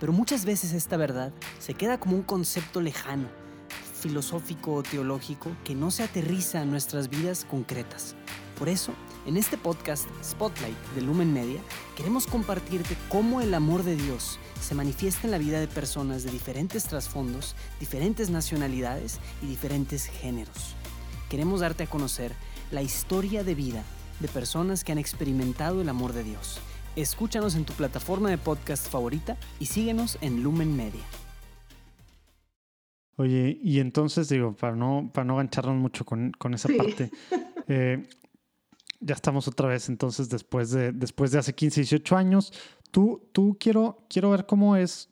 Pero muchas veces esta verdad se queda como un concepto lejano, filosófico o teológico que no se aterriza en nuestras vidas concretas. Por eso, en este podcast Spotlight de Lumen Media, queremos compartirte cómo el amor de Dios se manifiesta en la vida de personas de diferentes trasfondos, diferentes nacionalidades y diferentes géneros. Queremos darte a conocer la historia de vida de personas que han experimentado el amor de Dios Escúchanos en tu plataforma de podcast favorita y síguenos en Lumen Media. Oye, y entonces digo, para no, para no gancharnos mucho con, esa parte, eh, ya estamos otra vez entonces después de, después de hace 15, 18 años. Tú, tú quiero, quiero ver cómo es,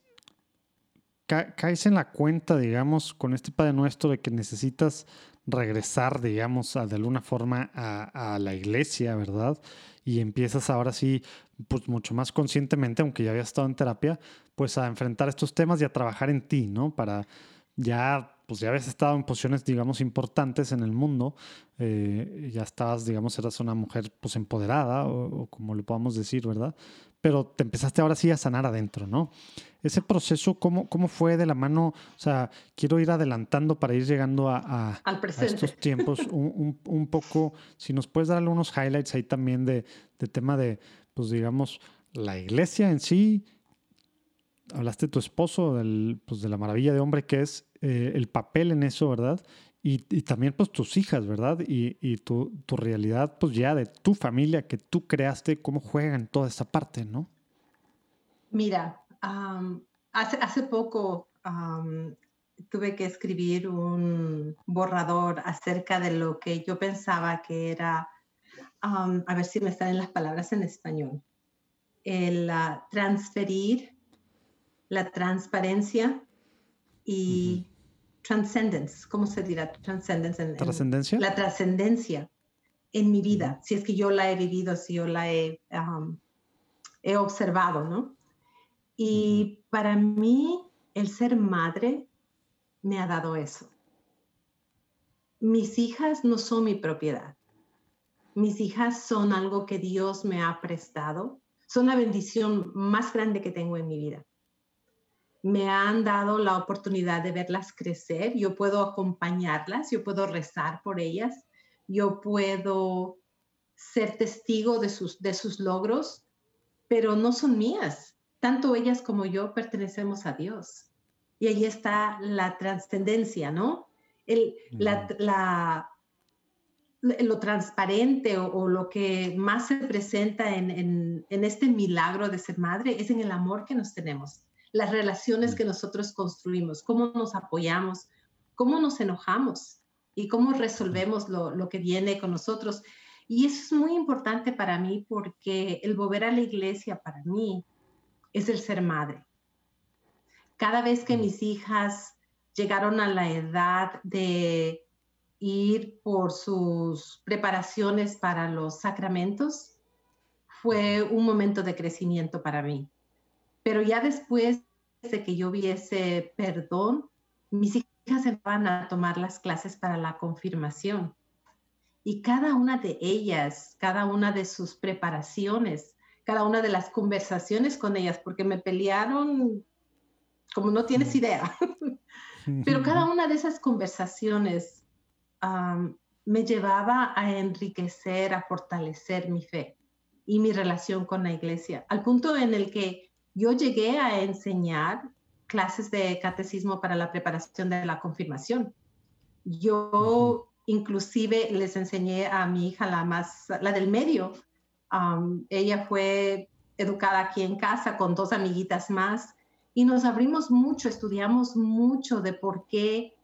caes en la cuenta, digamos, con este Padre Nuestro de que necesitas regresar, digamos, a, de alguna forma a, a la iglesia, ¿verdad? y empiezas ahora sí, pues mucho más conscientemente, aunque ya habías estado en terapia, pues a enfrentar estos temas y a trabajar en ti, ¿no? Para ya, pues ya habías estado en posiciones, digamos, importantes en el mundo, eh, ya estabas, digamos, eras una mujer, pues empoderada, o, como le podamos decir, ¿verdad? Pero te empezaste ahora sí a sanar adentro, ¿no? Ese proceso, ¿cómo, cómo fue de la mano? O sea, quiero ir adelantando para ir llegando a, estos tiempos (laughs) un, un, poco, si nos puedes dar algunos highlights ahí también de, de tema de, pues digamos, la iglesia en sí, hablaste de tu esposo, del, pues de la maravilla de hombre que es eh, el papel en eso, ¿verdad? Y, también pues tus hijas, ¿verdad? Y, y tu, tu, realidad pues ya de tu familia que tú creaste, cómo juegan toda esa parte, ¿no? Mira, hace, hace poco tuve que escribir un borrador acerca de lo que yo pensaba que era, a ver si me salen las palabras en español, el transferir la transparencia y transcendence, ¿cómo se dirá? Transcendence ¿Trascendencia? la trascendencia en mi vida, si es que yo la he vivido, si yo la he he observado, ¿no? Y para mí, el ser madre me ha dado eso. Mis hijas no son mi propiedad. Mis hijas son algo que Dios me ha prestado. Son la bendición más grande que tengo en mi vida. Me han dado la oportunidad de verlas crecer. Yo puedo acompañarlas, yo puedo rezar por ellas, yo puedo ser testigo de sus, de sus logros, pero no son mías. Tanto ellas como yo pertenecemos a Dios. Y ahí está la trascendencia, ¿no? El, la, lo transparente o, lo que más se presenta en, en, este milagro de ser madre es en el amor que nos tenemos, las relaciones que nosotros construimos, cómo nos apoyamos, cómo nos enojamos y cómo resolvemos lo, lo que viene con nosotros. Y eso es muy importante para mí porque el volver a la iglesia para mí es el ser madre. Cada vez que mis hijas llegaron a la edad de ir por sus preparaciones para los sacramentos, fue un momento de crecimiento para mí. Pero ya después de que yo viese perdón, mis hijas se van a tomar las clases para la confirmación. Y cada una de ellas, cada una de sus preparaciones, cada una de las conversaciones con ellas, porque me pelearon como no tienes idea. (laughs) Pero cada una de esas conversaciones me llevaba a enriquecer, a fortalecer mi fe y mi relación con la iglesia, al punto en el que yo llegué a enseñar clases de catecismo para la preparación de la confirmación. Yo inclusive les enseñé a mi hija, la más, la del medio. ella fue educada aquí en casa con dos amiguitas más y nos abrimos mucho, estudiamos mucho de por qué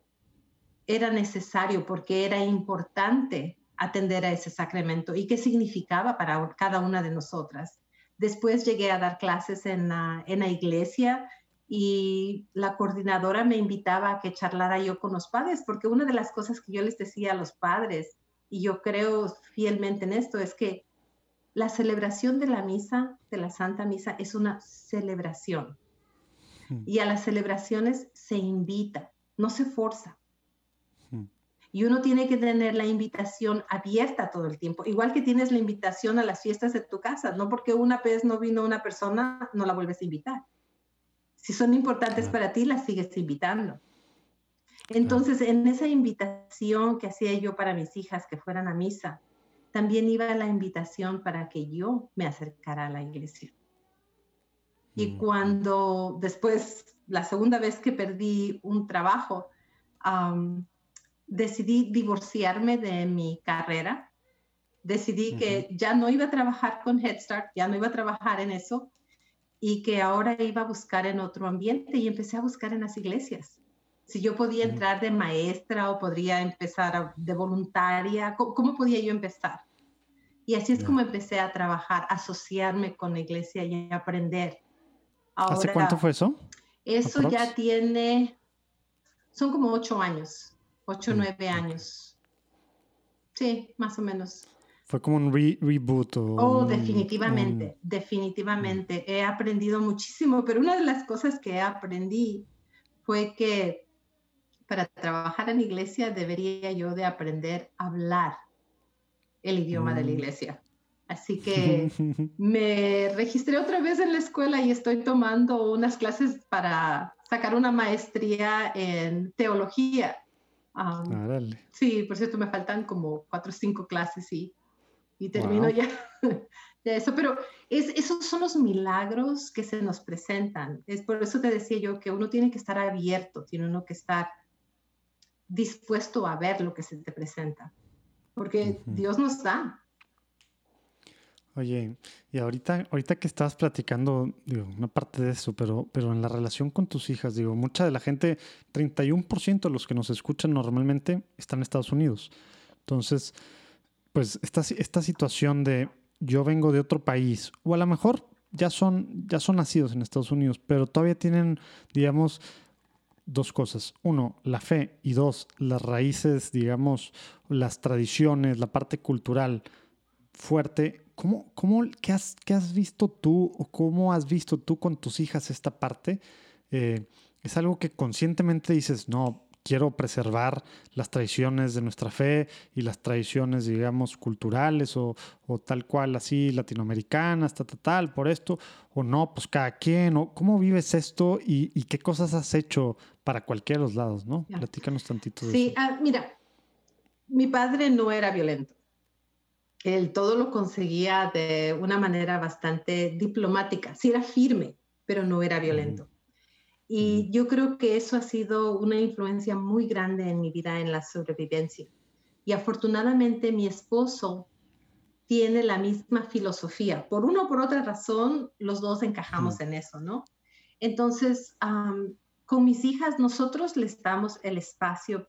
era necesario, por qué era importante atender a ese sacramento y qué significaba para cada una de nosotras. Después llegué a dar clases en la, en la iglesia y la coordinadora me invitaba a que charlara yo con los padres, porque una de las cosas que yo les decía a los padres, y yo creo fielmente en esto, es que la celebración de la misa, de la Santa Misa, es una celebración. Y a las celebraciones se invita, no se forza. Y uno tiene que tener la invitación abierta todo el tiempo, igual que tienes la invitación a las fiestas de tu casa, no porque una vez no vino una persona, no la vuelves a invitar. Si son importantes para ti, las sigues invitando. Entonces, en esa invitación que hacía yo para mis hijas que fueran a misa, también iba la invitación para que yo me acercara a la iglesia. Y cuando después, la segunda vez que perdí un trabajo, decidí divorciarme de mi carrera. Decidí que ya no iba a trabajar con Head Start, ya no iba a trabajar en eso y que ahora iba a buscar en otro ambiente y empecé a buscar en las iglesias. Si yo podía entrar de maestra o podría empezar de voluntaria, ¿cómo, podía yo empezar? Y así es como empecé a trabajar, asociarme con la iglesia y aprender ¿Hace cuánto fue eso? Eso ya tiene, son como ocho años, ocho, o mm, nueve años. Sí, más o menos. Fue como un reboot. O oh, definitivamente, definitivamente. Mm. He aprendido muchísimo, pero una de las cosas que aprendí fue que para trabajar en iglesia debería yo de aprender a hablar el idioma de la mm. iglesia. Así que (laughs) me registré otra vez en la escuela y estoy tomando unas clases para sacar una maestría en teología. Sí, por cierto, me faltan como cuatro o cinco clases y, y termino ya, (laughs) ya, eso. Pero es, esos son los milagros que se nos presentan. Es por eso te decía yo que uno tiene que estar abierto, tiene uno que estar dispuesto a ver lo que se te presenta. Porque Dios nos da, Oye, y ahorita, ahorita que estabas platicando, digo, una parte de eso, pero, pero en la relación con tus hijas, digo, mucha de la gente, 31% de los que nos escuchan normalmente están en Estados Unidos. Entonces, pues esta, esta situación de yo vengo de otro país, o a lo mejor ya son, ya son nacidos en Estados Unidos, pero todavía tienen, digamos, dos cosas. Uno, la fe, y dos, las raíces, digamos, las tradiciones, la parte cultural fuerte ¿cómo, cómo, qué, has, qué has visto tú o cómo has visto tú con tus hijas esta parte? Eh, ¿Es algo que conscientemente dices, no, quiero preservar las tradiciones de nuestra fe y las tradiciones, digamos, culturales o, tal cual, así, latinoamericanas, tal, tal, tal, por esto, o no, pues cada quien, o cómo vives esto y, qué cosas has hecho para cualquiera de los lados, ¿no? Platícanos tantito de sí, eso. Sí, ah, mira, mi padre no era violento. Él todo lo conseguía de una manera bastante diplomática. Sí era firme, pero no era violento. Y yo creo que eso ha sido una influencia muy grande en mi vida en la sobrevivencia. Y afortunadamente mi esposo tiene la misma filosofía. Por una o por otra razón, los dos encajamos en eso, ¿no? Entonces, con mis hijas, nosotros les damos el espacio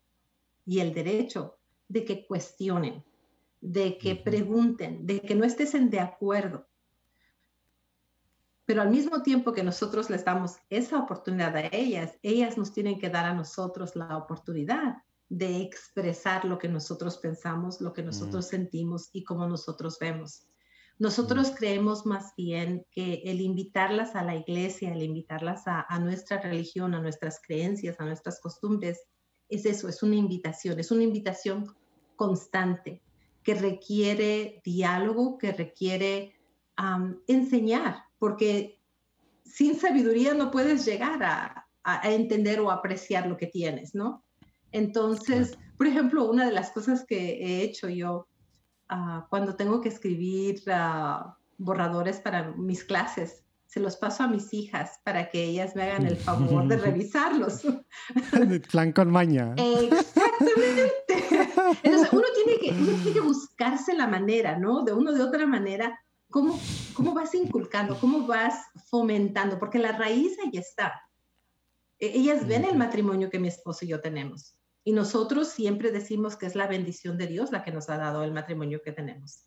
y el derecho de que cuestionen, de que pregunten, de que no estén de acuerdo, pero al mismo tiempo que nosotros les damos esa oportunidad a ellas, ellas nos tienen que dar a nosotros la oportunidad de expresar lo que nosotros pensamos, lo que nosotros mm. sentimos y cómo nosotros vemos. Nosotros mm. creemos más bien que el invitarlas a la iglesia, el invitarlas a, a, nuestra religión, a nuestras creencias, a nuestras costumbres, es eso, es una invitación, es una invitación constante que requiere diálogo, que requiere enseñar, porque sin sabiduría no puedes llegar a, entender o apreciar lo que tienes, ¿no? Entonces, por ejemplo, una de las cosas que he hecho yo ah, cuando tengo que escribir ah, borradores para mis clases, se los paso a mis hijas para que ellas me hagan el favor de (laughs) revisarlos. (laughs) De plan con maña. Exactamente. Entonces, uno tiene, que, uno tiene que buscarse la manera, ¿no? De uno de otra manera, ¿Cómo, ¿Cómo vas inculcando? ¿Cómo vas fomentando? Porque la raíz ahí está. E, ellas ven el matrimonio que mi esposo y yo tenemos. Y nosotros siempre decimos que es la bendición de Dios la que nos ha dado el matrimonio que tenemos.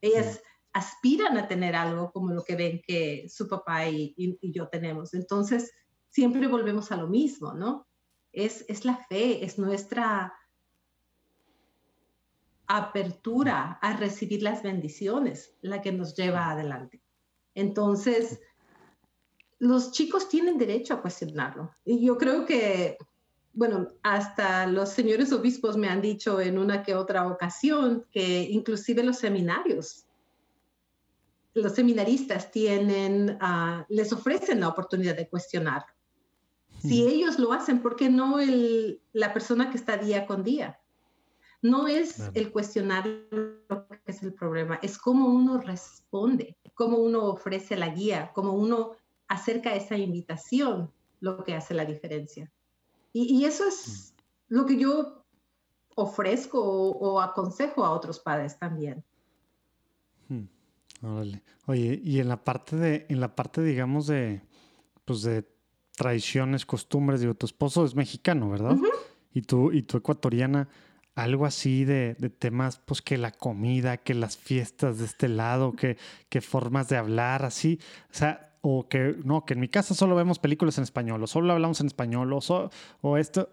Ellas aspiran a tener algo como lo que ven que su papá y, y, yo tenemos. Entonces, siempre volvemos a lo mismo, ¿no? Es, es la fe, es nuestra apertura a recibir las bendiciones la que nos lleva adelante. Entonces, los chicos tienen derecho a cuestionarlo. Y yo creo que, bueno, hasta los señores obispos me han dicho en una que otra ocasión que inclusive los seminarios, los seminaristas tienen, ah, les ofrecen la oportunidad de cuestionar. Si hmm. ellos lo hacen, ¿por qué no el, la persona que está día con día? No es el cuestionar lo que es el problema, es cómo uno responde, cómo uno ofrece la guía, cómo uno acerca esa invitación, lo que hace la diferencia. Y, eso es mm. lo que yo ofrezco o, aconsejo a otros padres también. Hmm. Oye, y en la parte de, en la parte, digamos, de, pues de tradiciones, costumbres, digo, tu esposo es mexicano, ¿verdad? Y tú, y tú ecuatoriana algo así de, temas, pues que la comida, que las fiestas de este lado, que, que formas de hablar, así. O sea, o que no, que en mi casa solo vemos películas en español, o solo hablamos en español, o, o esto.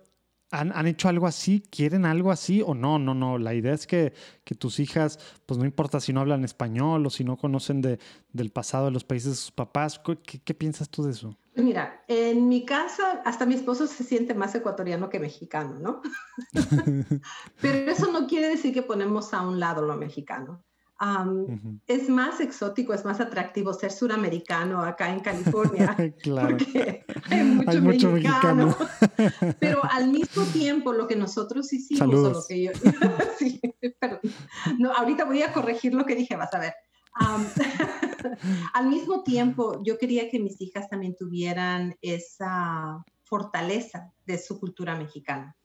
¿Han, hecho algo así? ¿Quieren algo así? ¿O no? No, no. La idea es que, que tus hijas, pues no importa si no hablan español o si no conocen de, del pasado de los países de sus papás. ¿Qué, qué piensas tú de eso? Mira, en mi casa hasta mi esposo se siente más ecuatoriano que mexicano, ¿no? (laughs) Pero eso no quiere decir que ponemos a un lado lo mexicano. Es más exótico, es más atractivo ser suramericano acá en California. (laughs) claro. Porque hay mucho, mexicano. Pero al (laughs) mismo tiempo, lo que nosotros hicimos, o lo que yo. sí, perdón. No, ahorita voy a corregir lo que dije, vas a ver. (laughs) al mismo tiempo, yo quería que mis hijas también tuvieran esa fortaleza de su cultura mexicana.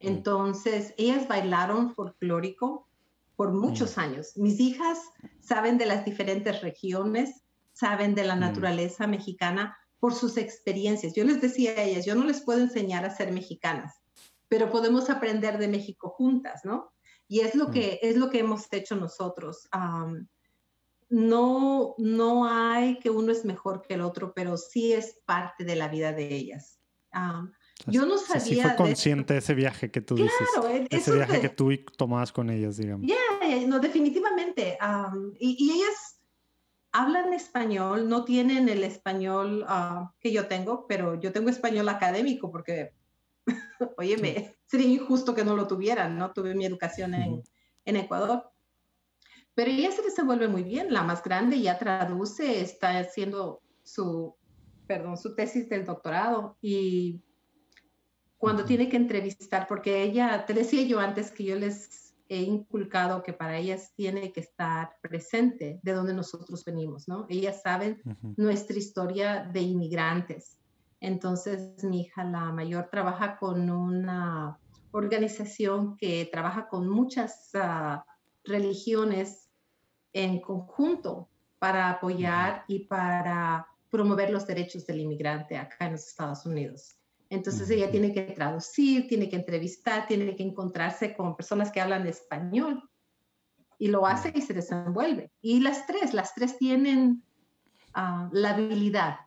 Mm. Entonces, ellas bailaron folclórico por muchos mm. años. Mis hijas saben de las diferentes regiones, saben de la mm. naturaleza mexicana por sus experiencias. Yo les decía a ellas, yo no les puedo enseñar a ser mexicanas, pero podemos aprender de México juntas, ¿no? Y es lo, que, es lo que hemos hecho nosotros no, no hay que uno es mejor que el otro, pero sí es parte de la vida de ellas. Yo no sabía. Sí, fue consciente de ese viaje que tú dices. E, ese viaje que tú tomabas con ellas, digamos. Ya, no, definitivamente. y, ellas hablan español, no tienen el español ah, que yo tengo, pero yo tengo español académico porque, (laughs) óyeme, sería injusto que no lo tuvieran, ¿no? Tuve mi educación en, en Ecuador. Pero ella se desenvuelve muy bien, la más grande ya traduce, está haciendo su, perdón, su tesis del doctorado y cuando tiene que entrevistar, porque ella, te decía yo antes que yo les he inculcado que para ellas tiene que estar presente de donde nosotros venimos, ¿no? Ellas saben nuestra historia de inmigrantes. Entonces, mi hija, la mayor, trabaja con una organización que trabaja con muchas ah, religiones en conjunto para apoyar y para promover los derechos del inmigrante acá en los Estados Unidos. Entonces ella tiene que traducir, tiene que entrevistar, tiene que encontrarse con personas que hablan español y lo hace y se desenvuelve. Y las tres, las tres tienen ah, la habilidad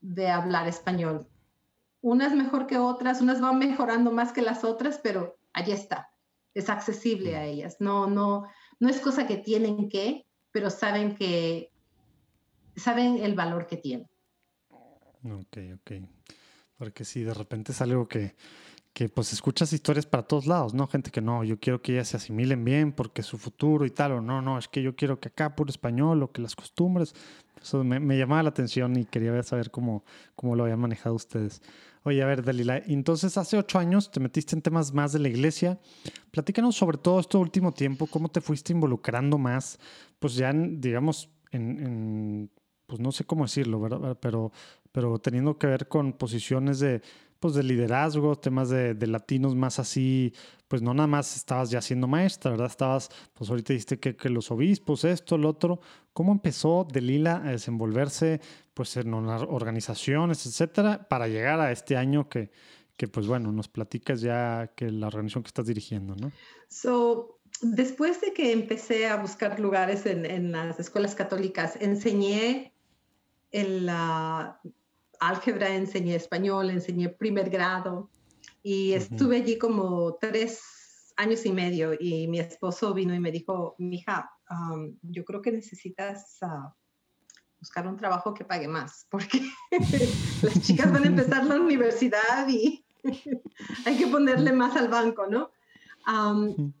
de hablar español. Unas mejor que otras, unas van mejorando más que las otras, pero allí está. Es accesible a ellas. No, no, no es cosa que tienen que, pero saben que saben el valor que tienen. Ok, ok. Porque si de repente es algo que, que pues escuchas historias para todos lados, ¿no? Gente que no, yo quiero que ellas se asimilen bien porque su futuro y tal, o no, no, es que yo quiero que acá puro español o que las costumbres. Eso me, me llamaba la atención y quería saber cómo, cómo lo habían manejado ustedes. Oye, a ver, Dalila, entonces hace ocho años te metiste en temas más de la iglesia. Platícanos sobre todo este último tiempo, cómo te fuiste involucrando más, pues ya, digamos, en, pues no sé cómo decirlo, ¿verdad? Pero pero teniendo que ver con posiciones de, pues de liderazgo, temas de, latinos más así, pues no nada más estabas ya siendo maestra, ¿verdad? Estabas, pues ahorita dijiste que, que los obispos, esto, lo otro. ¿Cómo empezó Delila a desenvolverse pues en organizaciones, etcétera, para llegar a este año que, que pues bueno, nos platicas ya que la organización que estás dirigiendo, ¿no? So, después de que empecé a buscar lugares en, en las escuelas católicas, enseñé en la álgebra, enseñé español, enseñé primer grado y estuve allí como tres años y medio y mi esposo vino y me dijo, mija, um, yo creo que necesitas ah, buscar un trabajo que pague más porque (laughs) las chicas van a empezar la universidad y (laughs) hay que ponerle más al banco, ¿no? Um,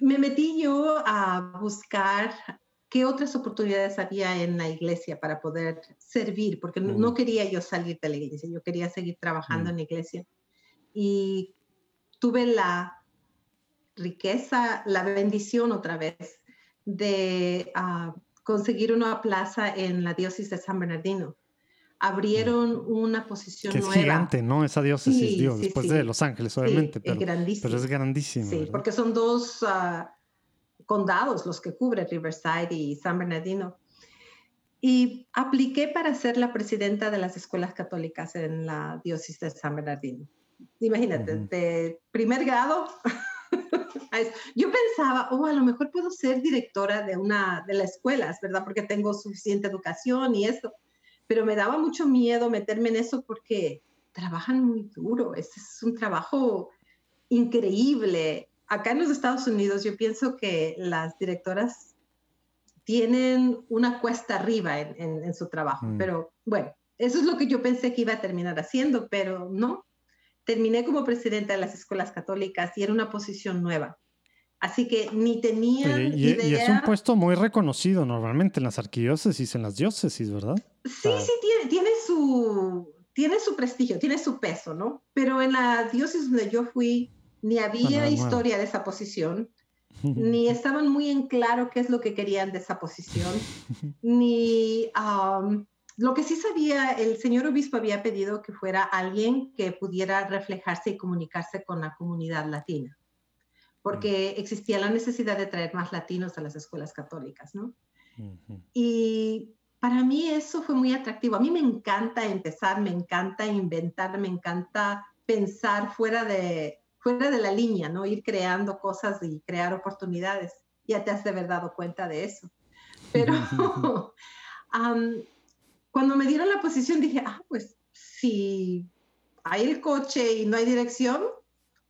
me metí yo a buscar qué otras oportunidades había en la iglesia para poder servir, porque no, quería yo salir de la iglesia, yo quería seguir trabajando en la iglesia. Y tuve la riqueza, la bendición otra vez de ah, conseguir una plaza en la diócesis de San Bernardino. Abrieron una posición que es gigante, ¿no? Esa diócesis, Dios, después de Los Ángeles, obviamente. pero, es pero es grandísimo. Sí, porque son dos ah, condados los que cubre Riverside y San Bernardino. Y apliqué para ser la presidenta de las escuelas católicas en la diócesis de San Bernardino. Imagínate, de primer grado. (laughs) Yo pensaba, oh, a lo mejor puedo ser directora de una de las escuelas, ¿verdad? Porque tengo suficiente educación y esto. Pero me daba mucho miedo meterme en eso porque trabajan muy duro. Ese es un trabajo increíble acá en los Estados Unidos yo pienso que las directoras tienen una cuesta arriba en, su trabajo, mm. pero bueno, eso es lo que yo pensé que iba a terminar haciendo, pero no. Terminé como presidenta de las escuelas católicas y era una posición nueva. Así que ni tenía y, idea... y, es un puesto muy reconocido normalmente en las arquidiócesis, en las diócesis, ¿verdad? Sí, sí, tiene, tiene, su, tiene su prestigio, tiene su peso, ¿no? Pero en la diócesis donde yo fui, ni había historia de esa posición, (laughs) ni estaban muy en claro qué es lo que querían de esa posición, (laughs) ni lo que sí sabía, el señor obispo había pedido que fuera alguien que pudiera reflejarse y comunicarse con la comunidad latina, porque existía la necesidad de traer más latinos a las escuelas católicas, ¿no? Y para mí eso fue muy atractivo. A mí me encanta empezar, me encanta inventar, me encanta pensar fuera de, fuera de la línea, ¿no? Ir creando cosas y crear oportunidades. Ya te has de haber dado cuenta de eso. Pero (laughs) (laughs) cuando me dieron la posición dije, ah, pues si hay el coche y no hay dirección,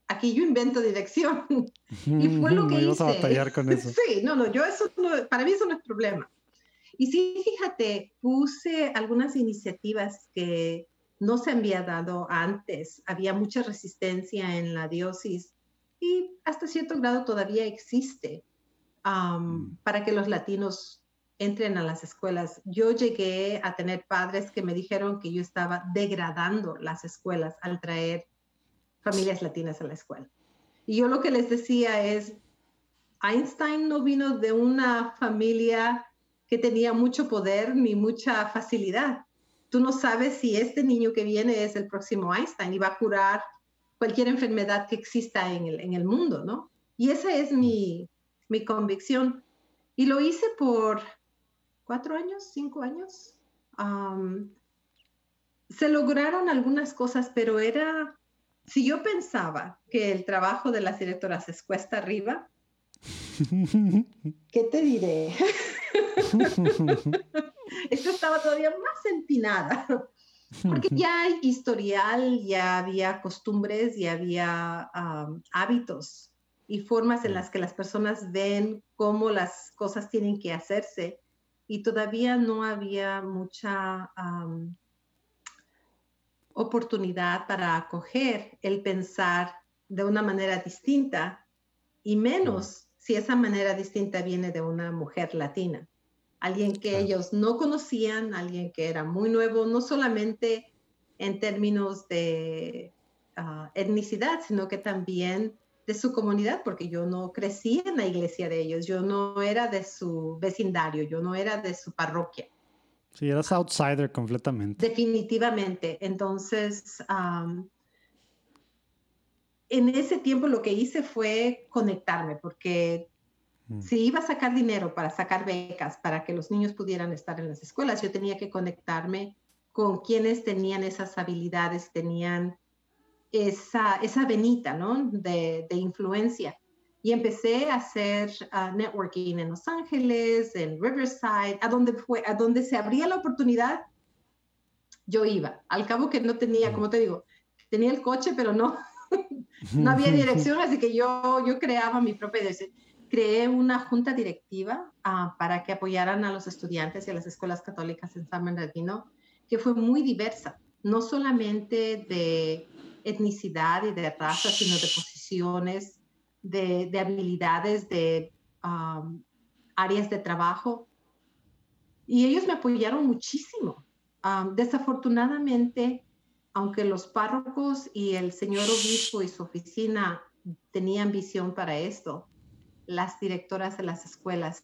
aquí yo invento dirección. (laughs) y fue lo que no hice. a batallar con eso. sí, no, no, yo eso no, para mí eso no es problema. Y sí, fíjate, puse algunas iniciativas que no se había dado antes. Había mucha resistencia en la diócesis y hasta cierto grado todavía existe um, para que los latinos entren a las escuelas. Yo llegué a tener padres que me dijeron que yo estaba degradando las escuelas al traer familias latinas a la escuela. Y yo lo que les decía es, Einstein no vino de una familia que tenía mucho poder ni mucha facilidad. Tú no sabes si este niño que viene es el próximo Einstein y va a curar cualquier enfermedad que exista en el, en el mundo, ¿no? Y esa es mi, mi convicción. Y lo hice por cuatro años, cinco años. se lograron algunas cosas, pero era, si yo pensaba que el trabajo de las directoras es cuesta arriba, (laughs) ¿qué te diré? (laughs) (laughs) Esto estaba todavía más empinada, (laughs) porque ya hay historial, ya había costumbres, ya había hábitos y formas en las que las personas ven cómo las cosas tienen que hacerse y todavía no había mucha oportunidad para acoger el pensar de una manera distinta y menos si esa manera distinta viene de una mujer latina, alguien que ellos no conocían, alguien que era muy nuevo, no solamente en términos de ah, etnicidad, sino que también de su comunidad, porque yo no crecí en la iglesia de ellos, yo no era de su vecindario, yo no era de su parroquia. Sí, eras outsider completamente. Definitivamente. Entonces, en ese tiempo lo que hice fue conectarme, porque. Si iba a sacar dinero para sacar becas, para que los niños pudieran estar en las escuelas, yo tenía que conectarme con quienes tenían esas habilidades, tenían esa, esa venita, ¿no? De, de influencia. Y empecé a hacer ah, networking en Los Ángeles, en Riverside, a donde, fue, a donde se abría la oportunidad, yo iba. Al cabo que no tenía, como te digo, tenía el coche, pero no, (laughs) no había (laughs) dirección, así que yo, yo creaba mi propia dirección. Creé una junta directiva ah, para que apoyaran a los estudiantes y a las escuelas católicas en San Bernardino, que fue muy diversa, no solamente de etnicidad y de raza, sino de posiciones, de, de habilidades, de áreas de trabajo. Y ellos me apoyaron muchísimo. desafortunadamente, aunque los párrocos y el señor obispo y su oficina tenían visión para esto, las directoras de las escuelas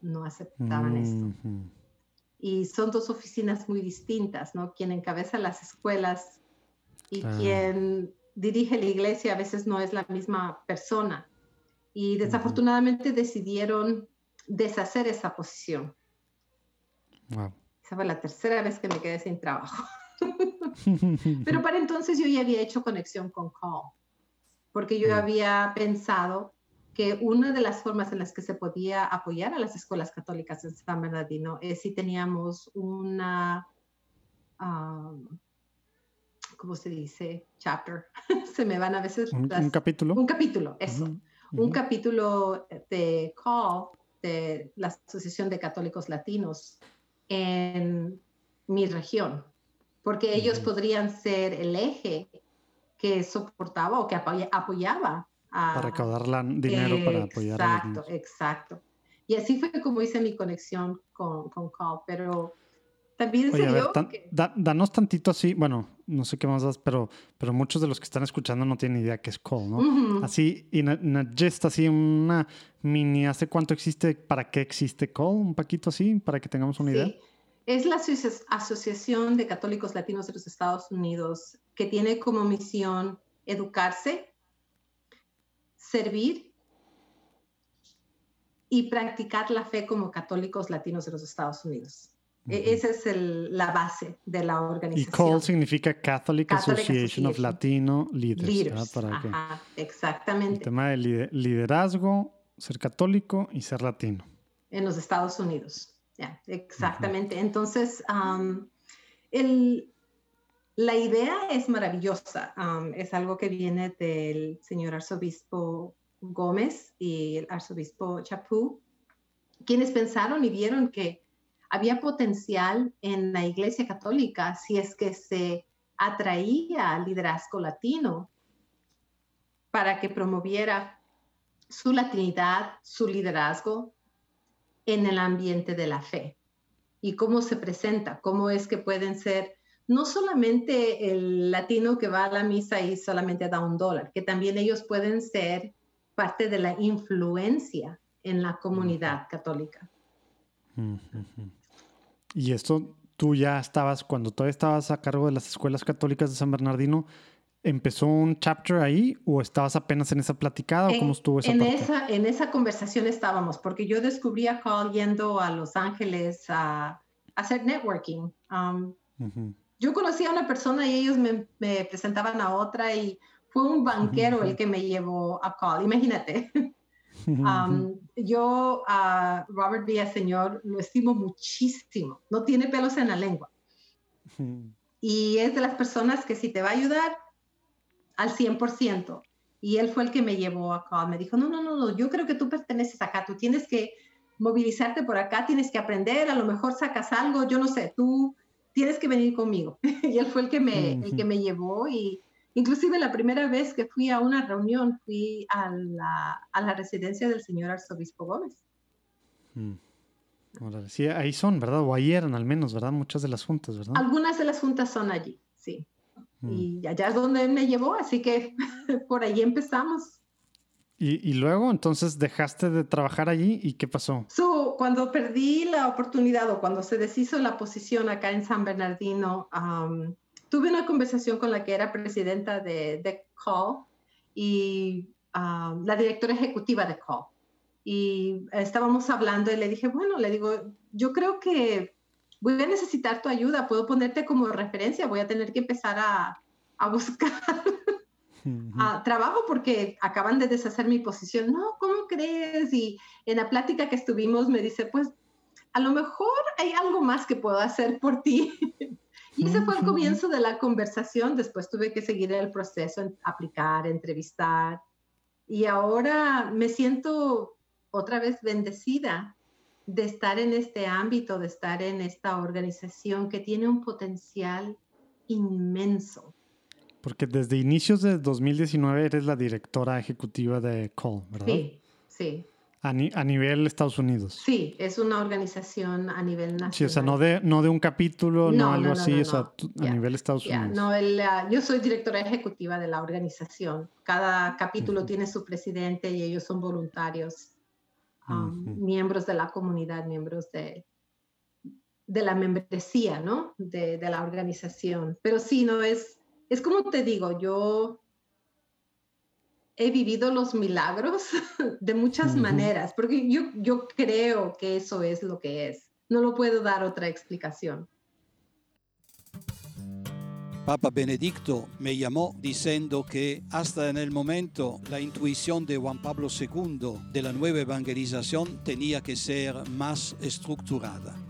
no aceptaban esto. Y son dos oficinas muy distintas, ¿no? Quien encabeza las escuelas y quien dirige la iglesia a veces no es la misma persona. Y desafortunadamente decidieron deshacer esa posición. Esa fue la tercera vez que me quedé sin trabajo. (laughs) Pero para entonces yo ya había hecho conexión con Call, porque yo había pensado que una de las formas en las que se podía apoyar a las escuelas católicas en San Bernardino es si teníamos una... Um, ¿cómo se dice? Chapter. (laughs) se me van a veces. ¿Un, capítulo? Un capítulo, eso. Un capítulo de Call de la Asociación de Católicos Latinos en mi región, porque ellos podrían ser el eje que soportaba o que apoyaba. A, para recaudar dinero para apoyar Exacto, exacto. Y así fue como hice mi conexión con, con Call, pero también Oye, a ver, danos tantito así, bueno, no sé qué más das, pero, pero muchos de los que están escuchando no tienen idea qué es call, ¿no? Así, y just así una mini, ¿hace cuánto existe? ¿Para qué existe call? Un poquito así, para que tengamos una idea. Es la Asociación de Católicos Latinos de los Estados Unidos que tiene como misión educarse, servir y practicar la fe como católicos latinos de los Estados Unidos. E-, esa es la base de la organización. Y CALL significa Catholic, Association, of Latino Leaders. Ajá, exactamente. El tema de liderazgo, ser católico y ser latino. En los Estados Unidos. exactamente. Entonces, el, la idea es maravillosa. es algo que viene del señor arzobispo Gómez y el arzobispo Chapú, quienes pensaron y vieron que había potencial en la Iglesia Católica si es que se atraía al liderazgo latino para que promoviera su latinidad, su liderazgo en el ambiente de la fe. Y cómo se presenta, cómo es que pueden ser no solamente el latino que va a la misa y solamente da un dólar, que también ellos pueden ser parte de la influencia en la comunidad católica. Y esto tú ya estabas, cuando todavía estabas a cargo de las escuelas católicas de San Bernardino, ¿empezó un chapter ahí o estabas apenas en esa platicada o cómo estuvo esa en Esa, en esa conversación estábamos, porque yo descubrí a Carl yendo a Los Ángeles a, hacer networking. Um, yo conocí a una persona y ellos me, presentaban a otra y fue un banquero el que me llevó a Call, imagínate. Um, yo a Robert Villaseñor lo estimo muchísimo, no tiene pelos en la lengua. Y es de las personas que si te va a ayudar al 100%. Y él fue el que me llevó a Call. Me dijo, no, no, no, no, yo creo que tú perteneces acá, tú tienes que movilizarte por acá, tienes que aprender, a lo mejor sacas algo, yo no sé, tú tienes que venir conmigo. (laughs) y él fue el que me, el que me llevó y inclusive la primera vez que fui a una reunión fui a la, a la residencia del señor arzobispo Gómez. Mm. Sí, ahí son, ¿verdad? O ahí eran al menos, ¿verdad? Muchas de las juntas, ¿verdad? Algunas de las juntas son allí, sí. Mm. Y allá es donde él me llevó, así que (laughs) por ahí empezamos. Y, luego, entonces, dejaste de trabajar allí y qué pasó? cuando perdí la oportunidad o cuando se deshizo la posición acá en San Bernardino, tuve una conversación con la que era presidenta de, de Call y la directora ejecutiva de Call. Y estábamos hablando y le dije, bueno, le digo, yo creo que voy a necesitar tu ayuda, puedo ponerte como referencia, voy a tener que empezar a, a buscar trabajo porque acaban de deshacer mi posición. No, ¿cómo crees? Y en la plática que estuvimos me dice, pues a lo mejor hay algo más que puedo hacer por ti. (laughs) y ese fue el comienzo de la conversación. Después tuve que seguir el proceso, aplicar, entrevistar. Y ahora me siento otra vez bendecida de estar en este ámbito, de estar en esta organización que tiene un potencial inmenso porque desde inicios de 2019 eres la directora ejecutiva de Call, ¿verdad? Sí, sí. A, nivel Estados Unidos. Sí, es una organización a nivel nacional. Sí, o sea, no de, no de un capítulo, no, algo así, o sea, a nivel Estados Unidos. No, yo soy directora ejecutiva de la organización. Cada capítulo tiene su presidente y ellos son voluntarios, um, miembros de la comunidad, miembros de, de la membresía, ¿no? De, de la organización. Pero sí, no es es como te digo, yo he vivido los milagros (laughs) de muchas maneras, porque yo, yo creo que eso es lo que es. No lo puedo dar otra explicación. Papa Benedicto me llamó diciendo que hasta en el momento la intuición de Juan Pablo II de la nueva evangelización tenía que ser más estructurada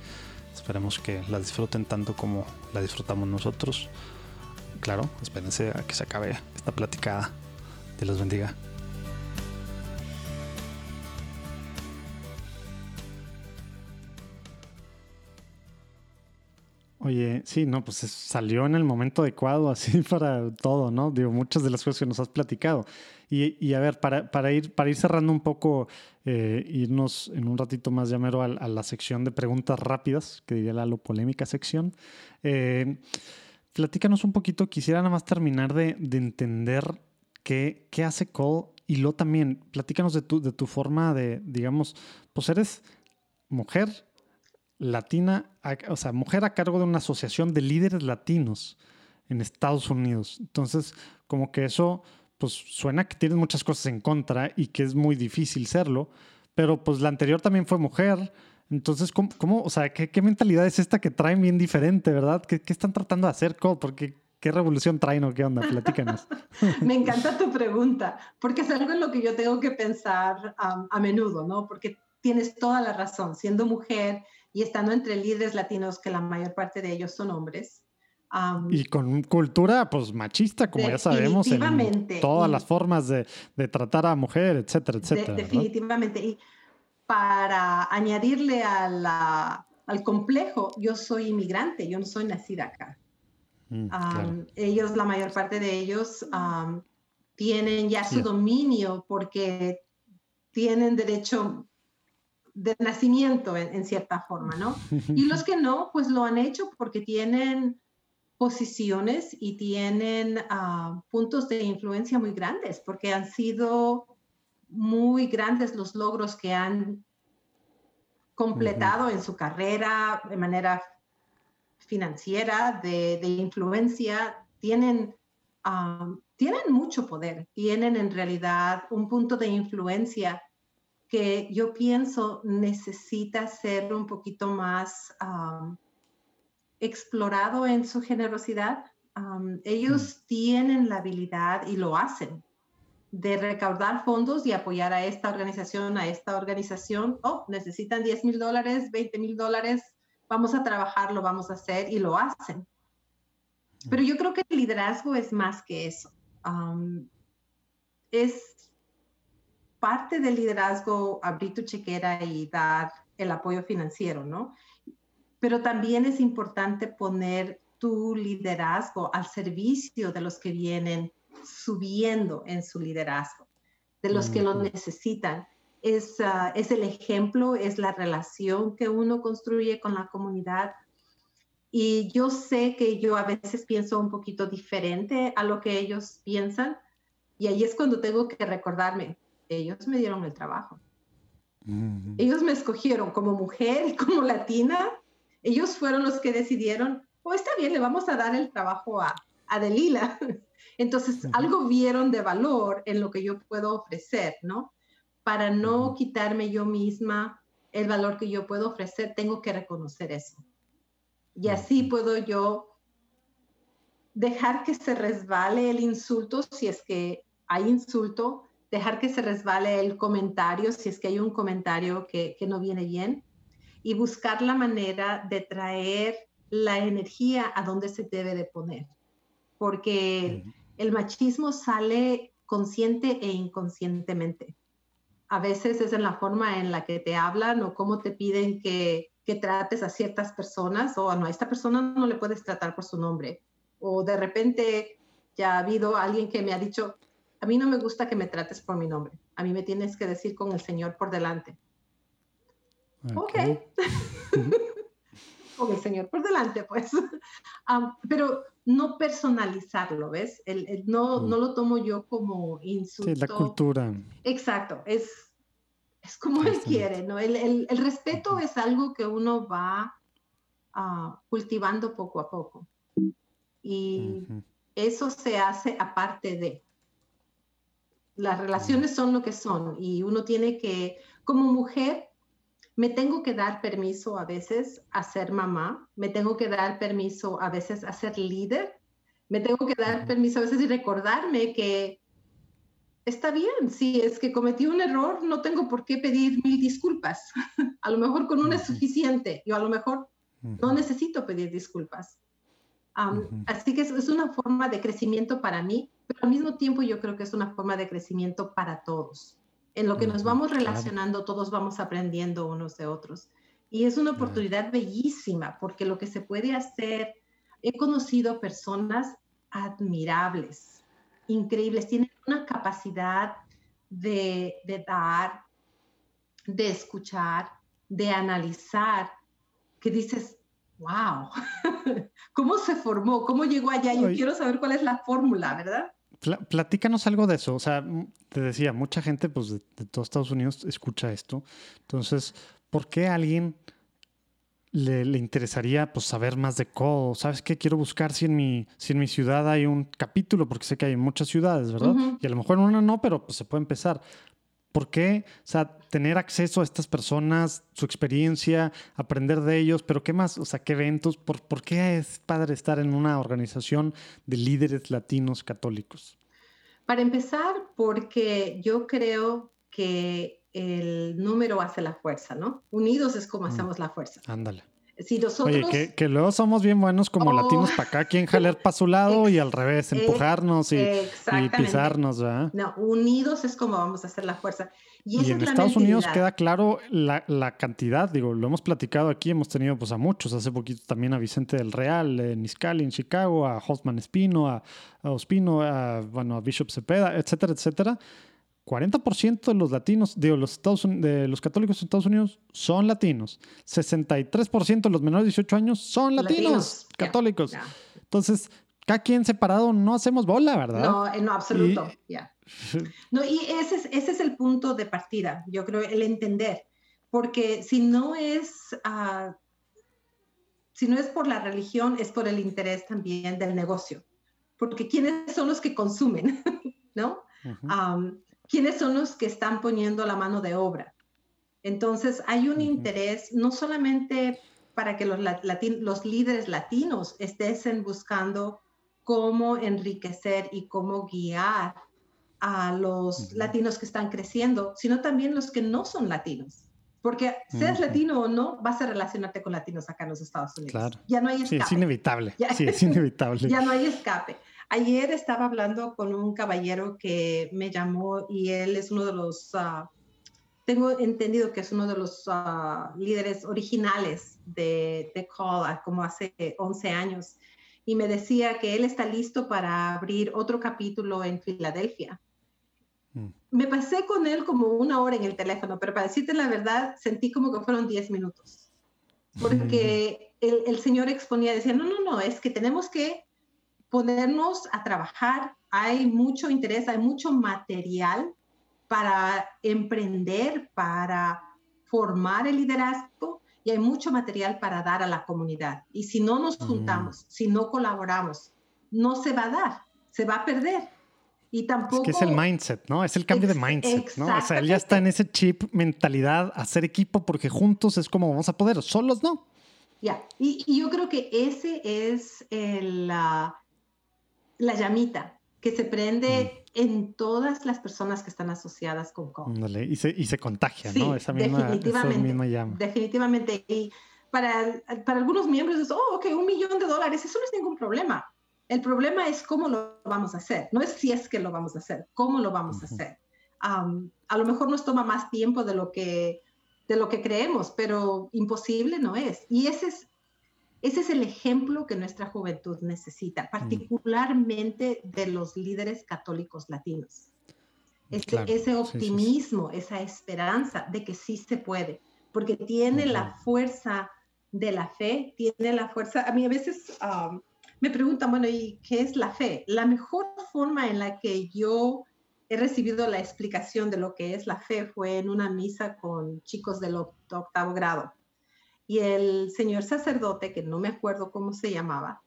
Esperemos que la disfruten tanto como la disfrutamos nosotros. Claro, espérense a que se acabe esta platicada. Dios los bendiga. Oye, sí, no, pues salió en el momento adecuado, (laughs) así para todo, ¿no? Digo, muchas de las cosas que nos has platicado. Y, a ver, para, para, ir, para ir cerrando un poco, eh, irnos en un ratito más llamero a, a, la sección de preguntas rápidas, que diría la lo polémica sección. Eh, platícanos un poquito, quisiera nada más terminar de, de entender qué, qué hace Cole y lo también, platícanos de tu, de tu forma de, digamos, pues eres mujer latina, o sea, mujer a cargo de una asociación de líderes latinos en Estados Unidos. Entonces, como que eso, pues suena que tienes muchas cosas en contra y que es muy difícil serlo, pero pues la anterior también fue mujer. Entonces, ¿cómo, o sea, ¿qué, mentalidad es esta que traen bien diferente, verdad? ¿Qué, qué están tratando de hacer? Porque ¿Qué revolución traen o qué onda? Platícanos. (laughs) Me encanta tu pregunta, porque es algo en lo que yo tengo que pensar a menudo, ¿no? Porque tienes toda la razón. Siendo mujer y estando entre líderes latinos, que la mayor parte de ellos son hombres. y con cultura, pues, machista, como ya sabemos, en todas las formas de, de, tratar a mujer, etcétera, etcétera. definitivamente. Y para añadirle a la, al complejo, yo soy inmigrante, yo no soy nacida acá. Mm, ellos, la mayor parte de ellos, tienen ya su dominio porque tienen derecho de nacimiento en, cierta forma, ¿no? Y los que no, pues lo han hecho porque tienen posiciones y tienen ah, puntos de influencia muy grandes, porque han sido muy grandes los logros que han completado en su carrera de manera financiera, de, influencia, tienen, ah, tienen mucho poder, tienen en realidad un punto de influencia que yo pienso necesita ser un poquito más ah, explorado en su generosidad. Ah, ellos mm. tienen la habilidad y lo hacen de recaudar fondos y apoyar a esta organización, a esta organización. Oh, necesitan 10 mil dólares, 20 mil dólares, vamos a trabajar, lo vamos a hacer y lo hacen. Pero yo creo que el liderazgo es más que eso. es parte del liderazgo abrir tu chequera y dar el apoyo financiero, ¿no? Pero también es importante poner tu liderazgo al servicio de los que vienen subiendo en su liderazgo, de los que lo necesitan es, ah, es el ejemplo, es la relación que uno construye con la comunidad. Y yo sé que yo a veces pienso un poquito diferente a lo que ellos piensan. Y ahí es cuando tengo que recordarme, ellos me dieron el trabajo. Ellos me escogieron como mujer y como latina. Ellos fueron los que decidieron, oh, está bien, le vamos a dar el trabajo a, a Delila. (laughs) Entonces, algo vieron de valor en lo que yo puedo ofrecer, ¿no? para no quitarme yo misma el valor que yo puedo ofrecer, tengo que reconocer eso. Y así puedo yo dejar que se resbale el insulto si es que hay insulto, dejar que se resbale el comentario si es que hay un comentario que, no viene bien y buscar la manera de traer la energía a donde se debe de poner. Porque el machismo sale consciente e inconscientemente a veces es en la forma en la que te hablan o cómo te piden que, trates a ciertas personas o no, a esta persona no le puedes tratar por su nombre. O de repente ya ha habido alguien que me ha dicho, a mí no me gusta que me trates por mi nombre, a mí me tienes que decir con el Señor por delante. Ok. (laughs) con el Señor por delante, pues. (laughs) pero no personalizarlo, ¿ves? El, no, mm. no lo tomo yo como insulto. Sí, la cultura. Exacto, es, es como él quiere, ¿no? El, el, el respeto es algo que uno va uh, cultivando poco a poco. Y eso se hace aparte de. Las relaciones son lo que son y uno tiene que, como mujer, me tengo que dar permiso a veces a ser mamá, me tengo que dar permiso a veces a ser líder, me tengo que dar permiso a veces y recordarme que está bien, si es que cometí un error, no tengo por qué pedir mil disculpas. (laughs) a lo mejor con una es suficiente, yo a lo mejor no necesito pedir disculpas. Así que es, es, una forma de crecimiento para mí, pero al mismo tiempo yo creo que es una forma de crecimiento para todos. En lo que nos vamos relacionando, todos vamos aprendiendo unos de otros. Y es una oportunidad bellísima porque lo que se puede hacer, he conocido personas admirables, increíbles, tienen una capacidad de, de dar, de escuchar, de analizar, que dices, wow, (laughs) ¿cómo se formó? ¿Cómo llegó allá? Yo quiero saber cuál es la fórmula, ¿verdad? platícanos algo de eso. O sea, te decía, mucha gente pues, de, de todos Estados Unidos escucha esto. Entonces, ¿por qué a alguien le, le, interesaría pues, saber más de código? ¿Sabes qué? Quiero buscar si en, mi, si en mi ciudad hay un capítulo, porque sé que hay muchas ciudades, ¿verdad? Y a lo mejor en una no, pero pues se puede empezar. ¿Por qué? O sea, tener acceso a estas personas, su experiencia, aprender de ellos, pero ¿qué más? O sea, ¿qué eventos? ¿Por, por qué es padre estar en una organización de líderes latinos católicos? Para empezar, porque yo creo que el número hace la fuerza, ¿no? Unidos es como mm. hacemos la fuerza. Ándale. Si nosotros... Oye, que, luego somos bien buenos como oh. latinos para acá, quien jalar para su lado y al revés, empujarnos y, y, pisarnos, ¿verdad? No, unidos es como vamos a hacer la fuerza. Y, en Estados Unidos queda claro la, la, cantidad, digo, lo hemos platicado aquí, hemos tenido pues a muchos, hace poquito también a Vicente del Real, en Iscali, en Chicago, a Hosman Espino, a, a Ospino, a, bueno, a Bishop Cepeda, etcétera, etcétera 40% de los latinos, de los, Estados, de los católicos en Estados Unidos son latinos. 63% de los menores de 18 años son latinos, católicos. Entonces, cada quien separado no hacemos bola, ¿verdad? No, en absoluto. Y... (laughs) No, y ese es, ese es el punto de partida, yo creo, el entender. Porque si no es... Uh, si no es por la religión, es por el interés también del negocio. Porque ¿quiénes son los que consumen? (laughs) ¿No? Quiénes son los que están poniendo la mano de obra. Entonces, hay un interés no solamente para que los, los líderes latinos estén buscando cómo enriquecer y cómo guiar a los latinos que están creciendo, sino también los que no son latinos. Porque seas latino o no, vas a relacionarte con latinos acá en los Estados Unidos. Claro. Ya no hay escape. Sí, es inevitable. sí, es (laughs) inevitable. ya no hay escape. Ayer estaba hablando con un caballero que me llamó y él es uno de los, uh, tengo entendido que es uno de los uh, líderes originales de, de Call, como hace 11 años, y me decía que él está listo para abrir otro capítulo en Filadelfia. Mm. Me pasé con él como una hora en el teléfono, pero para decirte la verdad, sentí como que fueron 10 minutos, porque mm. el, el señor exponía, decía, no, no, no, es que tenemos que ponernos a trabajar. Hay mucho interés, hay mucho material para emprender, para formar el liderazgo y hay mucho material para dar a la comunidad. Y si no nos juntamos, si no colaboramos, no se va a dar, se va a perder. Y tampoco... Es que es el mindset, ¿no? Es el cambio de mindset, ¿no? O sea, él ya está en ese chip, mentalidad, hacer equipo, porque juntos es como vamos a poder, solos no. Ya, y, yo creo que ese es el, la llamita que se prende mm. en todas las personas que están asociadas con COVID. y, se, y se contagia, ¿no? Esa misma, definitivamente, llama. Definitivamente. Y para, para algunos miembros es, oh, ok, un millón de dólares, eso no es ningún problema. El problema es cómo lo vamos a hacer. No es si es que lo vamos a hacer, cómo lo vamos a hacer. a lo mejor nos toma más tiempo de lo que de lo que creemos, pero imposible no es. Y ese es ese es el ejemplo que nuestra juventud necesita, mm. particularmente de los líderes católicos latinos. Ese optimismo, esa esperanza de que sí se puede, porque tiene la fuerza de la fe, tiene la fuerza. A mí a veces um, me preguntan, bueno, ¿y qué es la fe? La mejor forma en la que yo he recibido la explicación de lo que es la fe fue en una misa con chicos del octavo grado. Y el señor sacerdote, que no me acuerdo cómo se llamaba,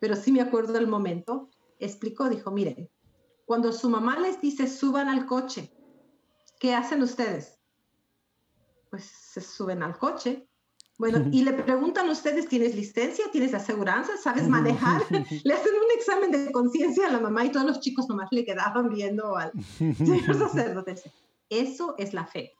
pero sí me acuerdo del momento, explicó, dijo, miren, cuando su mamá les dice suban al coche, ¿qué hacen ustedes? Pues se suben al coche. Bueno, y le preguntan a ustedes, ¿tienes licencia? ¿Tienes aseguranza? ¿Sabes manejar? (laughs) le hacen un examen de conciencia a la mamá y todos los chicos nomás le quedaban viendo al (laughs) señor sacerdote. Eso es la fe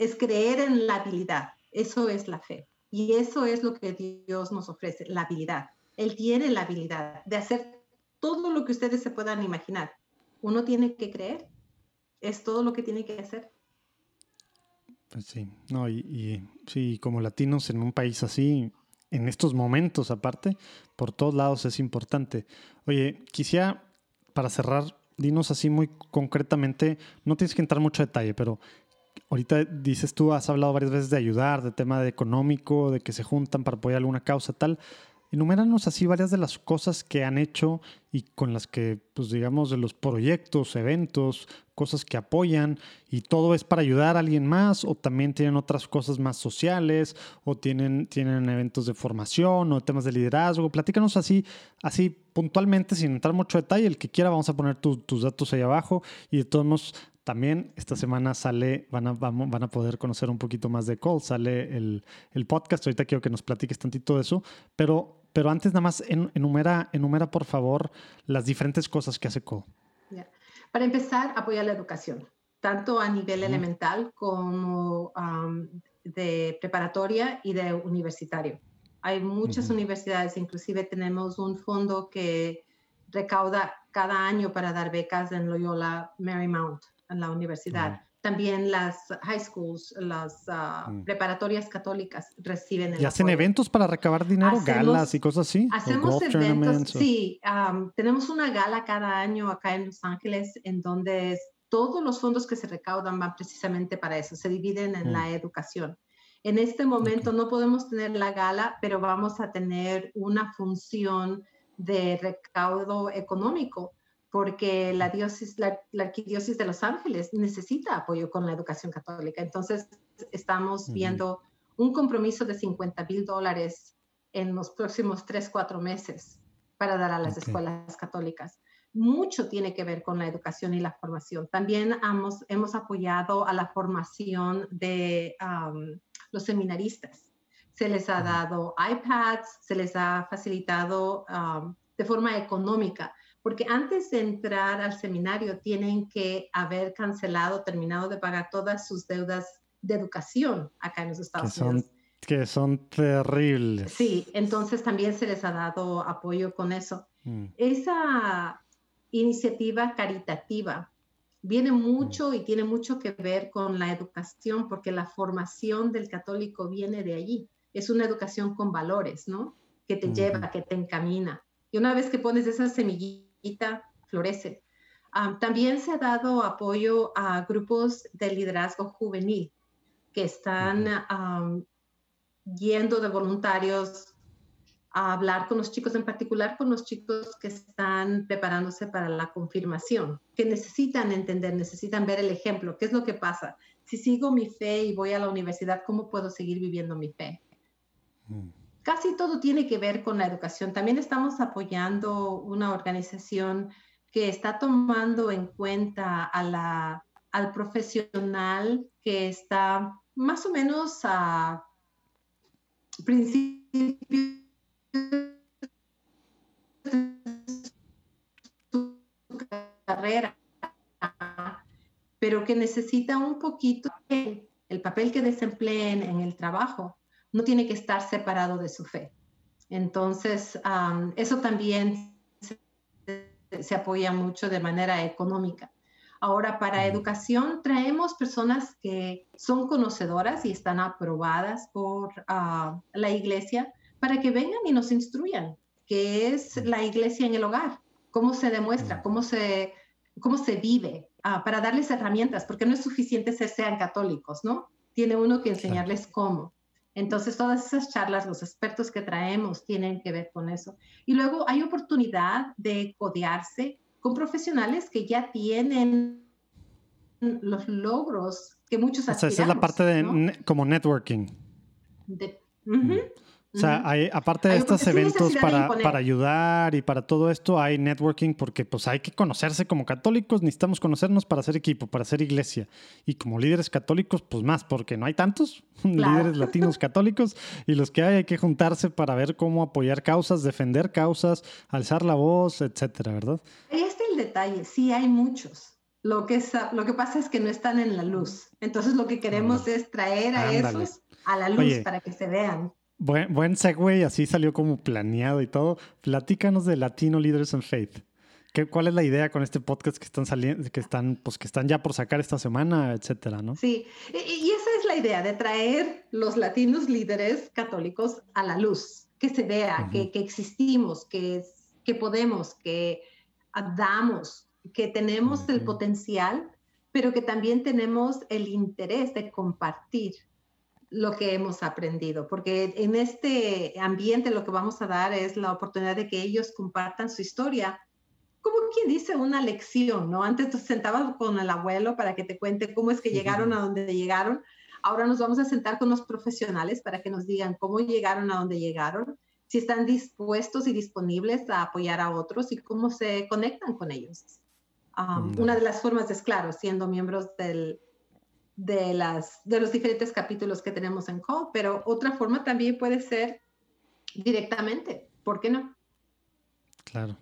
es creer en la habilidad. Eso es la fe. Y eso es lo que Dios nos ofrece, la habilidad. Él tiene la habilidad de hacer todo lo que ustedes se puedan imaginar. Uno tiene que creer. Es todo lo que tiene que hacer. Pues sí, no, y, y sí, como latinos en un país así, en estos momentos aparte, por todos lados es importante. Oye, quisiera, para cerrar, dinos así muy concretamente, no tienes que entrar mucho detalle, pero ahorita dices tú, has hablado varias veces de ayudar, de tema de económico, de que se juntan para apoyar alguna causa, tal. Enuméranos así varias de las cosas que han hecho y con las que, pues digamos, de los proyectos, eventos, cosas que apoyan y todo es para ayudar a alguien más o también tienen otras cosas más sociales o tienen, tienen eventos de formación o temas de liderazgo. Platícanos así, así puntualmente, sin entrar mucho detalle. El que quiera, vamos a poner tus datos ahí abajo y de todos modos también esta semana sale, van a, van a poder conocer un poquito más de Cole, sale el, el, podcast, ahorita quiero que nos platiques tantito de eso, pero pero antes nada más enumera, enumera por favor las diferentes cosas que hace Cole. Para empezar, apoya la educación, tanto a nivel elemental como de preparatoria y de universitario. Hay muchas universidades, inclusive tenemos un fondo que recauda cada año para dar becas en Loyola Marymount, en la universidad. También las high schools, las ah, mm. preparatorias católicas reciben el ¿Y hacen eventos para recabar dinero, galas y cosas así? Hacemos eventos, sí. tenemos una gala cada año acá en Los Ángeles en donde todos los fondos que se recaudan van precisamente para eso, se dividen en la mm. educación. En este momento no podemos tener la gala, pero vamos a tener una función de recaudo económico porque la, diócesis, la, arquidiócesis de Los Ángeles necesita apoyo con la educación católica. Entonces, estamos viendo un compromiso de 50 mil dólares en los próximos 3, 4 meses para dar a las escuelas católicas. Mucho tiene que ver con la educación y la formación. También hemos, hemos apoyado a la formación de los seminaristas. Se les ha dado iPads, se les ha facilitado de forma económica porque antes de entrar al seminario tienen que haber cancelado, terminado de pagar todas sus deudas de educación acá en los Estados que Unidos. Son, que son terribles. Sí, entonces también se les ha dado apoyo con eso. Mm. Esa iniciativa caritativa viene mucho y tiene mucho que ver con la educación, porque la formación del católico viene de allí. Es una educación con valores, ¿no? Que te lleva, que te encamina. Y una vez que pones esa semillita, florece. también se ha dado apoyo a grupos de liderazgo juvenil que están yendo de voluntarios a hablar con los chicos, en particular con los chicos que están preparándose para la confirmación, que necesitan entender, necesitan ver el ejemplo, qué es lo que pasa. Si sigo mi fe y voy a la universidad, ¿cómo puedo seguir viviendo mi fe? Mm casi todo tiene que ver con la educación. También estamos apoyando una organización que está tomando en cuenta al profesional que está más o menos a principio su carrera, pero que necesita un poquito el, el papel que desempleen en el trabajo no tiene que estar separado de su fe. Entonces, eso también se, apoya mucho de manera económica. Ahora, para educación, traemos personas que son conocedoras y están aprobadas por ah, la iglesia para que vengan y nos instruyan qué es la iglesia en el hogar, cómo se demuestra, cómo se, cómo se vive, ah, para darles herramientas, porque no es suficiente ser sean católicos, ¿no? Tiene uno que enseñarles cómo. Entonces, todas esas charlas, los expertos que traemos tienen que ver con eso. Y luego hay oportunidad de codearse con profesionales que ya tienen los logros que muchos o sea, esa es la parte de como networking. De, o sea, hay, aparte de estos eventos para, para, ayudar y para todo esto, hay networking porque pues hay que conocerse como católicos, necesitamos conocernos para ser equipo, para ser iglesia. Y como líderes católicos, pues más, porque no hay tantos (laughs) líderes latinos católicos y los que hay hay que juntarse para ver cómo apoyar causas, defender causas, alzar la voz, etcétera, ¿verdad? Ahí está el detalle, sí hay muchos. Lo que, lo que pasa es que no están en la luz. Entonces lo que queremos es traer a esos a la luz para que se vean. Buen, buen segue, así salió como planeado y todo. Platícanos de Latino Leaders and Faith. ¿Qué, ¿Cuál es la idea con este podcast que están saliendo, que están, pues que están ya por sacar esta semana, etcétera, no? Sí, y, esa es la idea de traer los latinos líderes católicos a la luz, que se vea, que, que, existimos, que, que podemos, que damos, que tenemos el potencial, pero que también tenemos el interés de compartir lo que hemos aprendido, porque en este ambiente lo que vamos a dar es la oportunidad de que ellos compartan su historia, como quien dice una lección, ¿no? Antes te sentabas con el abuelo para que te cuente cómo es que llegaron a donde llegaron, ahora nos vamos a sentar con los profesionales para que nos digan cómo llegaron a donde llegaron, si están dispuestos y disponibles a apoyar a otros y cómo se conectan con ellos. una de las formas es, claro, siendo miembros del, de, las, de los diferentes capítulos que tenemos en Co, pero otra forma también puede ser directamente, ¿por qué no? Claro.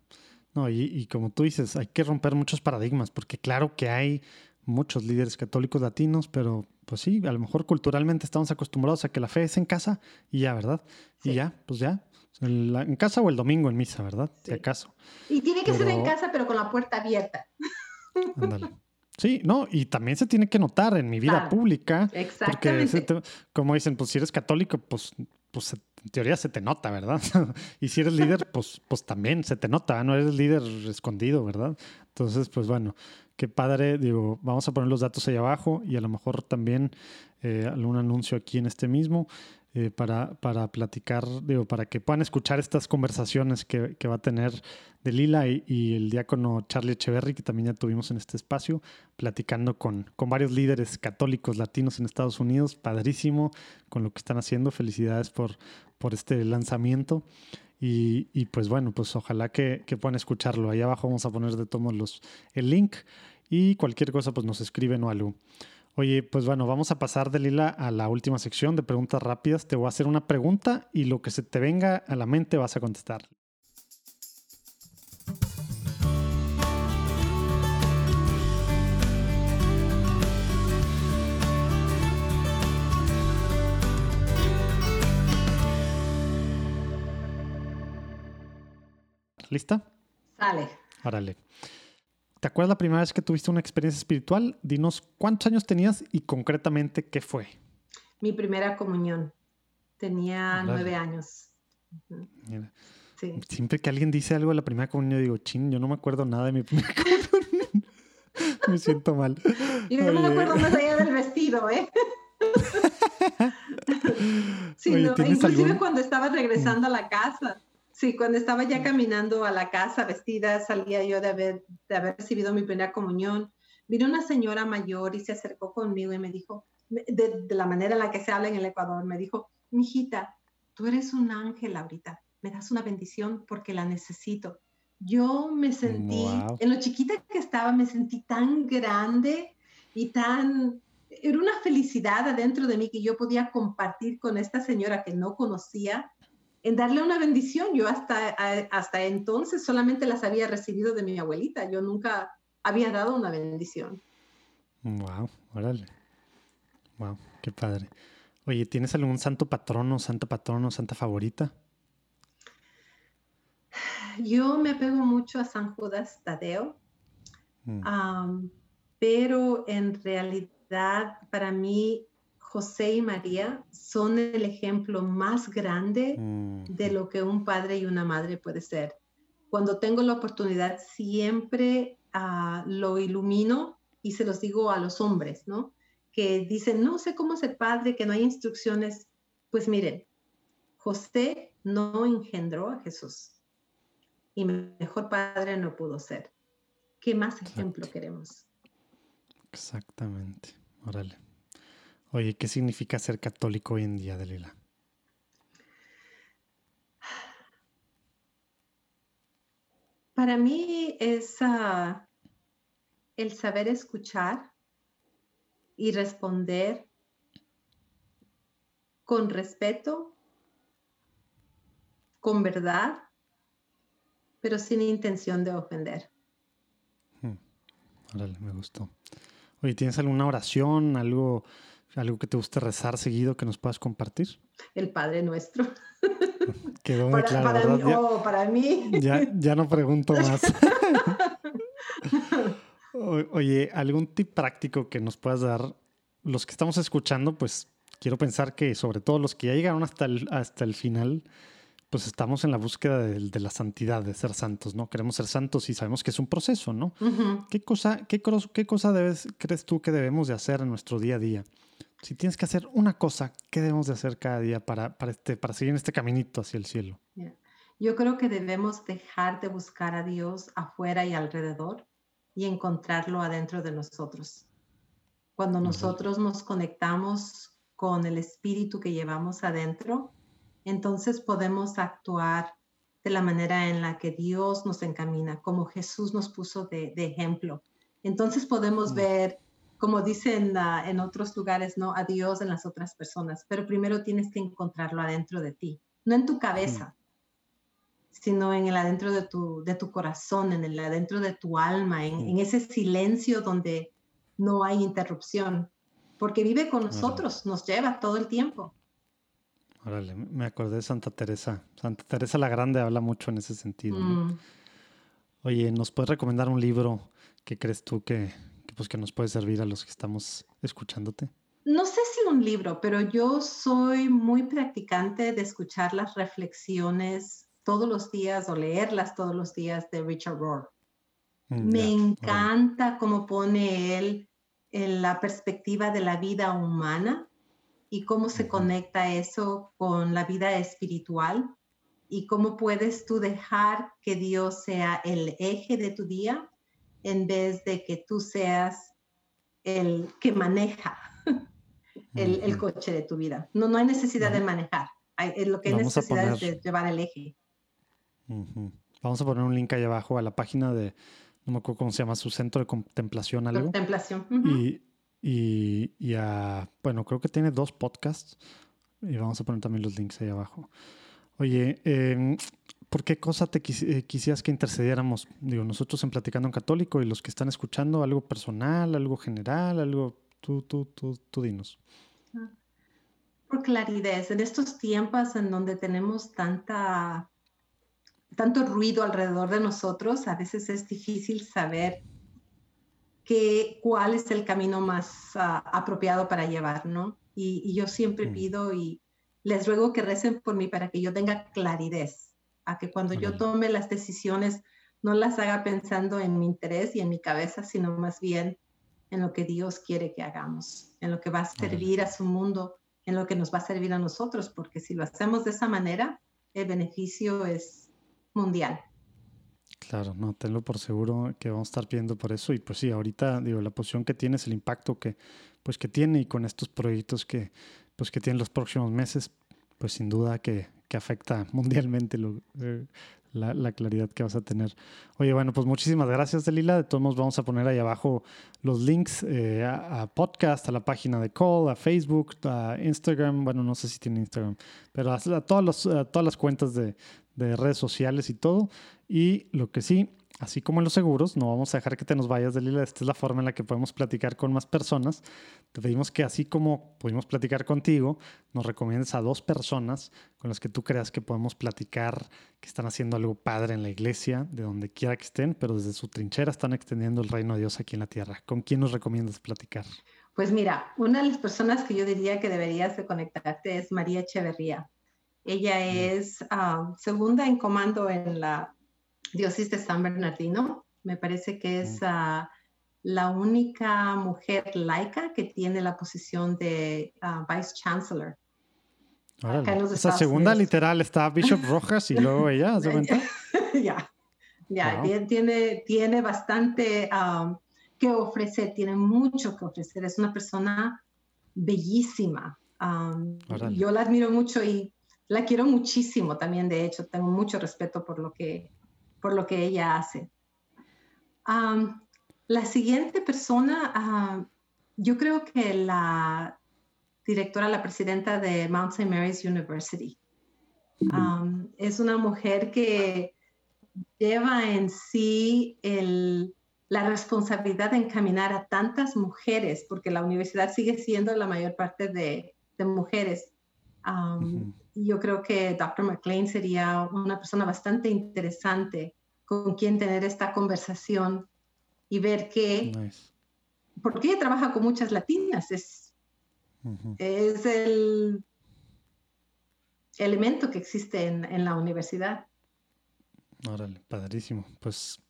No, y, como tú dices, hay que romper muchos paradigmas, porque claro que hay muchos líderes católicos latinos, pero pues sí, a lo mejor culturalmente estamos acostumbrados a que la fe es en casa y ya, ¿verdad? Y ya, pues ya, en, casa o el domingo en misa, ¿verdad? Si acaso. Y tiene que ser en casa, pero con la puerta abierta. Ándale. Sí, no, y también se tiene que notar en mi vida pública. Exactamente. Porque, como dicen, pues si eres católico, pues, pues en teoría se te nota, ¿verdad? (laughs) y si eres líder, (laughs) pues, pues también se te nota, no eres líder escondido, ¿verdad? Entonces, pues bueno, qué padre, digo, vamos a poner los datos ahí abajo y a lo mejor también eh, algún anuncio aquí en este mismo. Eh, para, para, platicar, digo, para que puedan escuchar estas conversaciones que, que va a tener de Lila y, el diácono Charlie Echeverry, que también ya tuvimos en este espacio, platicando con, con varios líderes católicos latinos en Estados Unidos. Padrísimo con lo que están haciendo. Felicidades por, por este lanzamiento. Y, y pues bueno, pues ojalá que, que, puedan escucharlo. Ahí abajo vamos a poner de todos los el link y cualquier cosa pues nos escriben o algo. Oye, pues bueno, vamos a pasar de Lila a la última sección de preguntas rápidas. Te voy a hacer una pregunta y lo que se te venga a la mente vas a contestar. ¿Lista? Sale. Árale. ¿Te acuerdas la primera vez que tuviste una experiencia espiritual? Dinos cuántos años tenías y concretamente qué fue. Mi primera comunión. Tenía nueve años. Siempre que alguien dice algo de la primera comunión, digo, chin, yo no me acuerdo nada de mi (laughs) primera comunión. (laughs) me siento mal. Yo no me acuerdo más allá del vestido, ¿eh? (laughs) sí, inclusive cuando estaba regresando a la casa Sí, cuando estaba ya caminando a la casa vestida, salía yo de haber, de haber recibido mi primera comunión. Vino una señora mayor y se acercó conmigo y me dijo, de, la manera en la que se habla en el Ecuador, me dijo, mijita, tú eres un ángel ahorita, me das una bendición porque la necesito. Yo me sentí, en lo chiquita que estaba, me sentí tan grande y tan, era una felicidad adentro de mí que yo podía compartir con esta señora que no conocía en darle una bendición. Yo hasta, hasta entonces solamente las había recibido de mi abuelita. Yo nunca había dado una bendición. Wow, órale. Wow, qué padre. Oye, ¿tienes algún santo patrono, santo patrono, santa favorita? Yo me apego mucho a San Judas Tadeo, mm. pero en realidad para mí José y María son el ejemplo más grande mm. de lo que un padre y una madre puede ser. Cuando tengo la oportunidad, siempre ah, lo ilumino y se los digo a los hombres, ¿no? Que dicen, no sé cómo ser padre, que no hay instrucciones. Pues miren, José no engendró a Jesús y mejor padre no pudo ser. ¿Qué más ejemplo queremos? Exactamente. Órale. Oye, ¿qué significa ser católico hoy en día, Dalila? Para mí es ah, el saber escuchar y responder con respeto, con verdad, pero sin intención de ofender. Hmm. Órale, me gustó. Oye, ¿tienes alguna oración, algo ¿Algo que te guste rezar seguido que nos puedas compartir? El Padre Nuestro. (laughs) Quedó muy para, claro. Para, mí, oh, para mí. Ya, no pregunto más. (laughs) Oye, ¿algún tip práctico que nos puedas dar los que estamos escuchando, pues quiero pensar que sobre todo los que ya llegaron hasta el, hasta el final, pues estamos en la búsqueda de, la santidad, de ser santos, ¿no? Queremos ser santos y sabemos que es un proceso, ¿no? ¿Qué cosa, qué, qué cosa debes, crees tú que debemos de hacer en nuestro día a día? Si tienes que hacer una cosa, ¿qué debemos de hacer cada día para, para, este, para seguir en este caminito hacia el cielo? Yo creo que debemos dejar de buscar a Dios afuera y alrededor y encontrarlo adentro de nosotros. Cuando nosotros nos conectamos con el espíritu que llevamos adentro, entonces podemos actuar de la manera en la que Dios nos encamina, como Jesús nos puso de, ejemplo. Entonces podemos mm. ver, como dicen en otros lugares, ¿no? A Dios en las otras personas, pero primero tienes que encontrarlo adentro de ti, no en tu mm. cabeza, sino en el adentro de tu, de tu corazón, en el adentro de tu alma, en, mm. en ese silencio donde no hay interrupción, porque vive con nosotros, nos lleva todo el tiempo. Órale, me acordé de Santa Teresa. Santa Teresa la Grande habla mucho en ese sentido. Mm. Oye, ¿nos puedes recomendar un libro que crees tú que, pues, que nos puede servir a los que estamos escuchándote? No sé si un libro, pero yo soy muy practicante de escuchar las reflexiones todos los días o leerlas todos los días de Richard Rohr. Mm, me encanta cómo pone él en la perspectiva de la vida humana y cómo se conecta eso con la vida espiritual y cómo puedes tú dejar que Dios sea el eje de tu día en vez de que tú seas el que maneja (laughs) el, coche de tu vida. No, no hay necesidad de manejar. Hay, lo que hay necesidad es de llevar el eje. Vamos a poner un link ahí abajo a la página de, no me acuerdo cómo se llama, su centro de contemplación, algo. Contemplación. Y y, y bueno, creo que tiene dos podcasts y vamos a poner también los links ahí abajo. Oye, em, ¿por qué cosa te eh, quisieras que intercediéramos? Digo, nosotros en Platicando en Católico y los que están escuchando, algo personal, algo general, algo, tú, tú, tú, tú dinos. Por claridad, en estos tiempos en donde tenemos tanta, tanto ruido alrededor de nosotros, a veces es difícil saber cuál es el camino más ah, apropiado para llevar, ¿no? Y, yo siempre mm. pido y les ruego que recen por mí para que yo tenga claridad, a que cuando yo tome las decisiones no las haga pensando en mi interés y en mi cabeza, sino más bien en lo que Dios quiere que hagamos, en lo que va a servir a su mundo, en lo que nos va a servir a nosotros, porque si lo hacemos de esa manera, el beneficio es mundial. Claro, no, tenlo por seguro que vamos a estar pidiendo por eso. Y pues sí, ahorita, digo, la posición que tienes, el impacto que, pues que tiene y con estos proyectos que, pues que tienen los próximos meses, pues sin duda que, que afecta (laughs) mundialmente lo, eh, la, claridad que vas a tener. Oye, bueno, pues muchísimas gracias, Delila. De todos modos, vamos a poner ahí abajo los links eh, a, podcast, a la página de Call, a Facebook, a Instagram. Bueno, no sé si tiene Instagram, pero a, todas, a todas las cuentas de, de redes sociales y todo. Y lo que sí, así como en los seguros, no vamos a dejar que te nos vayas, Delila. Esta es la forma en la que podemos platicar con más personas. Te pedimos que así como pudimos platicar contigo, nos recomiendes a dos personas con las que tú creas que podemos platicar, que están haciendo algo padre en la iglesia, de donde quiera que estén, pero desde su trinchera están extendiendo el reino de Dios aquí en la tierra. ¿Con quién nos recomiendas platicar? Pues mira, una de las personas que yo diría que deberías de conectarte es María Echeverría. Ella es ah, segunda en comando en la diócesis de San Bernardino. Me parece que es ah, la única mujer laica que tiene la posición de ah, Vice Chancellor. Esa segunda literal está Bishop Rojas y luego ella, ¿se (laughs) cuenta? (laughs) ya, ya, tiene, tiene bastante que ofrecer, tiene mucho que ofrecer. Es una persona bellísima. yo la admiro mucho y la quiero muchísimo también, de hecho, tengo mucho respeto por lo que, por lo que ella hace. la siguiente persona, yo creo que la directora, la presidenta de Mount St. Mary's University, es una mujer que lleva en sí la responsabilidad de encaminar a tantas mujeres, porque la universidad sigue siendo la mayor parte de, mujeres yo creo que Dr. McLean sería una persona bastante interesante con quien tener esta conversación y ver que, porque ella trabaja con muchas latinas, es, Es el elemento que existe en, en la universidad. Órale, padrísimo. Pues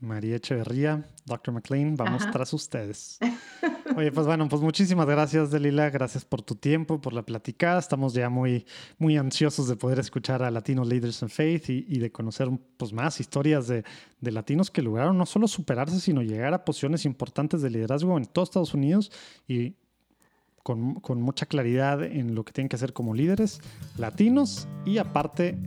María Echeverría, Dr. McLean, vamos tras ustedes. (laughs) Oye, pues bueno, pues muchísimas gracias, Delila. Gracias por tu tiempo, por la platicada. Estamos ya muy, muy ansiosos de poder escuchar a Latino Leaders in Faith y, de conocer pues, más historias de, de, latinos que lograron no solo superarse, sino llegar a posiciones importantes de liderazgo en todos Estados Unidos y con, con mucha claridad en lo que tienen que hacer como líderes latinos y aparte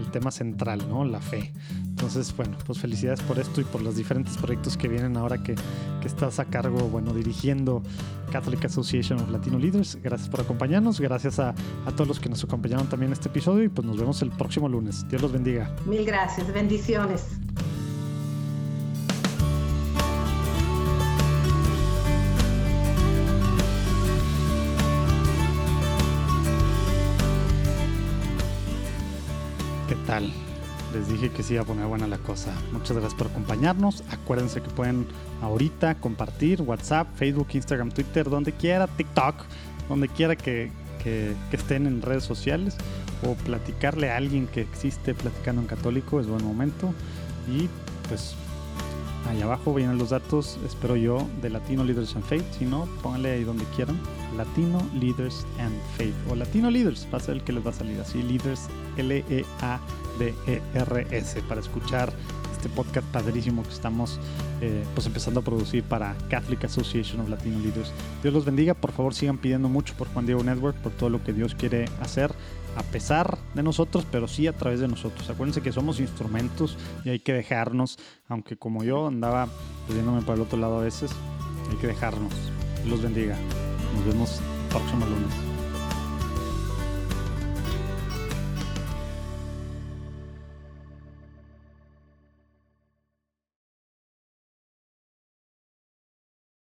el tema central, ¿no? La fe. Entonces, bueno, pues felicidades por esto y por los diferentes proyectos que vienen ahora que, que estás a cargo, bueno, dirigiendo Catholic Association of Latino Leaders. Gracias por acompañarnos, gracias a, a todos los que nos acompañaron también en este episodio y pues nos vemos el próximo lunes. Dios los bendiga. Mil gracias, bendiciones. Les dije que sí iba a poner buena la cosa. Muchas gracias por acompañarnos. Acuérdense que pueden ahorita compartir WhatsApp, Facebook, Instagram, Twitter, donde quiera, TikTok, donde quiera que, que, estén en redes sociales o platicarle a alguien que existe platicando en católico es buen momento. Y pues ahí abajo vienen los datos, espero yo, de Latino Leaders and Faith. Si no, pónganle ahí donde quieran. Latino Leaders and Faith. O Latino Leaders, va a ser el que les va a salir así. Leaders, L-E-A DERS para escuchar este podcast padrísimo que estamos eh, pues empezando a producir para Catholic Association of Latino Leaders. Dios los bendiga, por favor sigan pidiendo mucho por Juan Diego Network, por todo lo que Dios quiere hacer, a pesar de nosotros, pero sí a través de nosotros. Acuérdense que somos instrumentos y hay que dejarnos, aunque como yo andaba pidiéndome para el otro lado a veces, hay que dejarnos. Dios los bendiga. Nos vemos próximo lunes.